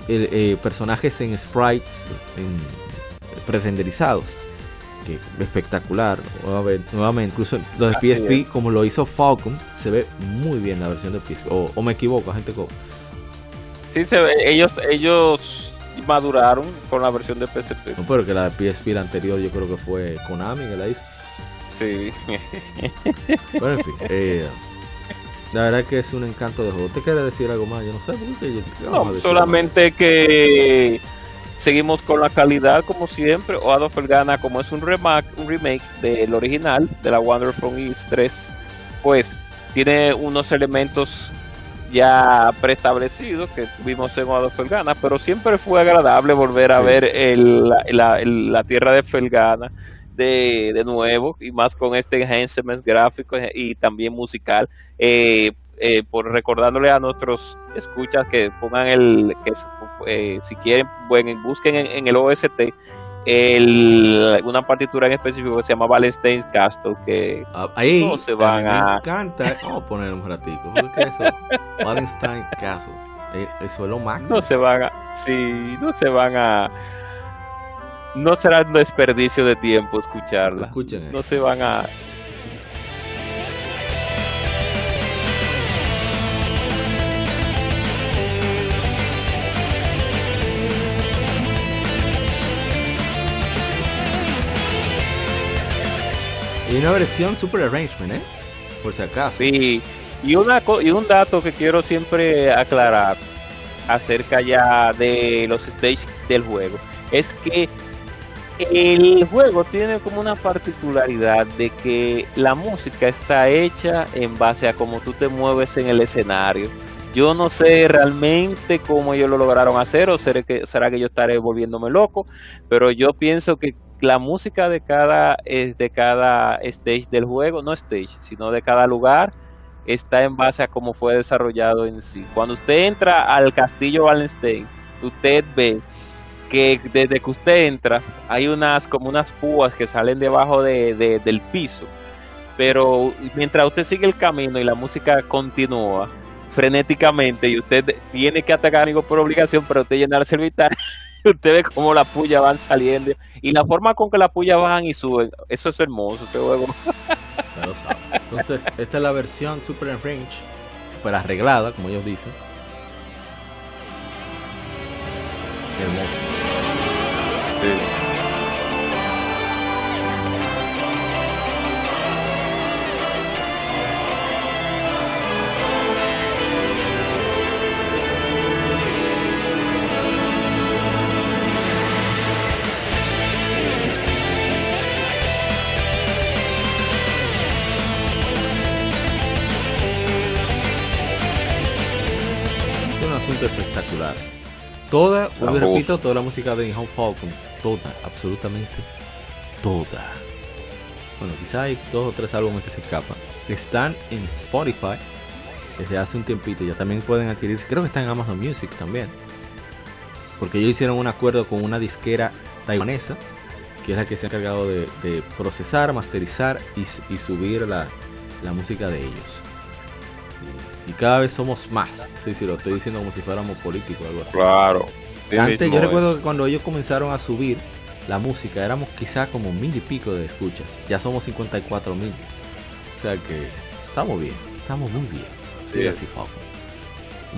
personajes en sprites, en pre-renderizados. Que espectacular. Nuevamente, incluso los de PSP, como lo hizo Falcon, se ve muy bien la versión de PSP. O, me equivoco, gente como. Sí, se ve. Ellos, ellos maduraron con la versión de PSP. No, pero que la de PSP la anterior yo creo que fue Konami que la hizo. Sí. *laughs* Bueno, en fin. Eh, la verdad que es un encanto de juego. ¿Te quiere decir algo más? Yo no sé. no, solamente que seguimos con la calidad como siempre. O Adolf gana como es un remake, un remake del original de la Wonder from East 3. Pues tiene unos elementos ya preestablecidos que tuvimos en Adolf Felgana, pero siempre fue agradable volver a ver el, la, la, tierra de Felgana de, de, nuevo y más con este enhancement gráfico y también musical. Eh, eh, por recordándole a nuestros escuchas que pongan el que eh, si quieren busquen en, el OST el, una partitura en específico que se llama Wallenstein Castle que ah, ahí no se van a, me encanta. *laughs* Vamos a poner un ratico eso Wallenstein Castle. Eso es lo máximo. No se van a sí no se van a no será un desperdicio de tiempo escucharla Escuchen no se van a Y una versión super arrangement, ¿eh? Por si acaso. Sí, y, una, y un dato que quiero siempre aclarar acerca ya de los stages del juego es que el juego tiene como una particularidad de que la música está hecha en base a cómo tú te mueves en el escenario. Yo no sé realmente cómo ellos lo lograron hacer o será que, será que yo estaré volviéndome loco, pero yo pienso que la música de cada, eh, de cada stage del juego, no stage, sino de cada lugar, está en base a cómo fue desarrollado en sí. Cuando usted entra al castillo Wallenstein, usted ve que desde que usted entra hay unas como unas púas que salen debajo de, del piso. Pero mientras usted sigue el camino y la música continúa frenéticamente y usted tiene que atacar algo por obligación, pero usted llenarse el vital *laughs* usted ve cómo las pullas van saliendo y la forma con que las pullas bajan y suben, eso es hermoso ese juego. Entonces, esta es la versión Super Range, super arreglada, como ellos dicen. Hermoso. Sí. espectacular. Toda, repito, toda la música de Home Falcon, toda, absolutamente toda. Bueno, quizá hay dos o tres álbumes que se escapan. Están en Spotify desde hace un tiempito. Ya también pueden adquirir, creo que está en Amazon Music también. Porque ellos hicieron un acuerdo con una disquera taiwanesa, que es la que se ha encargado de, procesar, masterizar y, subir la, la música de ellos y cada vez somos más. Sí, sí, lo estoy diciendo como si fuéramos políticos o algo así. Claro. Antes yo recuerdo que cuando ellos comenzaron a subir la música éramos quizá como mil y pico de escuchas. Ya somos 54 mil. O sea que estamos bien, estamos muy bien. Sí, así,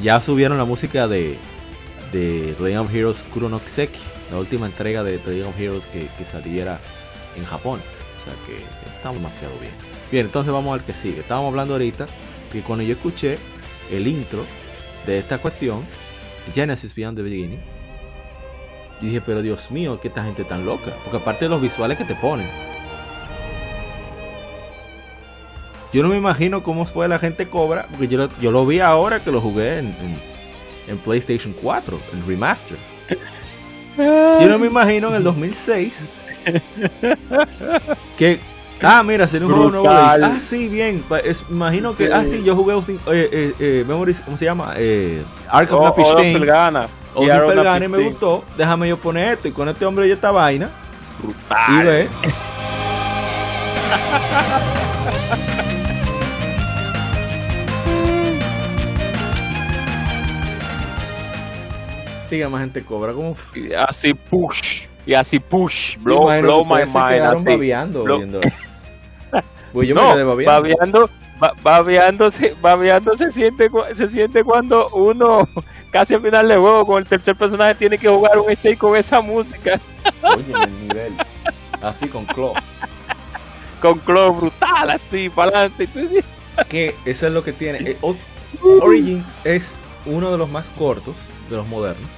Ya subieron la música de, de of Heroes Kuronokseki, la última entrega de of Heroes que, que saliera en Japón. O sea que estamos demasiado bien. Bien, entonces vamos al que sigue. Estábamos hablando ahorita que cuando yo escuché el intro de esta cuestión, Genesis Beyond the Beginning, yo dije, pero Dios mío, que esta gente tan loca. Porque aparte de los visuales que te ponen. Yo no me imagino cómo fue la gente cobra, porque yo lo, yo lo vi ahora que lo jugué en, en, PlayStation 4, en Remaster. Yo no me imagino en el 2006 *laughs* que Ah, mira, sería un juego nuevo. Ah, sí, bien. Es, imagino que. Ah, sí, yo jugué. Eh, eh, eh, Memories, ¿Cómo se llama? Eh, Ark of. Gana. O y me gustó. Déjame yo poner esto. Y con este hombre y esta vaina. Brutal. Y ve. *laughs* Diga, más gente cobra como. Así push. Y así push. Blow, blow my mind. Así. Blow. *laughs* Yo no, me babeando. Babeando, babeando, se, siente, se siente cuando uno *laughs* casi al final de juego con el tercer personaje tiene que jugar un stake con esa música. *laughs* Oye, el nivel. Así con Claw. Con Claw brutal, así, para adelante. *laughs* Que eso es lo que tiene. Eh, Origin es uno de los más cortos de los modernos,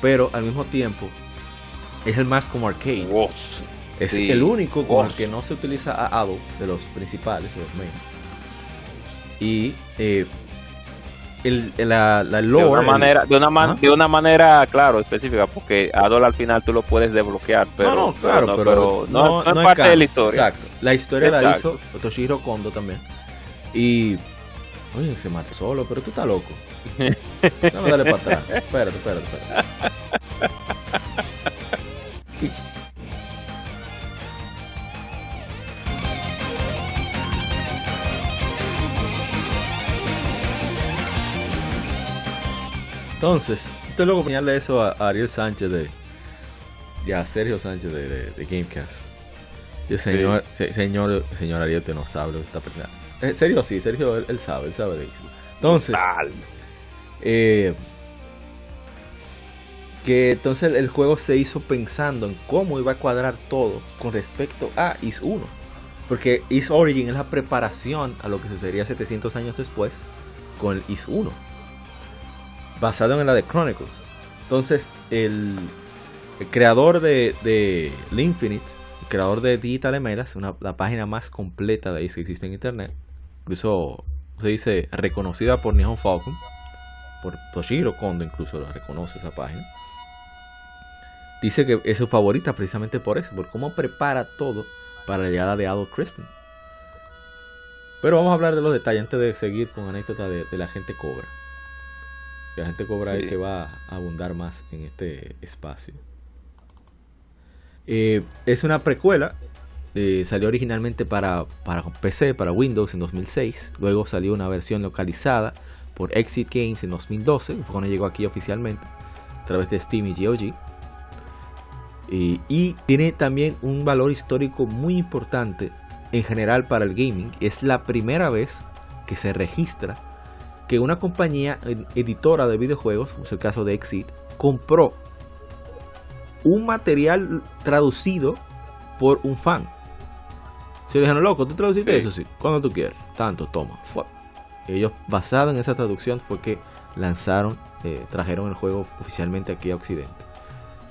pero al mismo tiempo es el más como arcade. Es el único con el que no se utiliza a Ado de los principales, de los main. Y eh, el, la, la lore, de una manera, de una, de una manera, claro, específica, porque Adol al final tú lo puedes desbloquear, pero no, claro, pero, no, es parte de la historia. Exacto. La historia la hizo Toshihiro Kondo también. Y oye, se mató solo, pero tú estás loco. *laughs* No, dale para atrás. Espérate, espérate, espérate. *laughs* Entonces, estoy loco ponerle eso a, Ariel Sánchez de. Ya, a Sergio Sánchez de, de, Gamecast. Yo, señor, señor, señor Ariel, te no sabe lo que está pensando. Eh, serio, sí, Sergio, él, sabe, él sabe de eso. Entonces, eh, que entonces el juego se hizo pensando en cómo iba a cuadrar todo con respecto a Is 1. Porque Is Origin es la preparación a lo que sucedería 700 años después con el Is 1 basado en la de Chronicles. Entonces, el, creador de, de Infinite, el creador de Digital Emelas, una, la página más completa de ahí que existe en internet, incluso se dice reconocida por Nihon Falcon, por Toshiro Kondo incluso lo reconoce esa página. Dice que es su favorita precisamente por eso, por cómo prepara todo para la llegada de Adolf Kristen. Pero vamos a hablar de los detalles antes de seguir con anécdota de, de la gente Cobra que la gente cobra y que va a abundar más en este espacio. Eh, es una precuela. Eh, salió originalmente para, para PC, para Windows en 2006. Luego salió una versión localizada por Exit Games en 2012. Fue cuando llegó aquí oficialmente a través de Steam y GOG. y tiene también un valor histórico muy importante en general para el gaming. Es la primera vez que se registra que una compañía editora de videojuegos, como es el caso de Exit, compró un material traducido por un fan. Se dijeron, loco, ¿tú traduciste eso? Sí, cuando tú quieres. Tanto, toma. Fue. Ellos, basado en esa traducción, fue que lanzaron, eh, trajeron el juego oficialmente aquí a Occidente.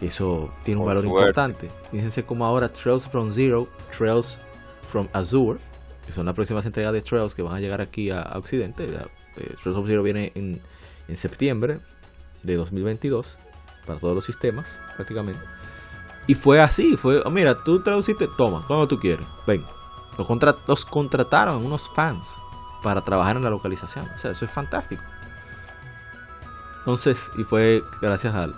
Eso tiene un valor importante. Fíjense como ahora Trails from Zero, Trails from Azure, que son las próximas entregas de Trails que van a llegar aquí a, a Occidente, eh, Zero viene en, septiembre de 2022 para todos los sistemas prácticamente. Y fue así, fue, oh, mira, tú traduciste, toma, cuando tú quieres, ven. Los, contrataron unos fans para trabajar en la localización. O sea, eso es fantástico. Entonces, y fue gracias al,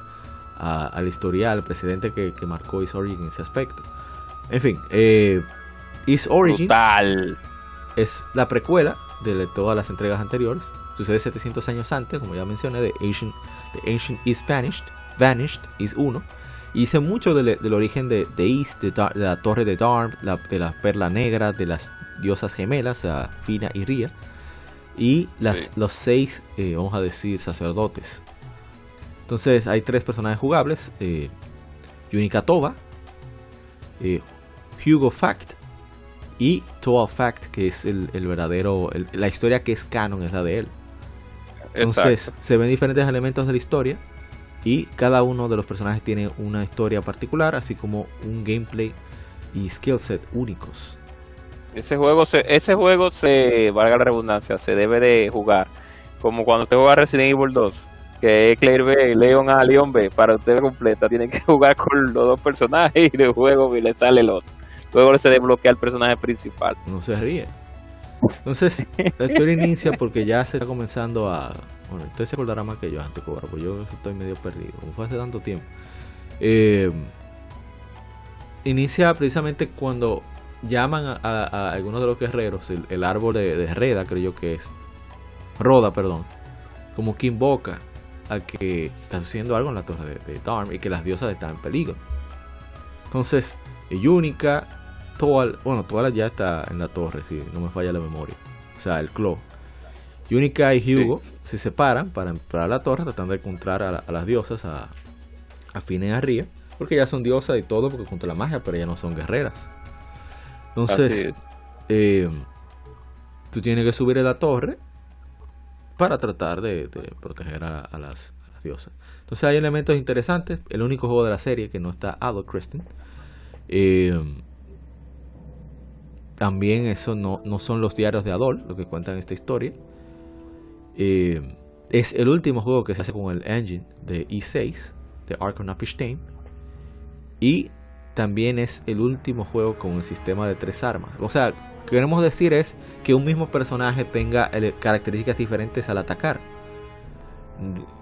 al historial, al precedente que, marcó Is Origin en ese aspecto. En fin, eh, Is Origin es la precuela de todas las entregas anteriores. Sucede 700 años antes, como ya mencioné, de Ancient, the Ancient is Vanished, Vanished is 1. Y dice mucho del, origen de, de East, de, la torre de Darm, de la perla negra, de las diosas gemelas, Fina y Ria. Y las, los seis, eh, vamos a decir, sacerdotes. Entonces hay tres personajes jugables. Eh, Yunika Toba, eh, Hugo Fact y Total Fact, que es el, verdadero, la historia que es canon es la de él. Entonces se ven diferentes elementos de la historia y cada uno de los personajes tiene una historia particular, así como un gameplay y skill set únicos. Ese juego, se, ese juego se, valga la redundancia, se debe de jugar como cuando usted juega Resident Evil 2, que es Claire B, Leon A, Leon B, para usted completa, tiene que *laughs* jugar con los dos personajes y el juego y le sale el otro. Luego se desbloquea el personaje principal. No se ríe. Entonces, la historia inicia porque ya se está comenzando a. Bueno, usted se acordará más que yo antes, cobra, pues yo estoy medio perdido, como fue hace tanto tiempo. Eh, inicia precisamente cuando llaman a, algunos de los guerreros, el, árbol de, Reda, creo yo que es. Roda, perdón. Como que invoca a que está sucediendo algo en la torre de, de Darm y que las diosas están en peligro. Entonces, Yunica Toal, bueno, Toal ya está en la torre, si no me falla la memoria. O sea, el Claw. Yunica y Hugo se separan para entrar a la torre tratando de encontrar a, las diosas, a, a Fine y a Ria, porque ya son diosas y todo, porque junto a la magia, pero ya no son guerreras. Entonces, eh, tú tienes que subir a la torre para tratar de, proteger a, las, diosas. Entonces hay elementos interesantes. El único juego de la serie que no está Adol Kristen. Eh, también eso no, no, son los diarios de Adol lo que cuentan esta historia. Eh, es el último juego que se hace con el engine de E6, de Arkham Y también es el último juego con el sistema de tres armas. O sea, queremos decir es que un mismo personaje tenga características diferentes al atacar.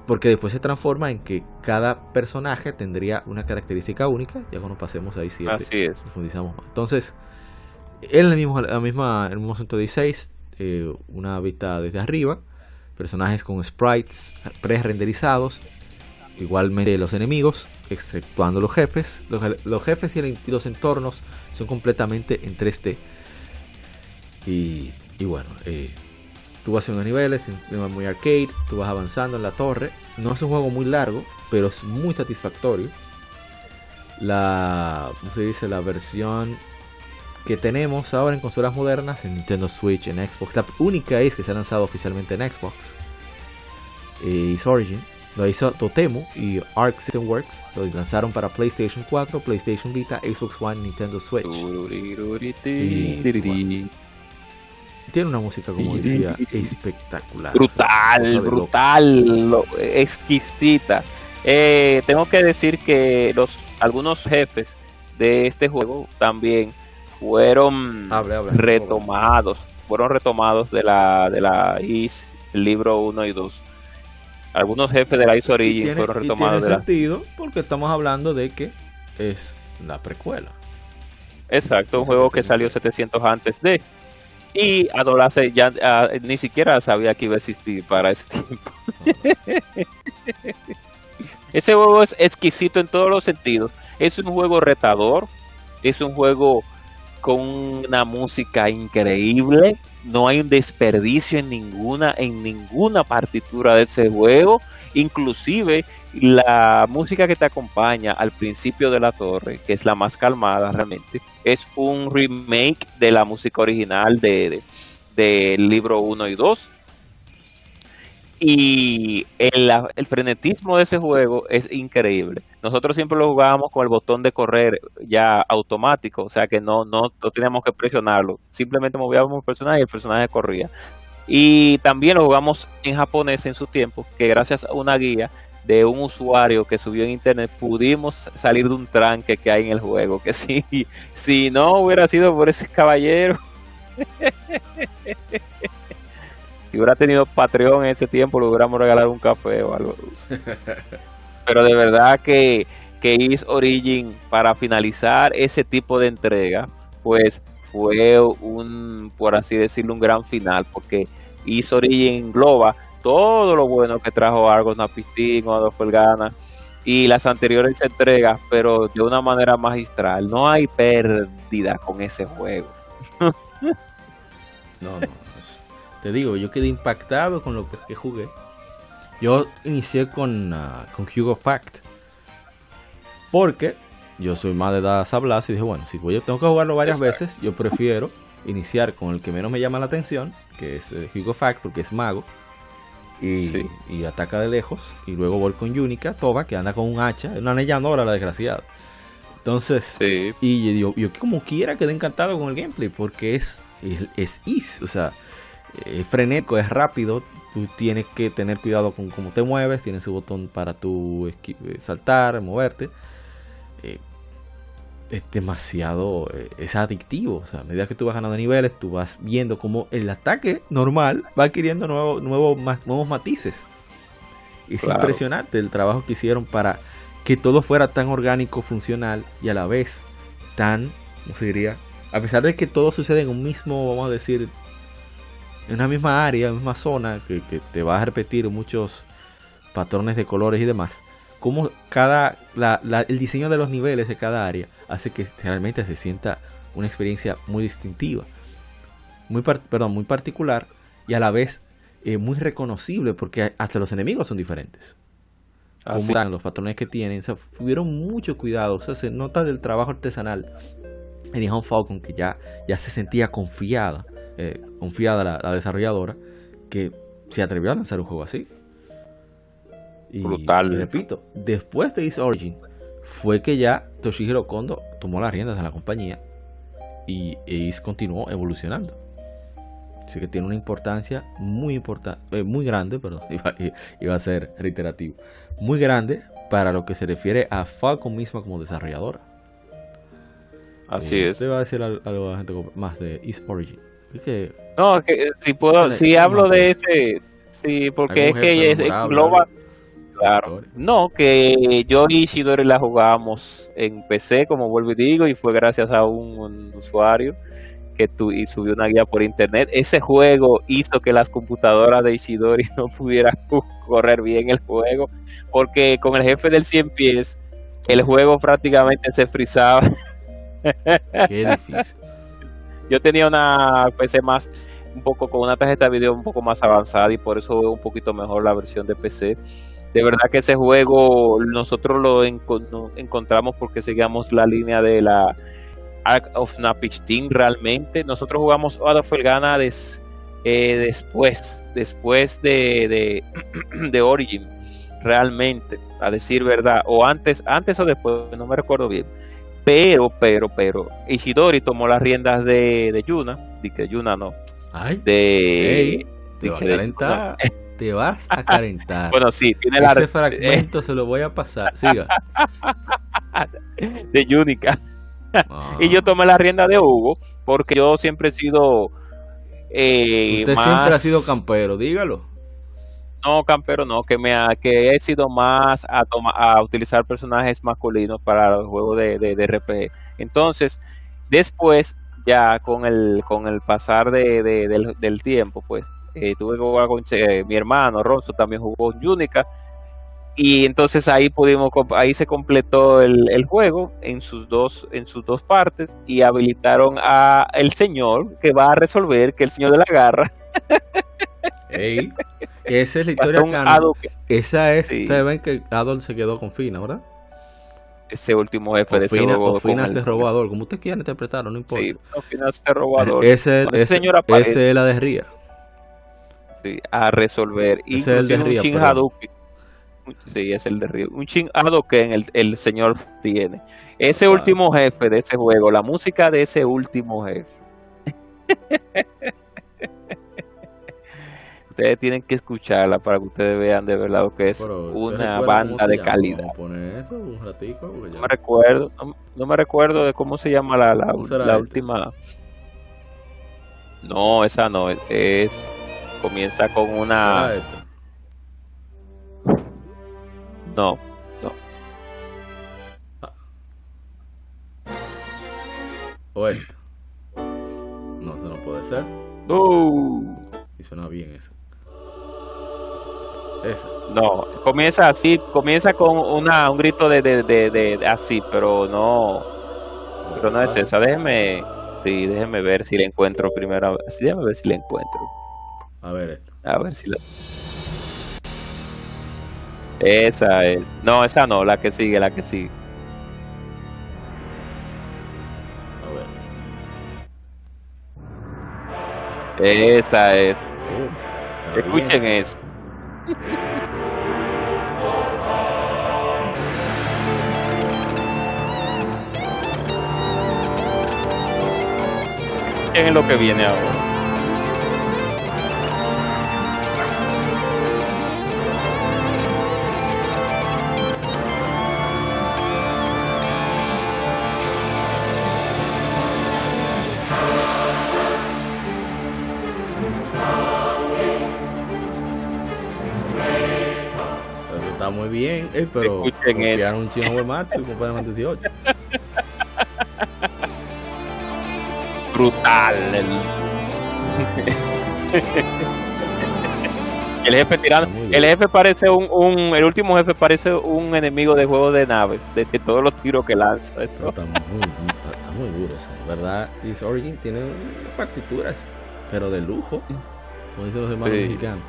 Porque después se transforma en que cada personaje tendría una característica única. Ya cuando pasemos ahí sí Así es. profundizamos más. Entonces, en el mismo, la misma, el mismo 116, eh, una vista desde arriba, personajes con sprites pre-renderizados, igualmente los enemigos, exceptuando los jefes. Los, jefes y, los entornos son completamente en 3D. Y, bueno, eh, tú vas haciendo niveles, es muy arcade, tú vas avanzando en la torre. No es un juego muy largo, pero es muy satisfactorio. La, ¿cómo se dice? La versión que tenemos ahora en consolas modernas, en Nintendo Switch, en Xbox. La única es que se ha lanzado oficialmente en Xbox. Eh, es Origin. Lo hizo Totemu y Arc System Works. Lo lanzaron para PlayStation 4, PlayStation Vita, Xbox One, Nintendo Switch. tiene una música, como decía, espectacular. Brutal, brutal, exquisita. Eh, tengo que decir que los algunos jefes de este juego también fueron retomados, fueron retomados de la de la IS libro 1 y 2 algunos jefes de la Ice Origin fueron retomados. tiene sentido porque estamos hablando de que es la precuela. Exacto, un juego que salió 700 antes de. Y Adolase ya ah, ni siquiera sabía que iba a existir para ese tiempo. *laughs* ese juego es exquisito en todos los sentidos. Es un juego retador, es un juego con una música increíble, no hay un desperdicio en ninguna, en ninguna partitura de ese juego. Inclusive la música que te acompaña al principio de la torre, que es la más calmada realmente, es un remake de la música original de, del libro 1 y 2 y el, frenetismo de ese juego es increíble. Nosotros siempre lo jugábamos con el botón de correr ya automático, o sea que no, no, teníamos que presionarlo. Simplemente movíamos el personaje y el personaje corría. Y también lo jugamos en japonés en su tiempo, que gracias a una guía de un usuario que subió en internet pudimos salir de un tranque que hay en el juego. Que *laughs* si, si no hubiera sido por ese caballero. *laughs* si hubiera tenido Patreon en ese tiempo, le hubiéramos regalado un café o algo. *laughs* Pero de verdad que, que Is Origin, para finalizar ese tipo de entrega, pues fue un, por así decirlo, un gran final, porque Is Origin engloba todo lo bueno que trajo Argos Napistín o Adolfo Elgana y las anteriores entregas, pero de una manera magistral. No hay pérdida con ese juego. *laughs* no, no. Te digo, yo quedé impactado con lo que jugué. Yo inicié con, ah, con Hugo Fact. Porque yo soy más de edad sablas y dije, bueno, si voy, tengo que jugarlo varias veces, yo prefiero iniciar con el que menos me llama la atención, que es eh, Hugo Fact, porque es mago. Y, ataca de lejos. Y luego voy con Yunica, Toba, que anda con un hacha. Es una ahora la desgraciada. Entonces, y yo, yo, como quiera quedé encantado con el gameplay, porque es, es, es is, o sea, eh, frenético, es rápido. Tú tienes que tener cuidado con cómo te mueves. Tienes su botón para tu eh, saltar, moverte. Eh, es demasiado, es adictivo. O sea, a medida que tú vas ganando niveles, tú vas viendo cómo el ataque normal va adquiriendo nuevos nuevos matices. Es impresionante el trabajo que hicieron para que todo fuera tan orgánico, funcional y a la vez tan, ¿cómo se diría? A pesar de que todo sucede en un mismo, vamos a decir, en una misma área, en una misma zona, que, te va a repetir muchos patrones de colores y demás, como cada, el diseño de los niveles de cada área hace que realmente se sienta una experiencia muy distintiva, muy, perdón, muy particular y a la vez eh, muy reconocible porque hasta los enemigos son diferentes. Como están los patrones que tienen, o tuvieron mucho cuidado, o sea, se nota del trabajo artesanal en Falcon que ya, ya se sentía confiada, eh, confiada la, desarrolladora, que se atrevió a lanzar un juego así. Y, Brutal. repito, después de East Origin, fue que ya Toshihiro Kondo tomó las riendas de la compañía y Ace continuó evolucionando. Así que tiene una importancia muy importante, eh, muy grande, perdón, *laughs* iba, a ser reiterativo, muy grande para lo que se refiere a Falcon misma como desarrolladora. Así eh, es. Se va a decir algo a la gente más de East Origin. No, que si puedo, si hablo de ese, sí, porque es que es global. Claro. No, que yo y Isidori la jugábamos en PC, como vuelvo y digo, y fue gracias a un, usuario que tu, y subió una guía por internet. Ese juego hizo que las computadoras de Ishidori *laughs* no pudieran correr bien el juego, porque con el jefe del 100 pies, el juego prácticamente se frizaba. Qué difícil. Yo tenía una PC más, un poco con una tarjeta de video un poco más avanzada y por eso veo un poquito mejor la versión de PC de verdad que ese juego nosotros lo encontramos porque seguíamos la línea de la Ark of Team realmente. Nosotros jugamos Out of Elgana eh, después, después de, *clears throat* de, Origin, realmente, a decir verdad, o antes, antes o después, no me recuerdo bien. Pero, pero, pero, Ishidori tomó las riendas de, de Yuna, que Yuna no, de, *laughs* te vas a calentar. bueno, sí, tiene Ese Ese fragmento se lo voy a pasar. Siga. *laughs* de Yunica. Ah. Y yo tomé la rienda de Hugo porque yo siempre he sido. Eh, Usted siempre ha sido campero, dígalo. No, campero no, que me ha, que he sido más a, a utilizar personajes masculinos para los juegos de, de. Entonces, después, ya con el, con el pasar de, del, del tiempo, pues eh, tuve que jugar con eh, mi hermano Ronzo también jugó en Unica. Y entonces ahí pudimos ahí se completó el, el, juego en sus dos en sus dos partes y habilitaron a el señor que va a resolver que el señor de la garra esa es la *laughs* historia esa es ustedes ven que Adol se quedó con Fina ¿verdad? ese último jefe de ese juego. Fina se robador, como usted quiera interpretarlo, no importa. Sí, Fina se robador. Ese, ese, ese es la de Ría a resolver. y es el de un Shin Hadouken. Sí, es el de Río. Un Shin Hadouken el, el señor tiene. Ese último jefe de ese juego, la música de ese último jefe. *laughs* ustedes tienen que escucharla para que ustedes vean de verdad lo que es una banda de calidad. Eso, un ratico, no me recuerdo, no, me recuerdo de cómo se llama la, la, la última. No, esa no, es comienza con una. No, no. Ah. O esta. No, eso no puede ser. Uh. Y suena bien eso. Esa. No, comienza así, comienza con una, un grito de, de, de, de así, pero no, pero no es esa. Déjeme, sí, déjeme ver si la encuentro primero. Sí, déjeme ver si la encuentro. A ver A ver si la... Esa es. No, esa no, la que sigue, la que sigue. A ver. Esa es. Uh, Escuchen eso. Escuchen lo que viene ahora. Muy bien, eh, pero copiaron un chino Uematsu con Final 18. Brutal. *laughs* El jefe tirando. El jefe parece un, un, El último jefe parece un enemigo de juego de nave. De, todos los tiros que lanza. Está, muy, duro eso. ¿Verdad? Is Origin tiene partituras, pero de lujo. Como dicen los hermanos mexicanos.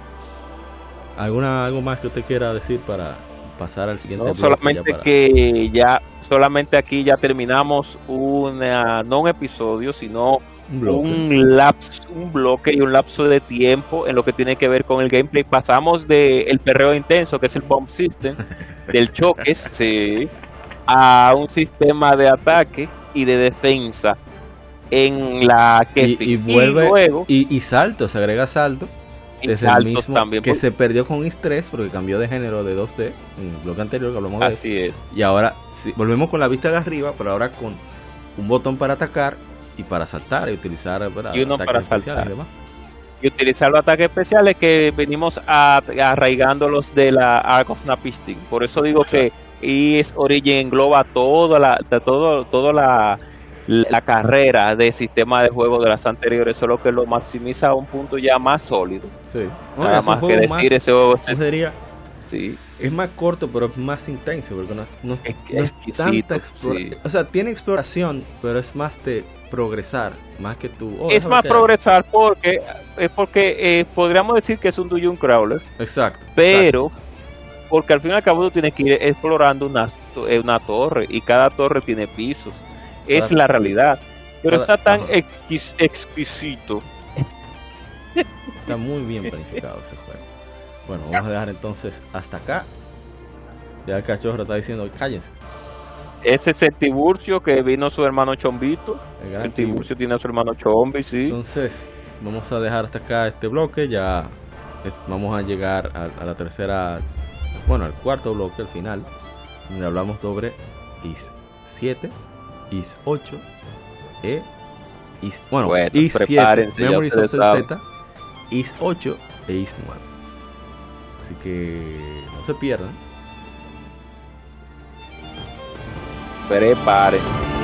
¿Alguna, ¿Algo más que usted quiera decir para pasar al siguiente no, solamente que ya solamente aquí ya terminamos una, no un episodio sino un, lapso un bloque y un lapso de tiempo en lo que tiene que ver con el gameplay. Pasamos de el perreo intenso que es el bomb system *laughs* del choque sí, a un sistema de ataque y de defensa en la que y, luego y, y salto se agrega salto es el mismo también, que se perdió con Is3 porque cambió de género de 2D en el bloque anterior que hablamos de Así es. Y ahora volvemos con la vista de arriba, pero ahora con un botón para atacar y para saltar y utilizar y uno para saltar. y utilizar los ataques especiales que venimos a, arraigándolos de la Arc of Napisting. Por eso digo que Is Origin engloba toda la, todo, toda la la carrera de sistema de juego de las anteriores, solo que lo maximiza a un punto ya más sólido. Sí. Nada más que decir ese juego. sería, sí. Es más corto, pero es más intenso, porque no, no, es, tanta O sea, tiene exploración, pero es más de progresar, más que tú. Oh, es más progresar porque, es porque eh, podríamos decir que es un Dungeon Crawler. Exacto. Pero, porque al fin y al cabo tú tienes que ir explorando una, una torre y cada torre tiene pisos es la realidad. Pero está tan exquisito. Está muy bien planificado ese juego. Bueno, vamos a dejar entonces hasta acá. Ya el cachorro está diciendo, cállense. Ese es el Tiburcio que vino su hermano Chombito. El, Tiburcio tiene a su hermano Chombi, sí. Entonces, vamos a dejar hasta acá este bloque. Ya vamos a llegar a, la tercera, bueno, al cuarto bloque, al final, donde hablamos sobre IS 7 is 8, E, is, bueno, is 7, Memories of Z, is 8 e is 9. Así que no se pierdan. Prepárense.